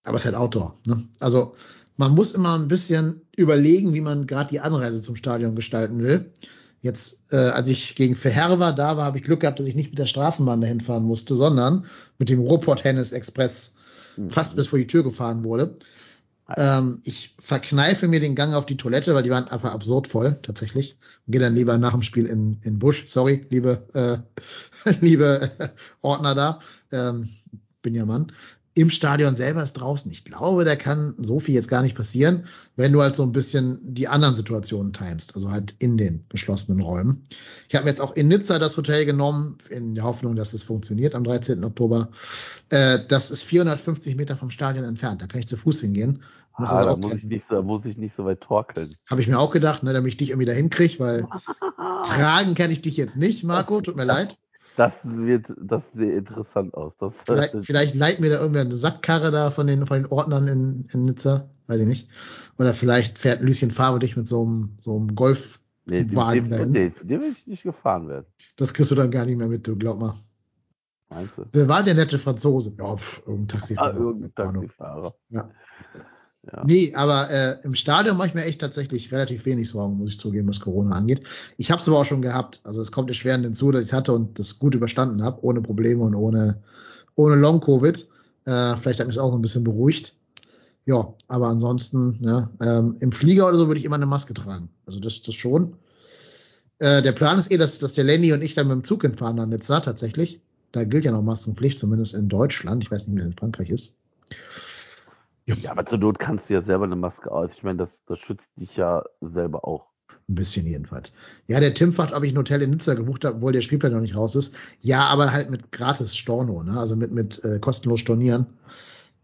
aber es ist halt Outdoor. Ne? Also man muss immer ein bisschen überlegen, wie man gerade die Anreise zum Stadion gestalten will. Jetzt, äh, als ich gegen Verherwa da war, habe ich Glück gehabt, dass ich nicht mit der Straßenbahn dahin fahren musste, sondern mit dem Ruhrpott Hennes Express Mhm. fast bis vor die Tür gefahren wurde. Ähm, ich verkneife mir den Gang auf die Toilette, weil die waren einfach absurd voll, tatsächlich. Und gehe dann lieber nach dem Spiel in, in Busch. Sorry, liebe, äh, liebe Ordner da. Ähm, bin ja Mann. Im Stadion selber ist draußen. Ich glaube, da kann so viel jetzt gar nicht passieren, wenn du halt so ein bisschen die anderen Situationen timest, also halt in den geschlossenen Räumen. Ich habe mir jetzt auch in Nizza das Hotel genommen, in der Hoffnung, dass es funktioniert am 13. Oktober. Äh, das ist 450 Meter vom Stadion entfernt. Da kann ich zu Fuß hingehen. Muss Ah, da muss ich, nicht so, da muss ich nicht so weit torkeln. Habe ich mir auch gedacht, ne, damit ich dich irgendwie da hinkriege, weil tragen kann ich dich jetzt nicht, Marco, tut mir leid. Das wird, das sieht interessant aus. Das, Vielleicht, vielleicht leiht mir da irgendwer eine Sackkarre da von den, von den Ordnern in, in Nizza, weiß ich nicht. Oder vielleicht fährt Lucien Favre dich mit so einem, so einem Golf. nee, Wagen dem, dahin. dem, dem will ich nicht gefahren werden. Das kriegst du dann gar nicht mehr mit, du glaub mal. Meinst du? Wer war der nette Franzose? Ja, pff, irgendein Ah, Taxifahrer. irgendein Keine Ahnung. Taxifahrer. Ja. Ja. Nee, aber äh, im Stadion mache ich mir echt tatsächlich relativ wenig Sorgen, muss ich zugeben, was Corona angeht. Ich habe es aber auch schon gehabt. Also es kommt erschwerend hinzu, dass ich hatte und das gut überstanden habe, ohne Probleme und ohne, ohne Long-Covid. Äh, vielleicht hat mich auch ein bisschen beruhigt. Ja, aber ansonsten, ja, ähm, im Flieger oder so würde ich immer eine Maske tragen. Also das, das schon. Äh, der Plan ist eh, dass, dass der Lenny und ich dann mit dem Zug hinfahren nach Nizza tatsächlich. Da gilt ja noch Maskenpflicht, zumindest in Deutschland. Ich weiß nicht, wie es in Frankreich ist. Ja, aber zur Not kannst du ja selber eine Maske aus. Ich meine, das, das schützt dich ja selber auch. Ein bisschen jedenfalls. Ja, der Tim fragt, ob ich ein Hotel in Nizza gebucht habe, obwohl der Spielplan noch nicht raus ist. Ja, aber halt mit gratis Storno, ne? also mit, mit äh, kostenlos stornieren.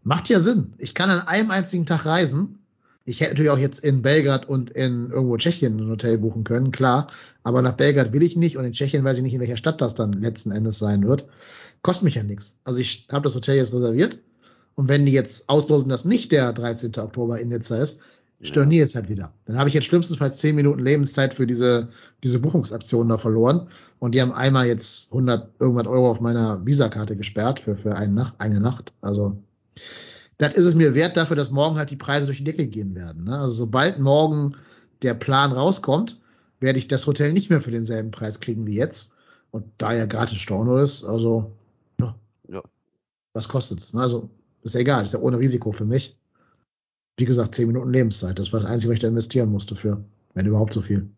Macht ja Sinn. Ich kann an einem einzigen Tag reisen. Ich hätte natürlich auch jetzt in Belgrad und in irgendwo Tschechien ein Hotel buchen können, klar. Aber nach Belgrad will ich nicht und in Tschechien weiß ich nicht, in welcher Stadt das dann letzten Endes sein wird. Kostet mich ja nichts. Also ich habe das Hotel jetzt reserviert. Und wenn die jetzt auslosen, dass nicht der 13. Oktober in Nizza ist, storniere es halt wieder. Dann habe ich jetzt schlimmstenfalls 10 Minuten Lebenszeit für diese, diese Buchungsaktion da verloren. Und die haben einmal jetzt 100 irgendwas Euro auf meiner Visakarte gesperrt für, für eine Nacht, eine Nacht. Also, das ist es mir wert dafür, dass morgen halt die Preise durch die Decke gehen werden. Ne? Also, sobald morgen der Plan rauskommt, werde ich das Hotel nicht mehr für denselben Preis kriegen wie jetzt. Und da ja gratis Storno ist, also, ja, Ja. was kostet's? Ne? Also, ist ja egal, ist ja ohne Risiko für mich. Wie gesagt, 10 Minuten Lebenszeit. Das war das Einzige, was ich da investieren musste für. Wenn überhaupt so viel.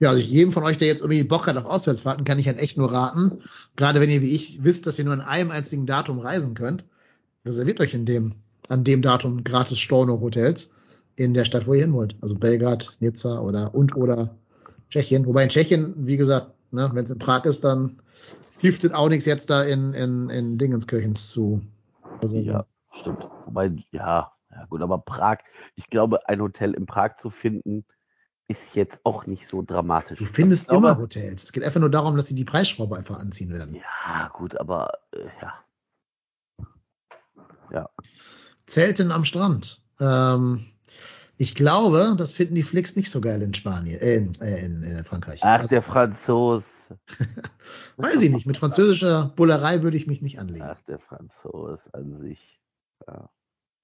Ja, also ich jedem von euch, der jetzt irgendwie Bock hat auf Auswärtsfahrten, kann ich halt echt nur raten. Gerade wenn ihr wie ich wisst, dass ihr nur an einem einzigen Datum reisen könnt, reserviert euch in dem, an dem Datum gratis Storno-Hotels in der Stadt, wo ihr hin wollt. Also Belgrad, Nizza oder und oder Tschechien. Wobei in Tschechien, wie gesagt, ne, wenn es in Prag ist, dann hilft es auch nichts jetzt da in, in, in Dingenskirchens zu reservieren. Ja, stimmt. Wobei, ja, ja gut, aber Prag, ich glaube, ein Hotel in Prag zu finden, ist jetzt auch nicht so dramatisch. Du findest glaube, immer Hotels. Es geht einfach nur darum, dass sie die Preisschraube einfach anziehen werden. Ja, gut, aber äh, ja. Ja. Zelten am Strand. Ähm, ich glaube, das finden die Flicks nicht so geil in Spanien, äh, in, äh, in, in Frankreich. Ach, Also, der Franzos. weiß ich nicht. Mit französischer Bullerei würde ich mich nicht anlegen. Ach, der Franzos an sich. Ja.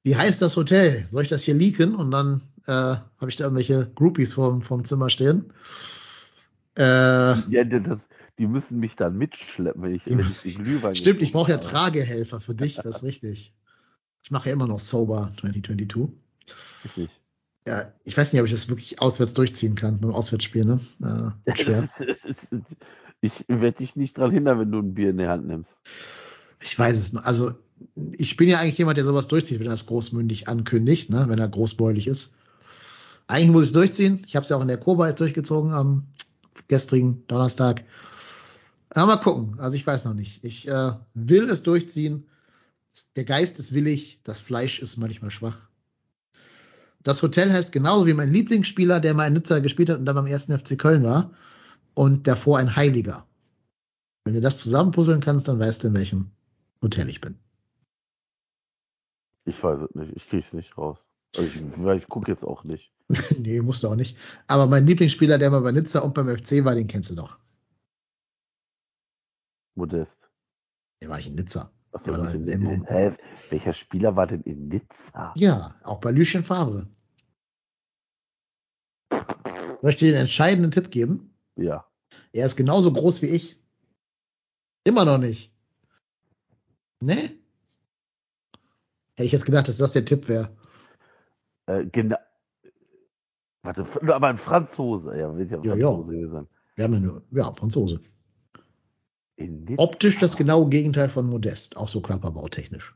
Wie heißt das Hotel? Soll ich das hier leaken? Und dann äh, habe ich da irgendwelche Groupies vorm, vorm Zimmer stehen. Äh, Ja, das, die müssen mich dann mitschleppen, wenn ich, wenn ich die Glühwein stimmt, ich brauche ja. Tragehelfer für dich, das ist richtig. Ich mache ja immer noch Sober 2022. Richtig. Ja, ich weiß nicht, ob ich das wirklich auswärts durchziehen kann beim Auswärtsspiel, ne? Äh, schwer. Ich werde dich nicht dran hindern, wenn du ein Bier in die Hand nimmst. Ich weiß es noch. Also, ich bin ja eigentlich jemand, der sowas durchzieht, wenn er es großmündig ankündigt, ne? wenn er großbäulig ist. Eigentlich muss ich es durchziehen. Ich habe es ja auch in der Koba jetzt durchgezogen am gestrigen Donnerstag. Aber mal gucken. Also ich weiß noch nicht. Ich äh, will es durchziehen. Der Geist ist willig, das Fleisch ist manchmal schwach. Das Hotel heißt genauso wie mein Lieblingsspieler, der mal in Nizza gespielt hat und dann beim ersten FC Köln war. Und davor ein Heiliger. Wenn du das zusammenpuzzeln kannst, dann weißt du, in welchem Hotel ich bin. Ich weiß es nicht. Ich kriege es nicht raus. Also ich, ich gucke jetzt auch nicht. nee, musst du auch nicht. Aber mein Lieblingsspieler, der mal bei Nizza und beim FC war, den kennst du doch. Modest. Der war nicht in Nizza. Achso, Ja, in, im- in, hä? welcher Spieler war denn in Nizza? Ja, auch bei Lucien Favre. Soll ich dir den entscheidenden Tipp geben? Ja. Er ist genauso groß wie ich. Immer noch nicht. Ne? Hätte ich jetzt gedacht, dass das der Tipp wäre. Äh, genau. Warte, aber ein Franzose. Ja, wird ja Ja, ja. Franzose gewesen sein. Wir haben ja nur, ja, Franzose. Optisch das genaue Gegenteil von Modest, auch so körperbautechnisch.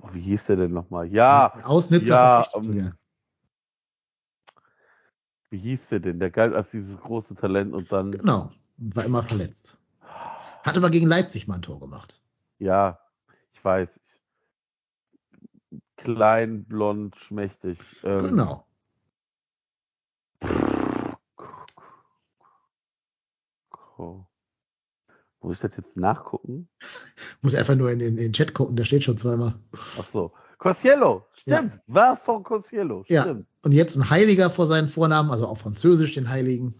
Oh, Wie hieß der denn nochmal? Ja, Aus Nizza ja, verpflichtet ähm, wie hieß der denn? Der galt als dieses große Talent und dann, Genau. War immer verletzt. Hat aber gegen Leipzig mal ein Tor gemacht. ja, ich weiß. Klein, blond, schmächtig. Ähm, Genau. Oh. Muss ich das jetzt nachgucken? Muss einfach nur in den, in den Chat gucken, der steht schon zweimal. Ach so. Cosiello, stimmt. Vincent Cosiello, Ja. stimmt. Und jetzt ein Heiliger vor seinen Vornamen, also auf Französisch den Heiligen.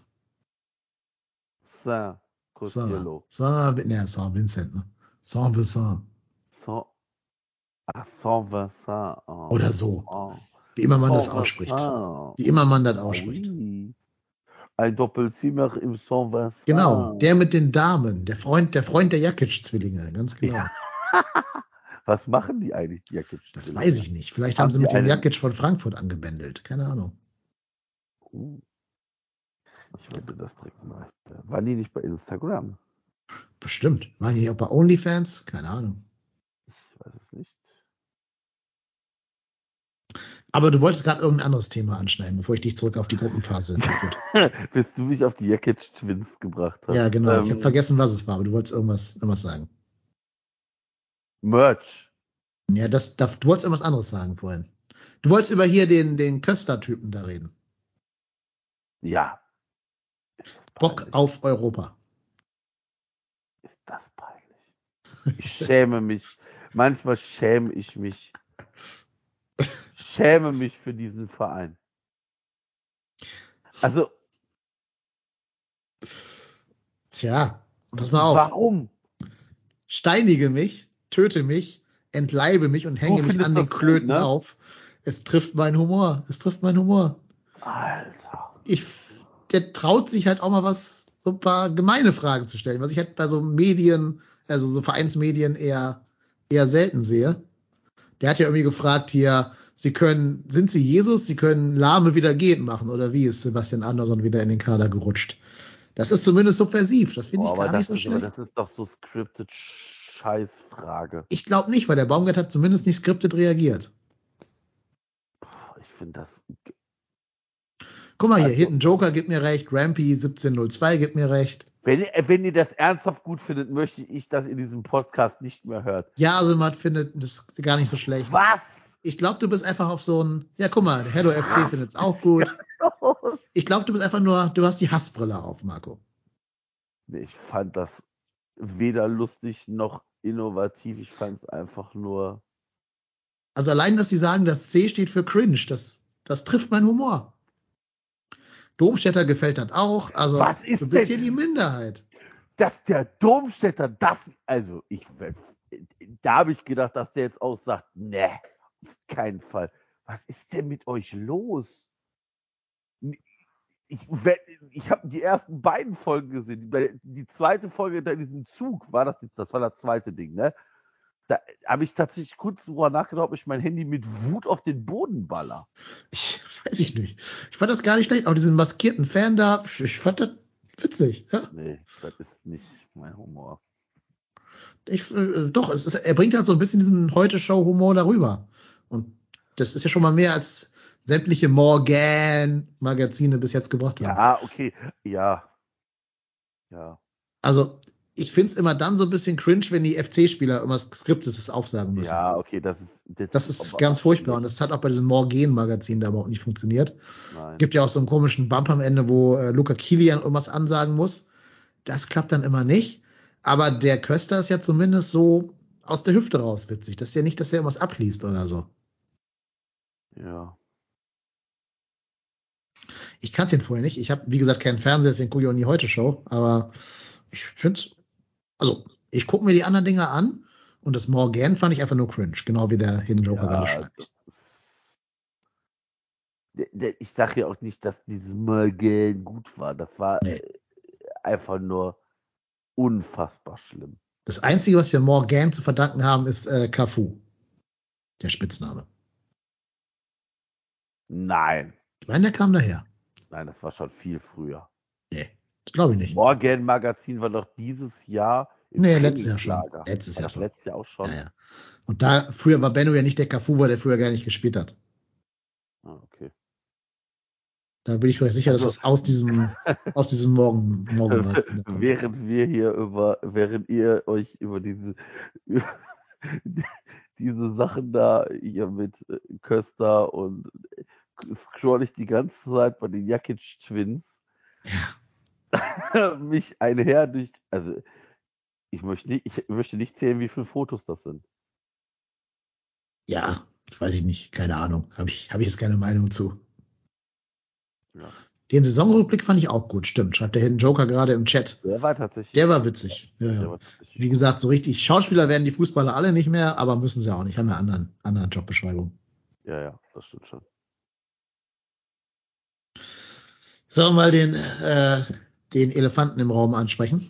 Saint Cosiello. Saint, Saint, ne, Saint Vincent, ne? Saint Vincent. Saint, ach, Saint Vincent. Oh. Oder so. Oh. Wie immer man das Saint ausspricht. Vincent. Wie immer man das ausspricht. Oui. Ein Doppelzimmer im Saint Vincent. Genau. Der mit den Damen. Der Freund, der Freund der Jakic-Zwillinge. Ganz genau. Ja. Was machen die eigentlich, die Jakic? Das weiß ich nicht. Vielleicht Haben haben sie mit dem Jakic von Frankfurt angebändelt. Keine Ahnung. Uh. Ich werde das direkt mal. Waren die nicht bei Instagram? Bestimmt. Waren die auch bei OnlyFans? Keine Ahnung. Ich weiß es nicht. Aber du wolltest gerade irgendein anderes Thema anschneiden, bevor ich dich zurück auf die Gruppenphase führe. Bis du mich auf die Jakic Twins gebracht hast. Ja, genau. ich Ähm, habe vergessen, was es war, aber du wolltest irgendwas, irgendwas sagen. Merch. Ja, das, da, du wolltest irgendwas anderes sagen vorhin. Du wolltest über hier den, den Köster-Typen da reden. Ja. Das Bock auf Europa. Ist das peinlich? Ich schäme mich. Manchmal schäme ich mich. Schäme mich für diesen Verein. Also, Tja, pass mal auf. warum? Steinige mich, töte mich, entleibe mich und hänge mich an den das gut, Klöten ne? auf. Es trifft meinen Humor. Es trifft meinen Humor. Alter. Ich, der traut sich halt auch mal was, so ein paar gemeine Fragen zu stellen, was ich halt bei so Medien, also so Vereinsmedien eher, eher selten sehe. Der hat ja irgendwie gefragt hier, Sie können, sind Sie Jesus? Sie können Lahme wieder gehen machen oder wie ist Sebastian Andersson wieder in den Kader gerutscht? Das ist zumindest subversiv. Das finde ich gar nicht so ist, aber schlecht. das ist doch so scripted Scheißfrage. Ich glaube nicht, weil der Baumgart hat zumindest nicht skriptet reagiert. Ich finde das. Guck mal hier, Also- Hidden Joker gibt mir recht, Rampy 1702 gibt mir recht. Wenn ihr, wenn ihr das ernsthaft gut findet, möchte ich, dass ihr diesen Podcast nicht mehr hört. Jasemat findet das gar nicht so schlecht. Was? Ich glaube, du bist einfach auf so ein, ja guck mal, Hello FC findet es auch gut. Ich glaube, du bist einfach nur, du hast die Hassbrille auf, Marco. Nee, ich fand das weder lustig noch innovativ. Ich fand es einfach nur. Also allein, dass sie sagen, das C steht für cringe, das, das trifft meinen Humor. Domstädter gefällt das auch, also Was ist du bist hier die Minderheit. Dass der Domstädter das, also ich, da habe ich gedacht, dass der jetzt auch sagt, ne, keinen Fall. Was ist denn mit euch los? Ich, ich habe die ersten beiden Folgen gesehen. Die, zweite Folge da in diesem Zug war das, das war das zweite Ding, ne? Da habe ich tatsächlich kurz drüber nachgedacht, ob ich mein Handy mit Wut auf den Boden baller. Ich weiß ich nicht. Ich fand das gar nicht schlecht, auch diesen maskierten Fan da, ich fand das witzig, ja. Nee, das ist nicht mein Humor. Ich, äh, doch, ist, er bringt halt so ein bisschen diesen Heute-Show-Humor darüber. Und das ist ja schon mal mehr als sämtliche Morgan-Magazine bis jetzt gebracht haben. Ja, okay, ja. Ja. Also, ich find's immer dann so ein bisschen cringe, wenn die FC-Spieler irgendwas Skriptetes aufsagen müssen. Ja, okay, das ist. Das ist aber- ganz furchtbar und das hat auch bei diesem Morgan-Magazin da überhaupt nicht funktioniert. Nein. Gibt ja auch so einen komischen Bump am Ende, wo äh, Luca Kilian irgendwas ansagen muss. Das klappt dann immer nicht. Aber der Köster ist ja zumindest so aus der Hüfte raus witzig. Das ist ja nicht, dass der irgendwas abliest oder so. Ja. Ich kannte den vorher nicht. Ich habe, wie gesagt, keinen Fernseher, deswegen gucke ich auch nie heute Show. Aber ich find's, also ich gucke mir die anderen Dinge an und das Morgan fand ich einfach nur cringe, genau wie der Hidden Joker ja gerade schreibt. ich sage ja auch nicht, dass dieses Morgen gut war. Das war Nee. äh, einfach nur unfassbar schlimm. Das Einzige, was wir Morgan zu verdanken haben, ist äh, Cafu. Der Spitzname. Nein, Ich meine, der kam daher. nein, das war schon viel früher. Nee, das glaube ich nicht. Morgan Magazin war doch dieses Jahr im Nee, letztes Jahr schon. Letztes Jahr schon. Letztes Jahr auch schon. Ja, ja. Und da, früher war Benno ja nicht der Cafu, weil der früher gar nicht gespielt hat. Ah, okay. Da bin ich mir sicher, dass Also- das aus diesem, aus diesem Morgen, kommt. während wir hier über, während ihr euch über diese, diese Sachen da hier mit äh, Köster und äh, scroll ich die ganze Zeit bei den Jakic Twins mich einher durch, also ich möchte nicht, ich möchte nicht zählen, wie viele Fotos das sind. Ja, weiß ich nicht, keine Ahnung. Habe ich, hab ich jetzt keine Meinung zu. Ja. Den Saisonrückblick fand ich auch gut, stimmt. Schreibt der Hidden Joker gerade im Chat. Der war tatsächlich. Der war witzig. Ja, ja. war Wie gesagt, so richtig Schauspieler werden die Fußballer alle nicht mehr, aber müssen sie auch nicht. Haben eine anderen, anderen Jobbeschreibung. Ja, ja, das stimmt schon. Sollen wir mal den, äh, den Elefanten im Raum ansprechen?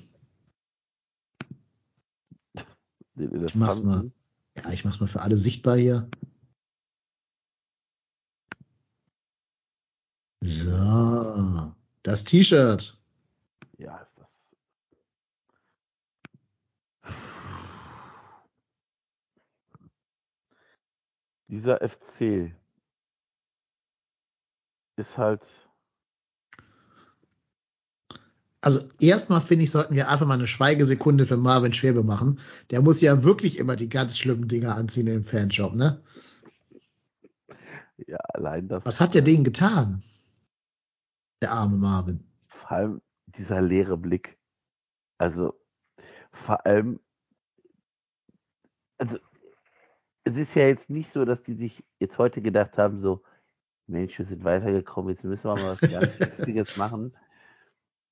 Den Ich mach's mal. Elefanten. Ja, ich mach's mal für alle sichtbar hier. So, das T-Shirt. Ja, ist das. Dieser FC ist halt. Also erstmal finde ich, sollten wir einfach mal eine Schweigesekunde für Marvin Schwebe machen. Der muss ja wirklich immer die ganz schlimmen Dinge anziehen im Fanshop, ne? Ja, allein das. Was hat der denen getan? Der arme Marvin. Vor allem dieser leere Blick. Also, vor allem. Also, es ist ja jetzt nicht so, dass die sich jetzt heute gedacht haben, so, Mensch, wir sind weitergekommen, jetzt müssen wir mal was ganz Wichtiges machen.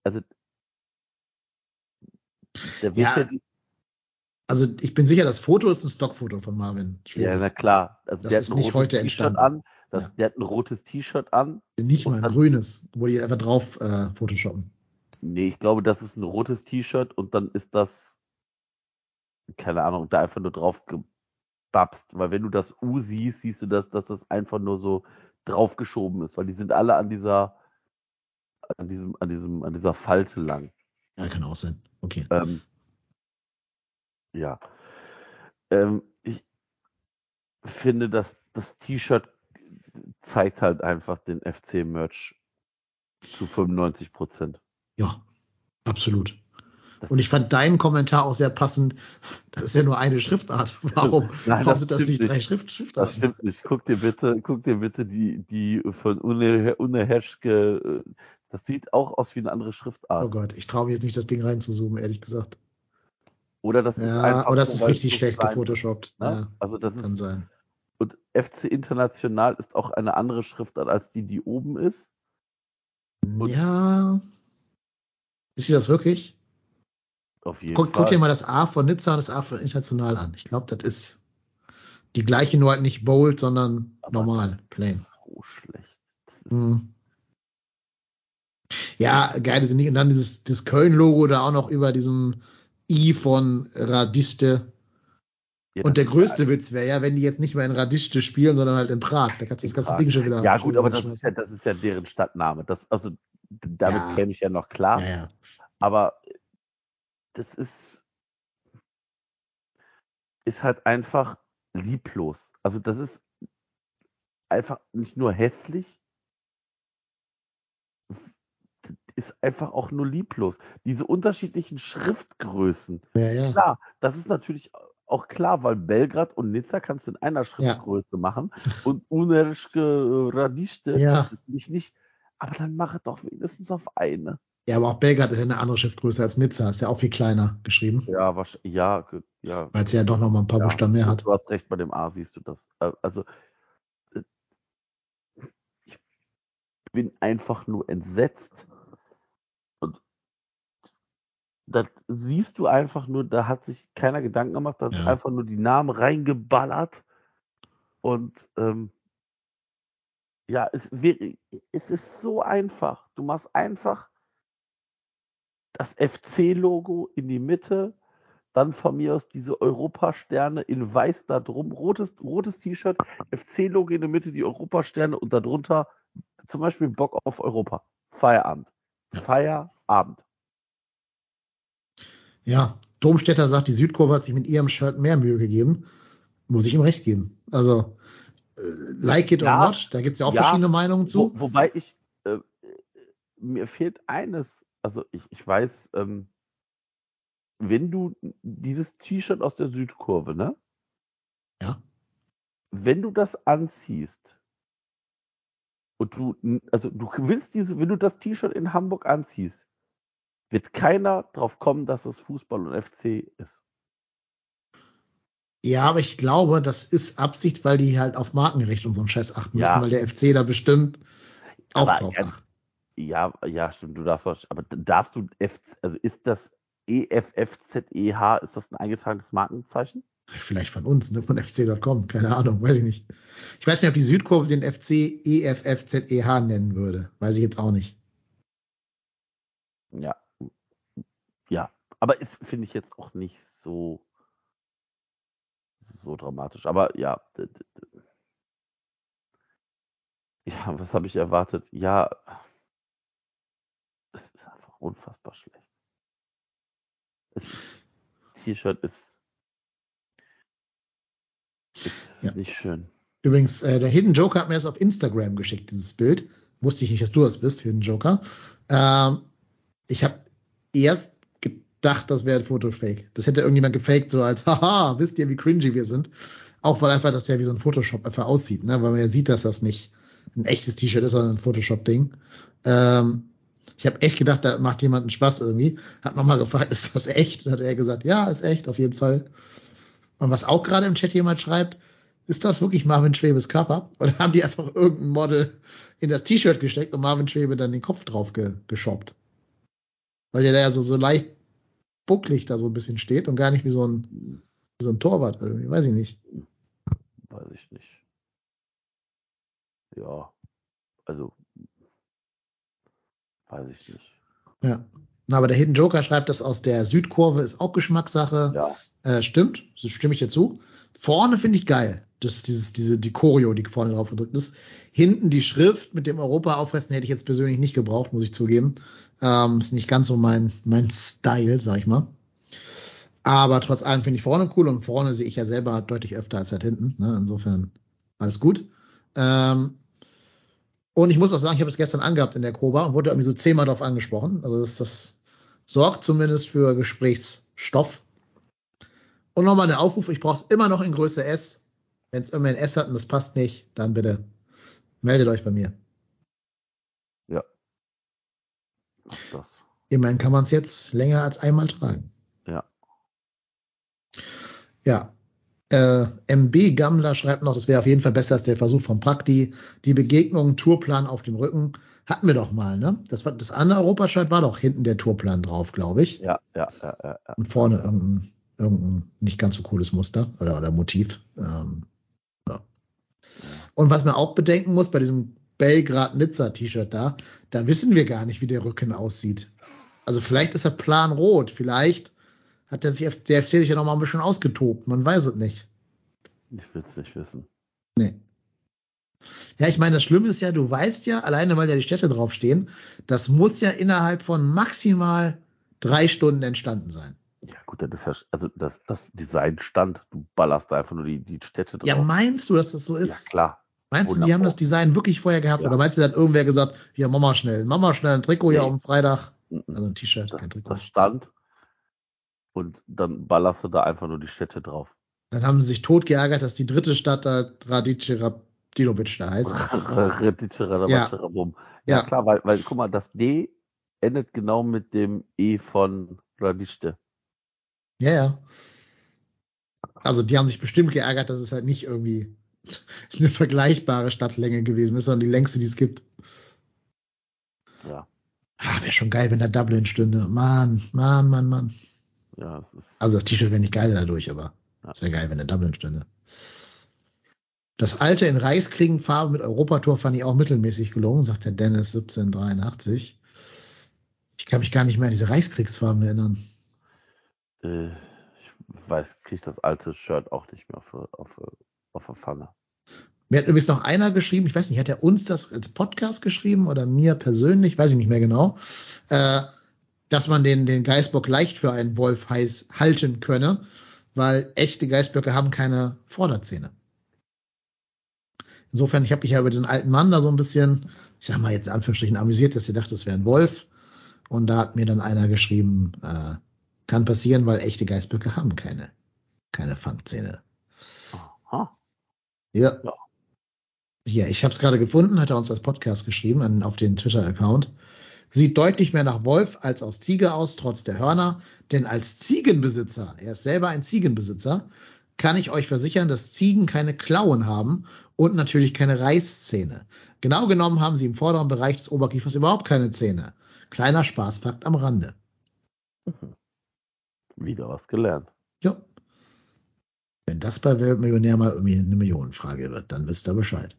Also, Ja, Also ich bin sicher, das Foto ist ein Stockfoto von Marvin ja, na klar. Also, Das der ist nicht heute T-Shirt entstanden. an. Das, Ja. Der hat ein rotes T-Shirt an. Nicht mal ein grünes, wo die einfach drauf äh, photoshoppen. Nee, ich glaube, das ist ein rotes T-Shirt und dann ist das, keine Ahnung, da einfach nur drauf gebapst. Weil wenn du das U siehst, siehst du das, dass das einfach nur so draufgeschoben ist, weil die sind alle an dieser, an diesem, an diesem, an dieser Falte lang. Ja, kann auch sein. Okay. Ähm, ja. Ähm, ich finde, dass das T-Shirt zeigt halt einfach den FC-Merch zu 95 Prozent. Ja, absolut. Und ich fand deinen Kommentar auch sehr passend. Das ist ja nur eine Schriftart. Warum, Nein, warum das sind das stimmt nicht drei nicht. Schrift, Das Schriftarten? stimmt nicht. Guck dir bitte, guck dir bitte die, die von Une, Une Heschke, äh, das sieht auch aus wie eine andere Schriftart. Oh Gott, ich traue mich jetzt nicht, das Ding reinzuzoomen, ehrlich gesagt. Oder das ist Ja, einfach oder das ist richtig so schlecht gefotoshoppt. Ne? Ja, Also das kann ist, sein. und FC International ist auch eine andere Schriftart als die, die oben ist. Und- Ja. Ist sie das wirklich? Auf jeden Guck, Fall. guck dir mal das A von Nizza und das A von International an. Ich glaube, das ist die gleiche, nur halt nicht bold, sondern Aber normal, plain. So schlecht. Das ist, Mhm. Ja, geil ist nicht. Und dann dieses das Köln-Logo da auch noch über diesem I von Radiste. ja, Und der größte Witz wäre ja, wenn die jetzt nicht mehr in Radiste spielen, sondern halt in Prag. Da kannst du das ganze Prag. Ding schon wieder. Ja, gut, aber das ist ja, das ist ja deren Stadtname. Das, also, damit Ja. käme ich ja noch klar. Ja, ja. Aber das ist, ist halt einfach lieblos. Also das ist einfach nicht nur hässlich, das ist einfach auch nur lieblos. Diese unterschiedlichen Schriftgrößen. ja, ja. Klar, das ist natürlich auch klar, weil Belgrad und Nizza kannst du in einer Schriftgröße machen und Unerschke Radiste Ja. nicht, nicht. Aber dann mache doch wenigstens auf eine. Ja, aber auch Belgrad ist ja eine andere Schriftgröße als Nizza. Ist ja auch viel kleiner geschrieben, Ja, wahrscheinlich, ja, ja. weil es ja doch noch mal ein paar ja, Buchstaben mehr hat. Du hast recht, bei dem A siehst du das. Äh, Also, äh, ich bin einfach nur entsetzt. Und da siehst du einfach nur, da hat sich keiner Gedanken gemacht, da ist Ja. einfach nur die Namen reingeballert. Und ähm, Ja, es, es ist so einfach. Du machst einfach das FC-Logo in die Mitte, dann von mir aus diese Europasterne in weiß da drum, rotes, rotes T-Shirt, FC-Logo in der Mitte, die Europasterne und darunter zum Beispiel Bock auf Europa. Feierabend. Feierabend. Ja, Domstädter sagt, die Südkurve hat sich mit ihrem Shirt mehr Mühe gegeben. Muss ich ihm recht geben. Also, äh, like it Ja, or not, da gibt's ja auch ja, verschiedene Meinungen zu. Wo, wobei ich, äh, mir fehlt eines, also ich, ich weiß, ähm, wenn du dieses T-Shirt aus der Südkurve, ne? Ja. Wenn du das anziehst und du, also du willst diese, wenn du das T-Shirt in Hamburg anziehst, wird keiner drauf kommen, dass es Fußball und FC ist. Ja, aber ich glaube, das ist Absicht, weil die halt auf Markenrecht und so einen Scheiß achten Ja. müssen, weil der FC da bestimmt auch Aber drauf ganz- achtet. Ja, ja, stimmt, du darfst, was- aber darfst du F, also ist das EFFZEH, ist das ein eingetragenes Markenzeichen? Vielleicht von uns, ne, von fc.com, keine Ahnung, weiß ich nicht. Ich weiß nicht, ob die Südkurve den FC EFFZEH nennen würde. Weiß ich jetzt auch nicht. Ja. Ja, aber ist, finde ich jetzt auch nicht so, so dramatisch. Aber ja. Ja, was habe ich erwartet? Ja, es ist einfach unfassbar schlecht. Ist- T-Shirt ist, ist Ja. nicht schön. Übrigens, äh, der Hidden Joker hat mir das auf Instagram geschickt, dieses Bild. Wusste ich nicht, dass du das bist, Hidden Joker. Ähm, ich habe erst gedacht, das wäre ein Fotofake. Das hätte irgendjemand gefaked, so als, haha, wisst ihr, wie cringy wir sind. Auch weil einfach das ja wie so ein Photoshop einfach aussieht, ne? weil man ja sieht, dass das nicht ein echtes T-Shirt ist, sondern ein Photoshop-Ding. Ähm, ich habe echt gedacht, da macht jemand einen Spaß irgendwie. Hat nochmal gefragt, ist das echt? Und hat er gesagt, ja, ist echt, auf jeden Fall. Und was auch gerade im Chat jemand schreibt, ist das wirklich Marvin Schwebes Körper? Oder haben die einfach irgendein Model in das T-Shirt gesteckt und Marvin Schwebe dann den Kopf drauf ge geschoppt? Weil der da ja so, so leicht bucklig da so ein bisschen steht und gar nicht wie so ein, wie so ein Torwart irgendwie, weiß ich nicht. Weiß ich nicht. Ja, also weiß ich nicht. Ja. Na, aber der Hidden Joker schreibt, das aus der Südkurve ist auch Geschmackssache. Ja, Äh, stimmt, stimme ich dir zu. Vorne finde ich geil. Das, dieses, diese, die Choreo, die vorne drauf gedrückt ist. Hinten die Schrift mit dem Europa auffressen hätte ich jetzt persönlich nicht gebraucht, muss ich zugeben. Ähm, ist nicht ganz so mein, mein Style, sag ich mal. Aber trotz allem finde ich vorne cool und vorne sehe ich ja selber deutlich öfter als halt hinten. Ne? Insofern alles gut. Ähm, und ich muss auch sagen, ich habe es gestern angehabt in der Koba und wurde irgendwie so zehnmal darauf angesprochen. Also das, das sorgt zumindest für Gesprächsstoff. Und nochmal der Aufruf, ich brauche es immer noch in Größe S. Wenn es immer in S hat und das passt nicht, dann bitte meldet euch bei mir. mach das. Immerhin kann man es jetzt länger als einmal tragen. Ja. Ja. Äh, MB Gammler schreibt noch, das wäre auf jeden Fall besser als der Versuch von Prakti. Die Begegnung, Tourplan auf dem Rücken. Hatten wir doch mal, ne? Das, war, das andere Europashirt war doch hinten der Tourplan drauf, glaube ich. Ja, ja, ja, ja, ja. Und vorne irgendein, irgendein nicht ganz so cooles Muster oder, oder Motiv. Ähm, ja. Und was man auch bedenken muss bei diesem Belgrad-Nizza-T-Shirt da, da wissen wir gar nicht, wie der Rücken aussieht. Also vielleicht ist er planrot, vielleicht hat der, sich, der FC sich ja noch mal ein bisschen ausgetobt, man weiß es nicht. Ich will es nicht wissen. Nee. Ja, ich meine, das Schlimme ist ja, du weißt ja, alleine weil ja die Städte draufstehen, das muss ja innerhalb von maximal drei Stunden entstanden sein. Ja, gut, dann ist ja, also das, das Design stand, du ballerst da einfach nur die, die Städte drauf. Ja, meinst du, dass das so Ja, ist? klar. Meinst du, die Wunderbar. haben das Design wirklich vorher gehabt? Ja. Oder meinst du, da hat irgendwer gesagt, hier, mach mal schnell, mach mal schnell ein Trikot hier Nee. am Freitag? Also ein T-Shirt, Das, kein Trikot. das stand und dann ballerst du da einfach nur die Städte drauf. Dann haben sie sich tot geärgert, dass die dritte Stadt da Radice Rabdinovic da heißt. ja. Ja. ja Ja. klar, weil, weil, guck mal, das D endet genau mit dem E von Radište. Ja, ja. Also die haben sich bestimmt geärgert, dass es halt nicht irgendwie eine vergleichbare Stadtlänge gewesen ist, sondern die längste, die es gibt. Ja, Ah, wäre schon geil, wenn da Dublin stünde. Mann, Mann, Mann, Mann. ja, Also das T-Shirt wäre nicht geil dadurch, aber Ja. es wäre geil, wenn da Dublin stünde. Das alte in Reichskriegen-Farbe mit Europatour fand ich auch mittelmäßig gelungen, sagt der Dennis 1783. Ich kann mich gar nicht mehr an diese Reichskriegsfarben erinnern. Ich weiß, kriege das alte Shirt auch nicht mehr auf, auf, auf der Pfanne. Mir hat übrigens noch einer geschrieben, ich weiß nicht, hat er uns das als Podcast geschrieben oder mir persönlich, weiß ich nicht mehr genau, äh, dass man den, den Geißbock leicht für einen Wolf heiß halten könne, weil echte Geißböcke haben keine Vorderzähne. Insofern, ich habe mich ja über diesen alten Mann da so ein bisschen, ich sag mal jetzt in Anführungsstrichen amüsiert, dass ihr dachte, es wäre ein Wolf. Und da hat mir dann einer geschrieben, äh, kann passieren, weil echte Geißböcke haben keine, keine Fangzähne. Aha. Ja. Ja. Hier, ich habe es gerade gefunden, hat er uns als Podcast geschrieben an, auf den Twitter-Account. Sieht deutlich mehr nach Wolf als aus Tiger aus, trotz der Hörner. Denn als Ziegenbesitzer, er ist selber ein Ziegenbesitzer, kann ich euch versichern, dass Ziegen keine Klauen haben und natürlich keine Reißzähne. Genau genommen haben sie im vorderen Bereich des Oberkiefers überhaupt keine Zähne. Kleiner Spaßfakt am Rande. Wieder was gelernt. Ja. Wenn das bei Weltmillionär mal irgendwie eine Millionenfrage wird, dann wisst ihr Bescheid.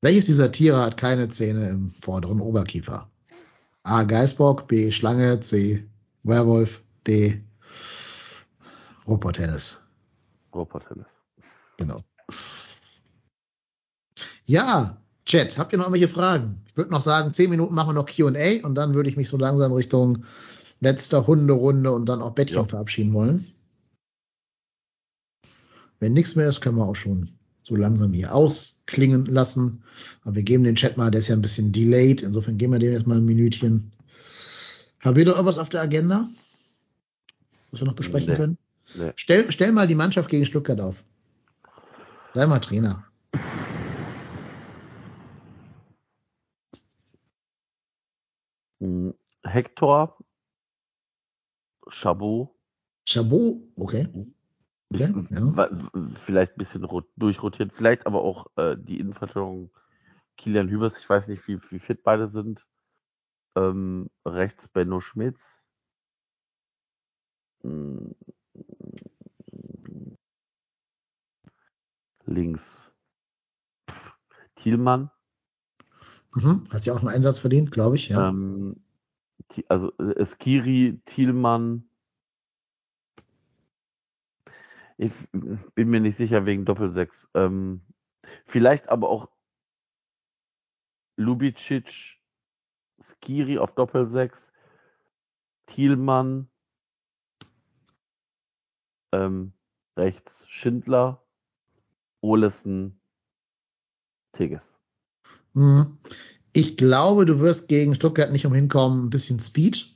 Welches dieser Tiere hat keine Zähne im vorderen Oberkiefer? A. Geißbock, B. Schlange, C. Werwolf, D. Robot-Tennis. Robot-Tennis. Genau. Ja, Chat, habt ihr noch irgendwelche Fragen? Ich würde noch sagen, zehn Minuten machen wir noch Q&A und dann würde ich mich so langsam Richtung letzter Hunderunde und dann auch Bettchen Ja. verabschieden wollen. Wenn nichts mehr ist, können wir auch schon so langsam hier ausklingen lassen. Aber wir geben den Chat mal, der ist ja ein bisschen delayed. Insofern geben wir dem jetzt mal ein Minütchen. Habt ihr noch irgendwas auf der Agenda? Was wir noch besprechen Nee. können? Nee. Stell, stell mal die Mannschaft gegen Stuttgart auf. Sei mal Trainer. Hm, Hector, Chabot, Chabot, okay. ich, Okay, ja. vielleicht ein bisschen rot, durchrotiert, vielleicht aber auch äh, die Innenverteidigung Kilian Hübers, ich weiß nicht, wie, wie fit beide sind. Ähm, rechts Benno Schmitz. Hm, Links Thielmann. Mhm. Hat sie auch einen Einsatz verdient, glaube ich, ja. Ähm, also äh, Skiri, Thielmann. Ich bin mir nicht sicher wegen Doppelsechs. Ähm, vielleicht aber auch Lubicic, Skiri auf Doppelsechs, Thielmann, ähm, rechts Schindler, Olesen, Tigges. Ich glaube, du wirst gegen Stuttgart nicht umhin kommen, ein bisschen Speed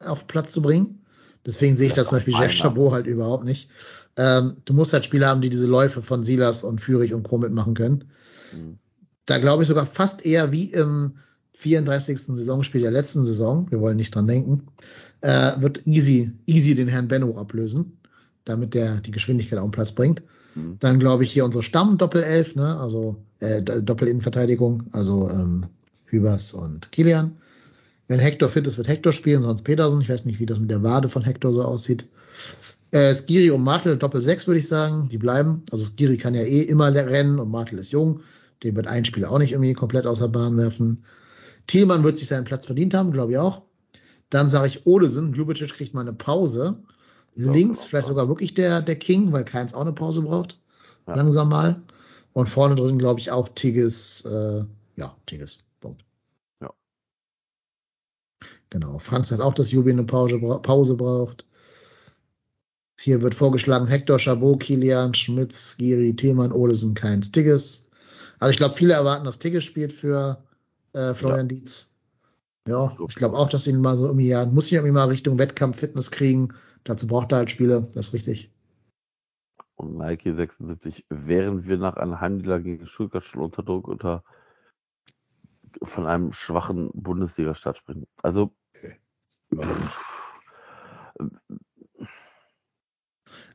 auf Platz zu bringen. Deswegen sehe ich das zum Vielleicht Beispiel Jeff. Chabot halt überhaupt nicht. Ähm, du musst halt Spieler haben, die diese Läufe von Silas und Fürich und Co. mitmachen können. Mhm. Da glaube ich sogar fast eher wie im 34. Saisonspiel der letzten Saison, wir wollen nicht dran denken, äh, wird Easy, Easy den Herrn Benno ablösen, damit der die Geschwindigkeit auf den Platz bringt. Mhm. Dann glaube ich hier unsere Stamm-Doppelelf, ne? also äh, Doppelinnenverteidigung, also ähm, Hübers und Kilian. Wenn Hector fit ist, wird Hector spielen, sonst Petersen. Ich weiß nicht, wie das mit der Wade von Hector so aussieht. Äh, Skiri und Martel Doppel 6 würde ich sagen, die bleiben. Also Skiri kann ja eh immer rennen und Martel ist jung. Den wird ein Spieler auch nicht irgendwie komplett außer Bahn werfen. Thielmann wird sich seinen Platz verdient haben, glaube ich auch. Dann sage ich Olesen, Ljubicic kriegt mal eine Pause. Ja, Links vielleicht sogar wirklich der, der King, weil Keins auch eine Pause braucht. Ja. Langsam mal. Und vorne drin, glaube ich, auch Tigges, äh, ja, Tigges. Punkt. Ja. Genau. Frank sagt auch, dass Jubi eine Pause, Pause braucht. Hier wird vorgeschlagen Hector, Chabot, Kilian, Schmitz, Giri, Thielmann, Olesen, Keins, Tigges. Also ich glaube, viele erwarten, dass Tigges spielt für äh, Florian Dietz. Ja, ich glaube auch, dass ihn mal so irgendwie, ja, muss ihn irgendwie mal Richtung Wettkampf, Fitness kriegen. Dazu braucht er halt Spiele, das ist richtig. Und Nike 76, während wir nach einem Heimniederlage gegen Stuttgart schon unter Druck unter von einem schwachen Bundesliga-Start sprechen. Also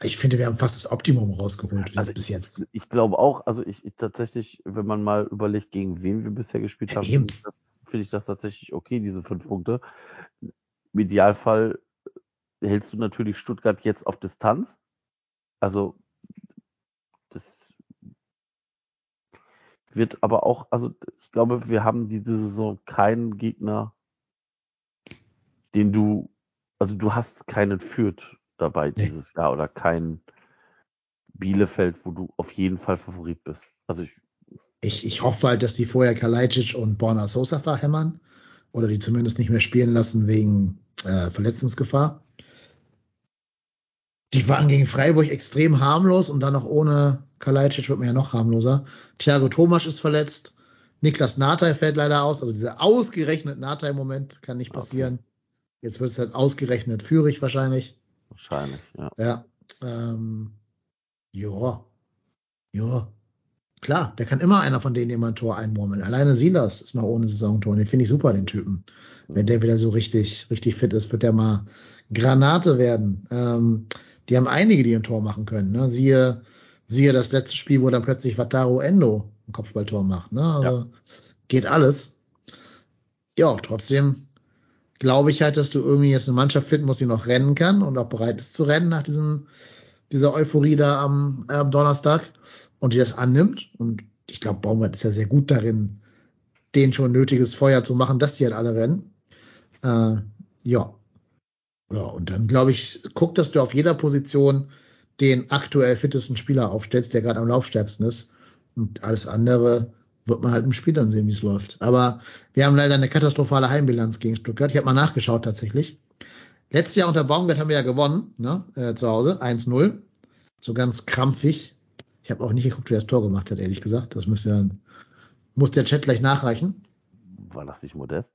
Ich finde, wir haben fast das Optimum rausgeholt Also bis jetzt. ich glaube auch, also ich, ich tatsächlich, wenn man mal überlegt, gegen wen wir bisher gespielt Ja, haben, eben. finde ich, das- finde ich das tatsächlich okay, diese fünf Punkte. Im Idealfall hältst du natürlich Stuttgart jetzt auf Distanz. Also das wird aber auch, also ich glaube, wir haben diese Saison keinen Gegner, den du, also du hast keinen Fürth dabei Nee. dieses Jahr oder keinen Bielefeld, wo du auf jeden Fall Favorit bist. Also ich, Ich, ich hoffe halt, dass die vorher Kalajdzic und Borna Sosa verhämmern oder die zumindest nicht mehr spielen lassen wegen äh, Verletzungsgefahr. Die waren gegen Freiburg extrem harmlos und dann noch ohne Kalajdzic wird man ja noch harmloser. Thiago Thomas ist verletzt. Niklas Nathai fällt leider aus. Also dieser ausgerechnet Nathai-Moment kann nicht Okay. passieren. Jetzt wird es halt ausgerechnet Führig wahrscheinlich. wahrscheinlich, ja. Ja. Ähm, ja. Ja. Klar, der kann immer einer von denen jemand ein Tor einmurmeln. Alleine Silas ist noch ohne Saisontor. Den finde ich super, den Typen. Wenn der wieder so richtig, richtig fit ist, wird der mal Granate werden. Ähm, die haben einige, die ein Tor machen können. Ne? Siehe, siehe das letzte Spiel, wo dann plötzlich Wataru Endo ein Kopfballtor macht. Ne? Also geht alles. Ja, trotzdem glaube ich halt, dass du irgendwie jetzt eine Mannschaft finden musst, die noch rennen kann und auch bereit ist zu rennen nach diesem, dieser Euphorie da am, äh, am Donnerstag und die das annimmt. Und ich glaube, Baumgart ist ja sehr gut darin, denen schon nötiges Feuer zu machen, dass die halt alle rennen. Äh, ja. Ja, und dann glaube ich, guck, dass du auf jeder Position den aktuell fittesten Spieler aufstellst, der gerade am laufstärksten ist. Und alles andere wird man halt im Spiel dann sehen, wie es läuft. Aber wir haben leider eine katastrophale Heimbilanz gegen Stuttgart. Ich habe mal nachgeschaut tatsächlich. Letztes Jahr unter Baumgart haben wir ja gewonnen, ne, äh, zu Hause, 1-0. So ganz krampfig. Ich habe auch nicht geguckt, wer das Tor gemacht hat, ehrlich gesagt. Das müsste ja, muss der Chat gleich nachreichen. War das nicht modest?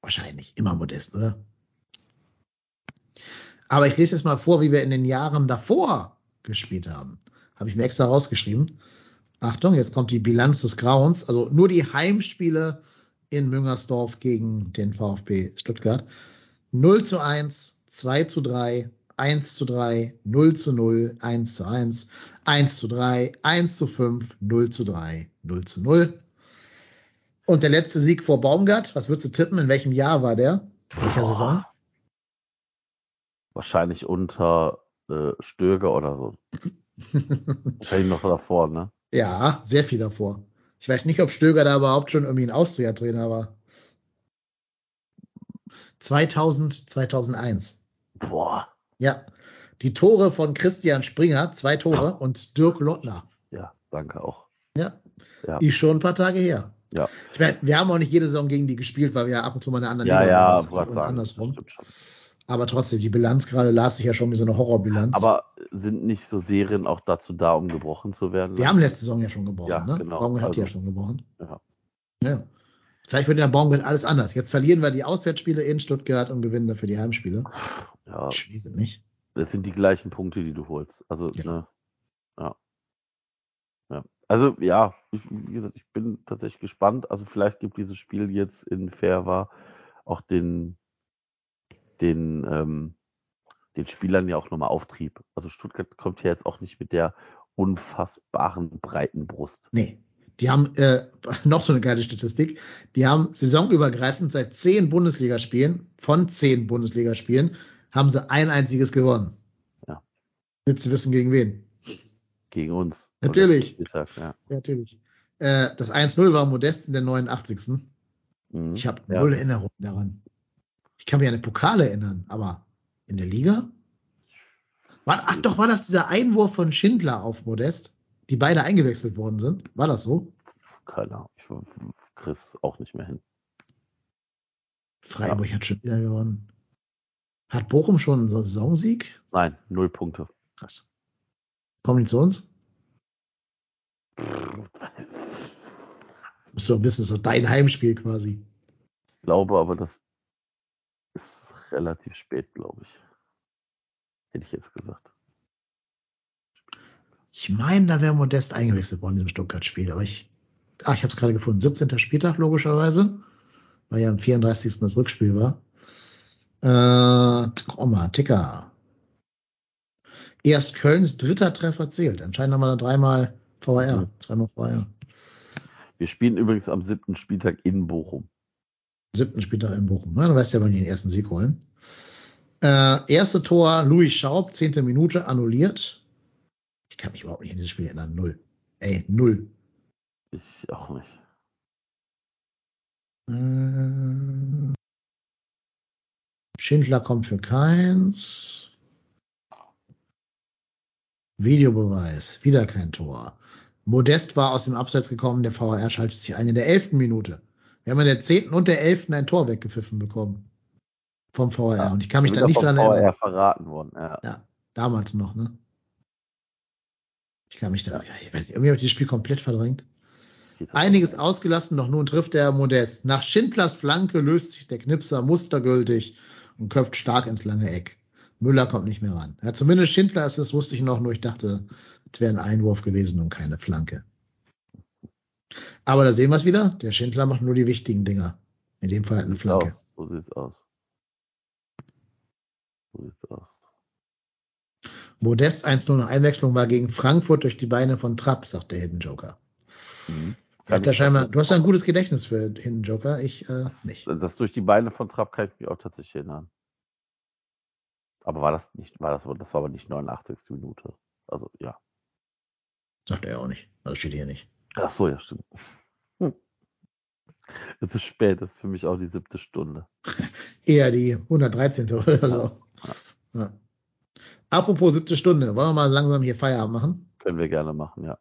Wahrscheinlich. Immer modest, oder? Aber ich lese jetzt mal vor, wie wir in den Jahren davor gespielt haben. Habe ich mir extra rausgeschrieben. Achtung, jetzt kommt die Bilanz des Grauens. Also nur die Heimspiele in Müngersdorf gegen den VfB Stuttgart. 0 zu 1, 2 zu 3, 1 zu 3, 0 zu 0, 1 zu 1, 1 zu 3, 1 zu 5, 0 zu 3, 0 zu 0. Und der letzte Sieg vor Baumgart, was würdest du tippen? In welchem Jahr war der? Welcher Boah. Saison? Wahrscheinlich unter äh, Stöger oder so. Wahrscheinlich noch davor, ne? Ja, sehr viel davor. Ich weiß nicht, ob Stöger da überhaupt schon irgendwie ein Austria-Trainer war. 2000, 2001. Boah. Ja. Die Tore von Christian Springer, zwei Tore, und Dirk Lottner. Ja, danke auch. Ja. Ja. Ist schon ein paar Tage her. Ja, Ich meine, wir haben auch nicht jede Saison gegen die gespielt, weil wir ja ab und zu mal in einer anderen ja, Liga ja, und sagen, andersrum. stimmt schon. Aber trotzdem, die Bilanz gerade las sich ja schon wie so eine Horrorbilanz. Aber sind nicht so Serien auch dazu da, um gebrochen zu werden? wir haben letzte Saison ja schon gebrochen, Ja, ne? genau. Baumgart hat die ja Also- schon gebrochen. Ja. Ja. Vielleicht wird in der Baumgart alles anders. Jetzt verlieren wir die Auswärtsspiele in Stuttgart und gewinnen dafür die Heimspiele. ja, Ich es nicht. das sind die gleichen Punkte, die du holst. Also, Ja. ne, ja. ja. Also, ja, ich, wie gesagt, ich bin tatsächlich gespannt. Also, vielleicht gibt dieses Spiel jetzt in Fairwa auch den, den, ähm, den Spielern ja auch nochmal Auftrieb. Also, Stuttgart kommt ja jetzt auch nicht mit der unfassbaren breiten Brust. Nee. Die haben äh, noch so eine geile Statistik. Die haben saisonübergreifend seit zehn Bundesligaspielen, von zehn Bundesligaspielen, haben sie ein einziges gewonnen. Ja. Willst du wissen, gegen wen? Gegen uns. Natürlich. Spieltag, Ja. Ja, natürlich. Äh, das 1-0 war Modest in der 89. Mhm. Ich habe Ja. null Erinnerung daran. Ich kann mich an den Pokal erinnern, aber in der Liga? War, ach doch, war das dieser Einwurf von Schindler auf Modest, die beide eingewechselt worden sind? War das so? Keine Ahnung. Ich krieg's auch nicht mehr hin. Freiburg hat schon wieder gewonnen. Hat Bochum schon einen Saisonsieg? Nein, null Punkte. Krass. Kommen die zu uns? Musst du doch wissen, das doch dein Heimspiel quasi. Ich glaube aber, das ist relativ spät, glaube ich. Hätte ich jetzt gesagt. Ich meine, da wäre Modest eingewechselt worden in diesem Stuttgart-Spiel, aber ich, ah, ich habe es gerade gefunden. 17. Spieltag logischerweise, weil ja am 34. das Rückspiel war. Äh, mal, Ticker. Erst Kölns dritter Treffer zählt. Anscheinend haben wir da dreimal VR, zweimal VR. Wir spielen übrigens am siebten Spieltag in Bochum. Siebten Spieltag in Bochum. Ne? Du weißt ja, wann die den ersten Sieg holen. Äh, erste Tor, Louis Schaub, zehnte Minute, annulliert. Ich kann mich überhaupt nicht an dieses Spiel erinnern. Null. Ey, null. Ich auch nicht. Äh, Schindler kommt für keins. Videobeweis, wieder kein Tor. Modest war aus dem Abseits gekommen, der VAR schaltet sich ein in der elften Minute. Wir haben in der zehnten und der elften ein Tor weggepfiffen bekommen. Vom VAR. Ja, und ich kann mich da nicht dran VR erinnern. verraten worden. Ja. Ja, damals noch, ne? Ich kann mich da, ja, ich weiß nicht, irgendwie habe ich das Spiel komplett verdrängt. Einiges ausgelassen, doch nun trifft der Modest. Nach Schindlers Flanke löst sich der Knipser mustergültig und köpft stark ins lange Eck. Müller kommt nicht mehr ran. Ja, zumindest Schindler ist es, wusste ich noch, nur ich dachte, es wäre ein Einwurf gewesen und keine Flanke. Aber da sehen wir es wieder. Der Schindler macht nur die wichtigen Dinger. In dem Fall halt eine Flanke. aus. So sieht's aus. So sieht's aus. Modest 1-0 nach Einwechslung war gegen Frankfurt durch die Beine von Trapp, sagt der Hidden Joker. Mhm. Hat ja scheinbar, du hast ja ein gutes Gedächtnis für Hidden Joker, ich äh, nicht. Das durch die Beine von Trapp kann ich mich auch tatsächlich erinnern. Aber war das nicht, war das, das war aber nicht 89. Minute. Also, ja. Sagt er auch nicht. Also steht hier nicht. Ach so, ja, stimmt. Hm. Es ist spät, das ist für mich auch die siebte Stunde. Eher die 113. oder so. Ja. Apropos siebte Stunde, wollen wir mal langsam hier Feierabend machen? Können wir gerne machen, ja.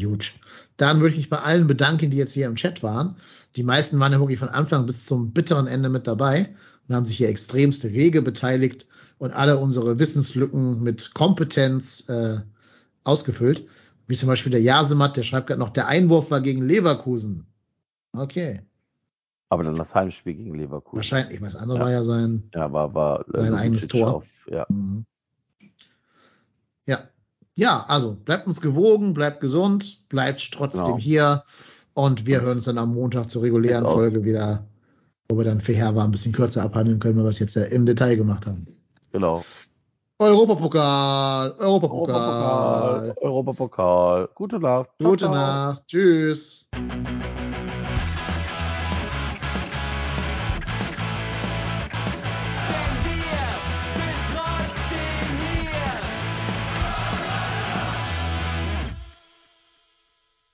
Gut. Dann würde ich mich bei allen bedanken, die jetzt hier im Chat waren. Die meisten waren ja wirklich von Anfang bis zum bitteren Ende mit dabei und haben sich hier extremste Wege beteiligt und alle unsere Wissenslücken mit Kompetenz äh, ausgefüllt. Wie zum Beispiel der Jasemat, der schreibt gerade noch, der Einwurf war gegen Leverkusen. Okay. Aber dann das Heimspiel gegen Leverkusen. Wahrscheinlich, was andere Ja. war ja sein. Ja, war, war äh, Sein eigenes Tor. Auf, ja, Mhm. Ja. Ja, also bleibt uns gewogen, bleibt gesund, bleibt trotzdem Genau. hier und wir hören uns dann am Montag zur regulären. Folge wieder, wo wir dann für Herr war ein bisschen kürzer abhandeln können, weil wir es jetzt ja im Detail gemacht haben. genau. Europapokal, Europapokal. Europapokal, Europapokal. Gute Nacht. Gute. Nacht. Tschüss.